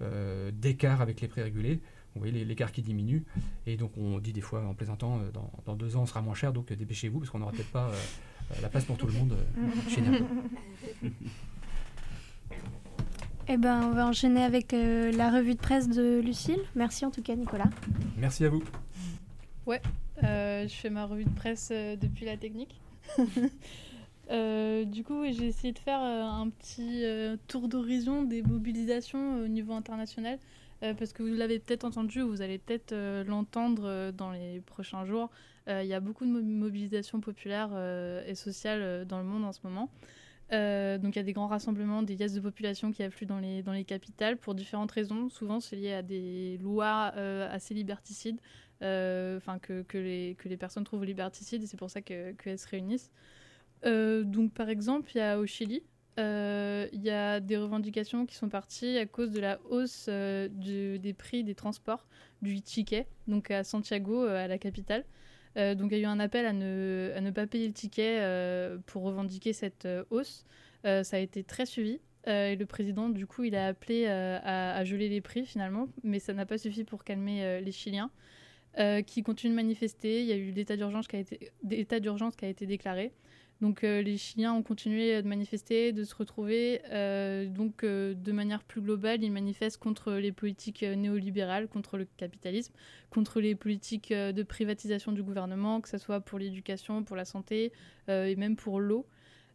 euh, d'écart avec les prix régulés. Vous voyez l'écart qui diminue. Et donc on dit des fois en plaisantant, euh, dans, dans deux ans on sera moins cher, donc euh, dépêchez-vous parce qu'on n'aura peut-être pas euh, la place pour tout le monde euh, chez. Eh ben, on va enchaîner avec euh, la revue de presse de Lucille. Merci en tout cas, Nicolas. Merci à vous. Ouais, euh, je fais ma revue de presse euh, depuis la technique. Euh, du coup, j'ai essayé de faire euh, un petit euh, tour d'horizon des mobilisations au niveau international, euh, parce que vous l'avez peut-être entendu, ou vous allez peut-être euh, l'entendre euh, dans les prochains jours. Il y a beaucoup de mo- mobilisations populaires et sociales dans le monde en ce moment. Donc il y a des grands rassemblements, des liesses de population qui affluent dans les, dans les capitales pour différentes raisons. Souvent c'est lié à des lois assez liberticides, enfin que, que, les, que les personnes trouvent liberticides et c'est pour ça que- qu'elles se réunissent. Donc par exemple, il y a au Chili, il y a des revendications qui sont parties à cause de la hausse euh, des prix des transports du ticket, donc à Santiago, euh, à la capitale. Euh, donc il y a eu un appel à ne, pas payer le ticket euh, pour revendiquer cette euh, hausse. Euh, ça a été très suivi. Euh, et le président, du coup, il a appelé euh, à, geler les prix finalement, mais ça n'a pas suffi pour calmer euh, les Chiliens euh, qui continuent de manifester. Il y a eu l'état d'urgence qui a été déclaré. Donc euh, les Chiliens ont continué de manifester, de se retrouver. Euh, donc euh, de manière plus globale, ils manifestent contre les politiques néolibérales, contre le capitalisme, contre les politiques de privatisation du gouvernement, que ce soit pour l'éducation, pour la santé et même pour l'eau.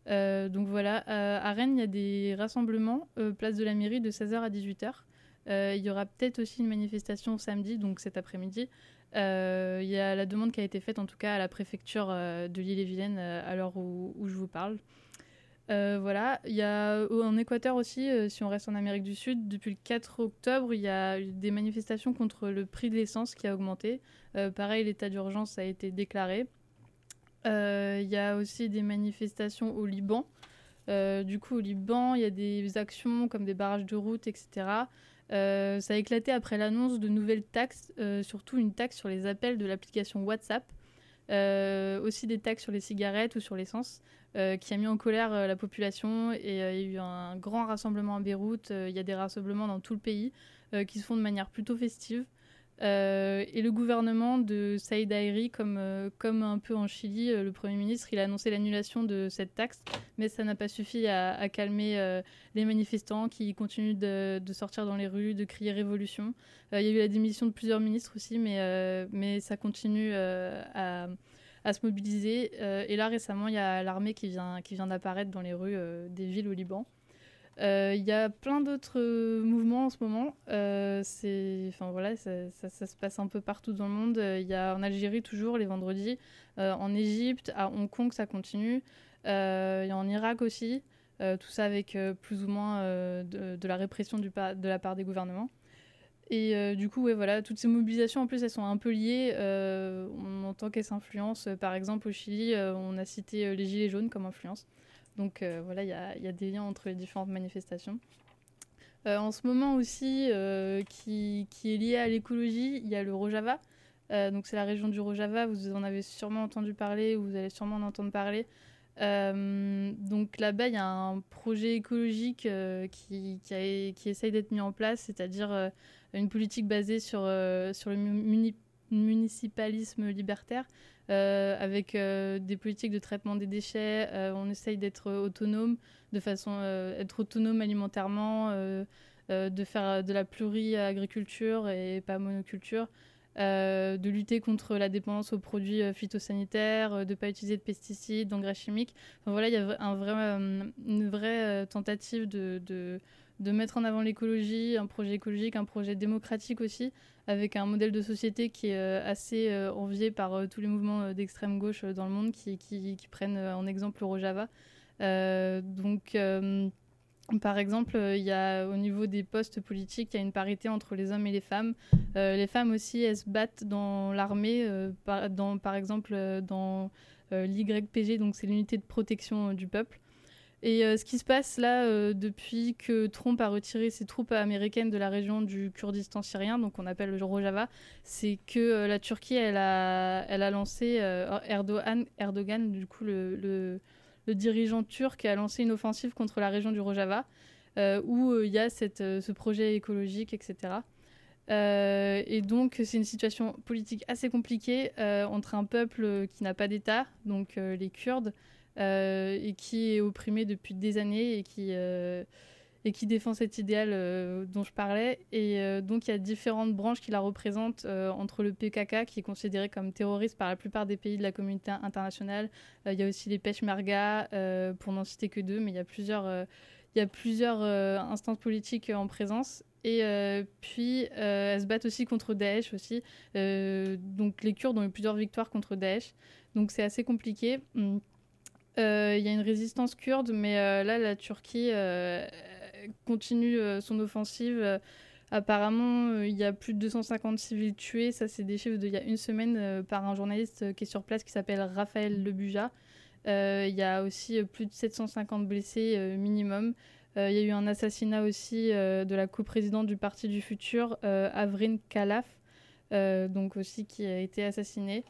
Donc voilà, à Rennes, il y a des rassemblements, place de la mairie, de 16h à 18h. Euh, il y aura peut-être aussi une manifestation samedi, donc cet après-midi. Euh, Il y a la demande qui a été faite en tout cas à la préfecture euh, de l'île-et-Vilaine euh, à l'heure où, je vous parle. Euh, voilà, il y a en Équateur aussi, euh, si on reste en Amérique du Sud, depuis le 4 octobre, il y a eu des manifestations contre le prix de l'essence qui a augmenté. Euh, pareil, l'état d'urgence a été déclaré. Euh, Il y a aussi des manifestations au Liban. Euh, du coup, au Liban, il y a des actions comme des barrages de route, etc. Euh, ça a éclaté après l'annonce de nouvelles taxes, euh, surtout une taxe sur les appels de l'application WhatsApp, Euh, aussi des taxes sur les cigarettes ou sur l'essence, qui a mis en colère la population. Et il y a eu un grand rassemblement à Beyrouth. Il y a des rassemblements dans tout le pays qui se font de manière plutôt festive. Euh, et le gouvernement de Saïd Haïri, comme, euh, comme un peu en Chili, euh, le Premier ministre, il a annoncé l'annulation de cette taxe, mais ça n'a pas suffi à, calmer les manifestants qui continuent de, sortir dans les rues, de crier révolution. Il y a eu la démission de plusieurs ministres aussi, mais, ça continue à, se mobiliser. Et là, récemment, il y a l'armée qui vient, d'apparaître dans les rues des villes au Liban. Euh, Il y a plein d'autres euh, mouvements en ce moment. Euh, voilà, ça, se passe un peu partout dans le monde. Il y a en Algérie toujours les vendredis, en Égypte, à Hong Kong ça continue. Il y a en Irak aussi. Tout ça avec plus ou moins de, la répression de la part des gouvernements. Et du coup, voilà, toutes ces mobilisations, en plus, elles sont un peu liées. Euh, on entend qu'elles s'influencent. Par exemple, au Chili, on a cité les Gilets jaunes comme influence. Donc euh, voilà, il y a, des liens entre les différentes manifestations. Euh, en ce moment aussi, euh, qui, est lié à l'écologie, il y a le Rojava. Donc c'est la région du Rojava, vous en avez sûrement entendu parler, ou vous allez sûrement en entendre parler. Donc là-bas, il y a un projet écologique qui, essaye d'être mis en place, c'est-à-dire une politique basée sur, le muni- municipalisme libertaire, avec euh, des politiques de traitement des déchets. Euh, on essaye d'être autonome, de façon euh, être autonome alimentairement, euh, euh, de faire de la pluri-agriculture et pas monoculture. euh, de lutter contre la dépendance aux produits euh, phytosanitaires, euh, de ne pas utiliser de pesticides, d'engrais chimiques. Enfin, voilà, il y a un vrai, euh, une vraie euh, tentative de, de mettre en avant l'écologie, un projet écologique, un projet démocratique aussi, avec un modèle de société qui est euh, assez euh, envié par euh, tous les mouvements d'extrême gauche dans le monde qui, qui, prennent en exemple le Rojava. Donc, par exemple, il y a au niveau des postes politiques, il y a une parité entre les hommes et les femmes. Les femmes aussi, elles se battent dans l'armée, par, par exemple dans l'YPG, donc c'est l'unité de protection du peuple. Et euh, ce qui se passe là, euh, depuis que Trump a retiré ses troupes américaines de la région du Kurdistan syrien, donc on appelle le Rojava, c'est que euh, la Turquie, elle a, elle a lancé, Erdogan, Erdogan, du coup le, dirigeant turc, a lancé une offensive contre la région du Rojava, où il y a ce projet écologique, etc. Et donc, c'est une situation politique assez compliquée entre un peuple qui n'a pas d'État, donc les Kurdes, et qui est opprimé depuis des années et qui, euh, défend cet idéal euh, dont je parlais. Et euh, donc, il y a différentes branches qui la représentent euh, entre le PKK, qui est considéré comme terroriste par la plupart des pays de la communauté internationale. Euh, il y a aussi les Peshmerga, euh, pour n'en citer que deux, mais il y a plusieurs, euh, euh, instances politiques en présence. Et euh, puis, euh, elles se battent aussi contre Daesh aussi. Euh, donc, les Kurdes ont eu plusieurs victoires contre Daesh. Donc, c'est assez compliqué. Euh, Il y a une résistance kurde, mais euh, là, la Turquie euh, continue son offensive. Apparemment, il y a plus de 250 civils tués. Ça, c'est des chiffres d'il y a une semaine par un journaliste qui est sur place qui s'appelle Raphaël Lebuja. Il y a aussi plus de 750 blessés minimum. Il y a eu un assassinat aussi de la coprésidente du Parti du Futur, Avrin Khalaf, euh, donc aussi qui a été assassinée.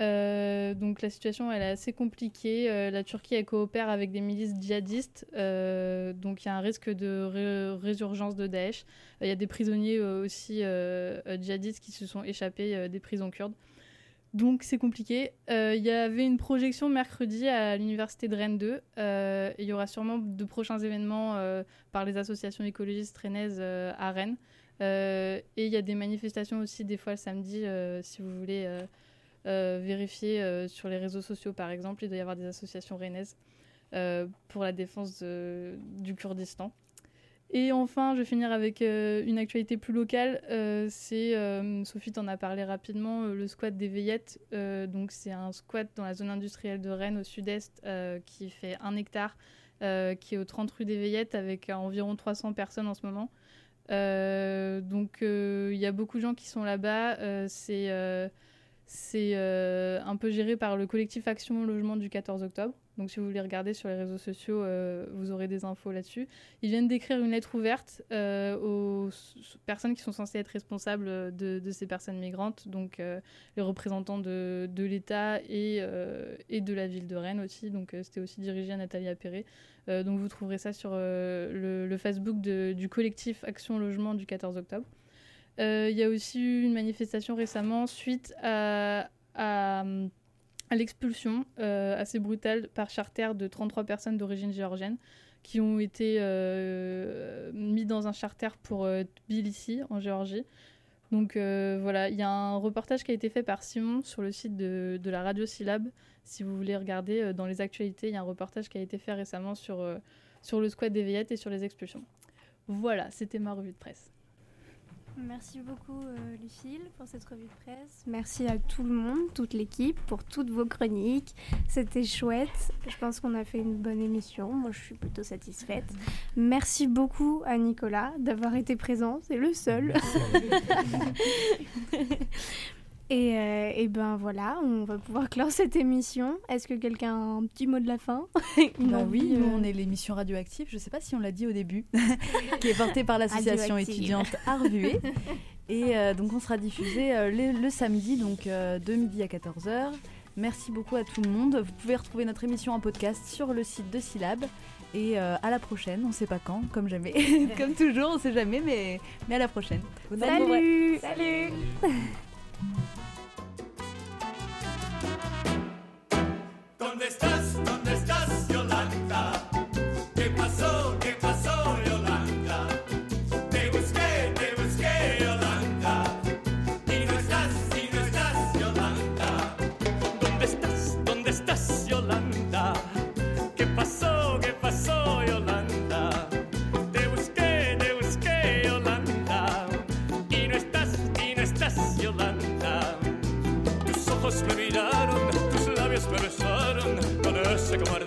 Euh, donc la situation elle est assez compliquée. Euh, la Turquie coopère avec des milices djihadistes, euh, donc il y a un risque de ré- résurgence de Daesh. Il y a des prisonniers aussi djihadistes qui se sont échappés des prisons kurdes. Donc c'est compliqué. Il y avait une projection mercredi à l'université de Rennes 2. Euh, et il y aura sûrement de prochains événements par les associations écologistes rennaises à Rennes. Et il y a des manifestations aussi des fois le samedi si vous voulez vérifier euh, sur les réseaux sociaux par exemple. Il doit y avoir des associations rennaises euh, pour la défense du Kurdistan. Et enfin, je vais finir avec euh, une actualité plus locale. Euh, c'est, euh, Sophie t'en a parlé rapidement, euh, le squat des Veillettes. Euh, donc c'est un squat dans la zone industrielle de Rennes au sud-est euh, qui fait un hectare, euh, qui est aux 30 rue des Veillettes avec euh, environ 300 personnes en ce moment. Euh, donc euh, il y a beaucoup de gens qui sont là-bas. Euh, c'est euh, c'est euh, un peu géré par le collectif Action Logement du 14 octobre. Donc si vous voulez regarder sur les réseaux sociaux, euh, vous aurez des infos là-dessus. Ils viennent d'écrire une lettre ouverte euh, aux personnes qui sont censées être responsables de, ces personnes migrantes, donc les représentants de, l'État et, de la ville de Rennes aussi. Donc c'était aussi dirigé à Nathalie Appéré. Donc vous trouverez ça sur le, Facebook du collectif Action Logement du 14 octobre. Euh, Il y a aussi eu une manifestation récemment suite à, l'expulsion euh, assez brutale par charter de 33 personnes d'origine géorgienne qui ont été euh, mis dans un charter pour Tbilissi en Géorgie. Donc voilà, il y a un reportage qui a été fait par Simon sur le site de, la radio Syllab. Si vous voulez regarder dans les actualités, il y a un reportage qui a été fait récemment sur, sur le squat des Veillettes et sur les expulsions. Voilà, c'était ma revue de presse. Merci beaucoup euh, Lucille pour cette revue de presse. Merci à tout le monde, toute l'équipe pour toutes vos chroniques. C'était chouette. Je pense qu'on a fait une bonne émission. Moi, je suis plutôt satisfaite. Merci beaucoup à Nicolas d'avoir été présent. C'est le seul. Et, euh, et ben voilà, on va pouvoir clore cette émission. Est-ce que quelqu'un a un petit mot de la fin Une Bah oui, nous euh, on est l'émission Radioactive, je ne sais pas si on l'a dit au début, qui est portée par l'association étudiante Arvué. Et euh, donc on sera diffusé euh, le, le samedi, donc euh, de midi à 14h. Merci beaucoup à tout le monde. Vous pouvez retrouver notre émission en podcast sur le site de Syllab. Et euh, à la prochaine, on ne sait pas quand, comme jamais. comme toujours, on ne sait jamais, mais, mais à la prochaine. Salut Salut ¿Dónde estás? ¿Dónde Sycamore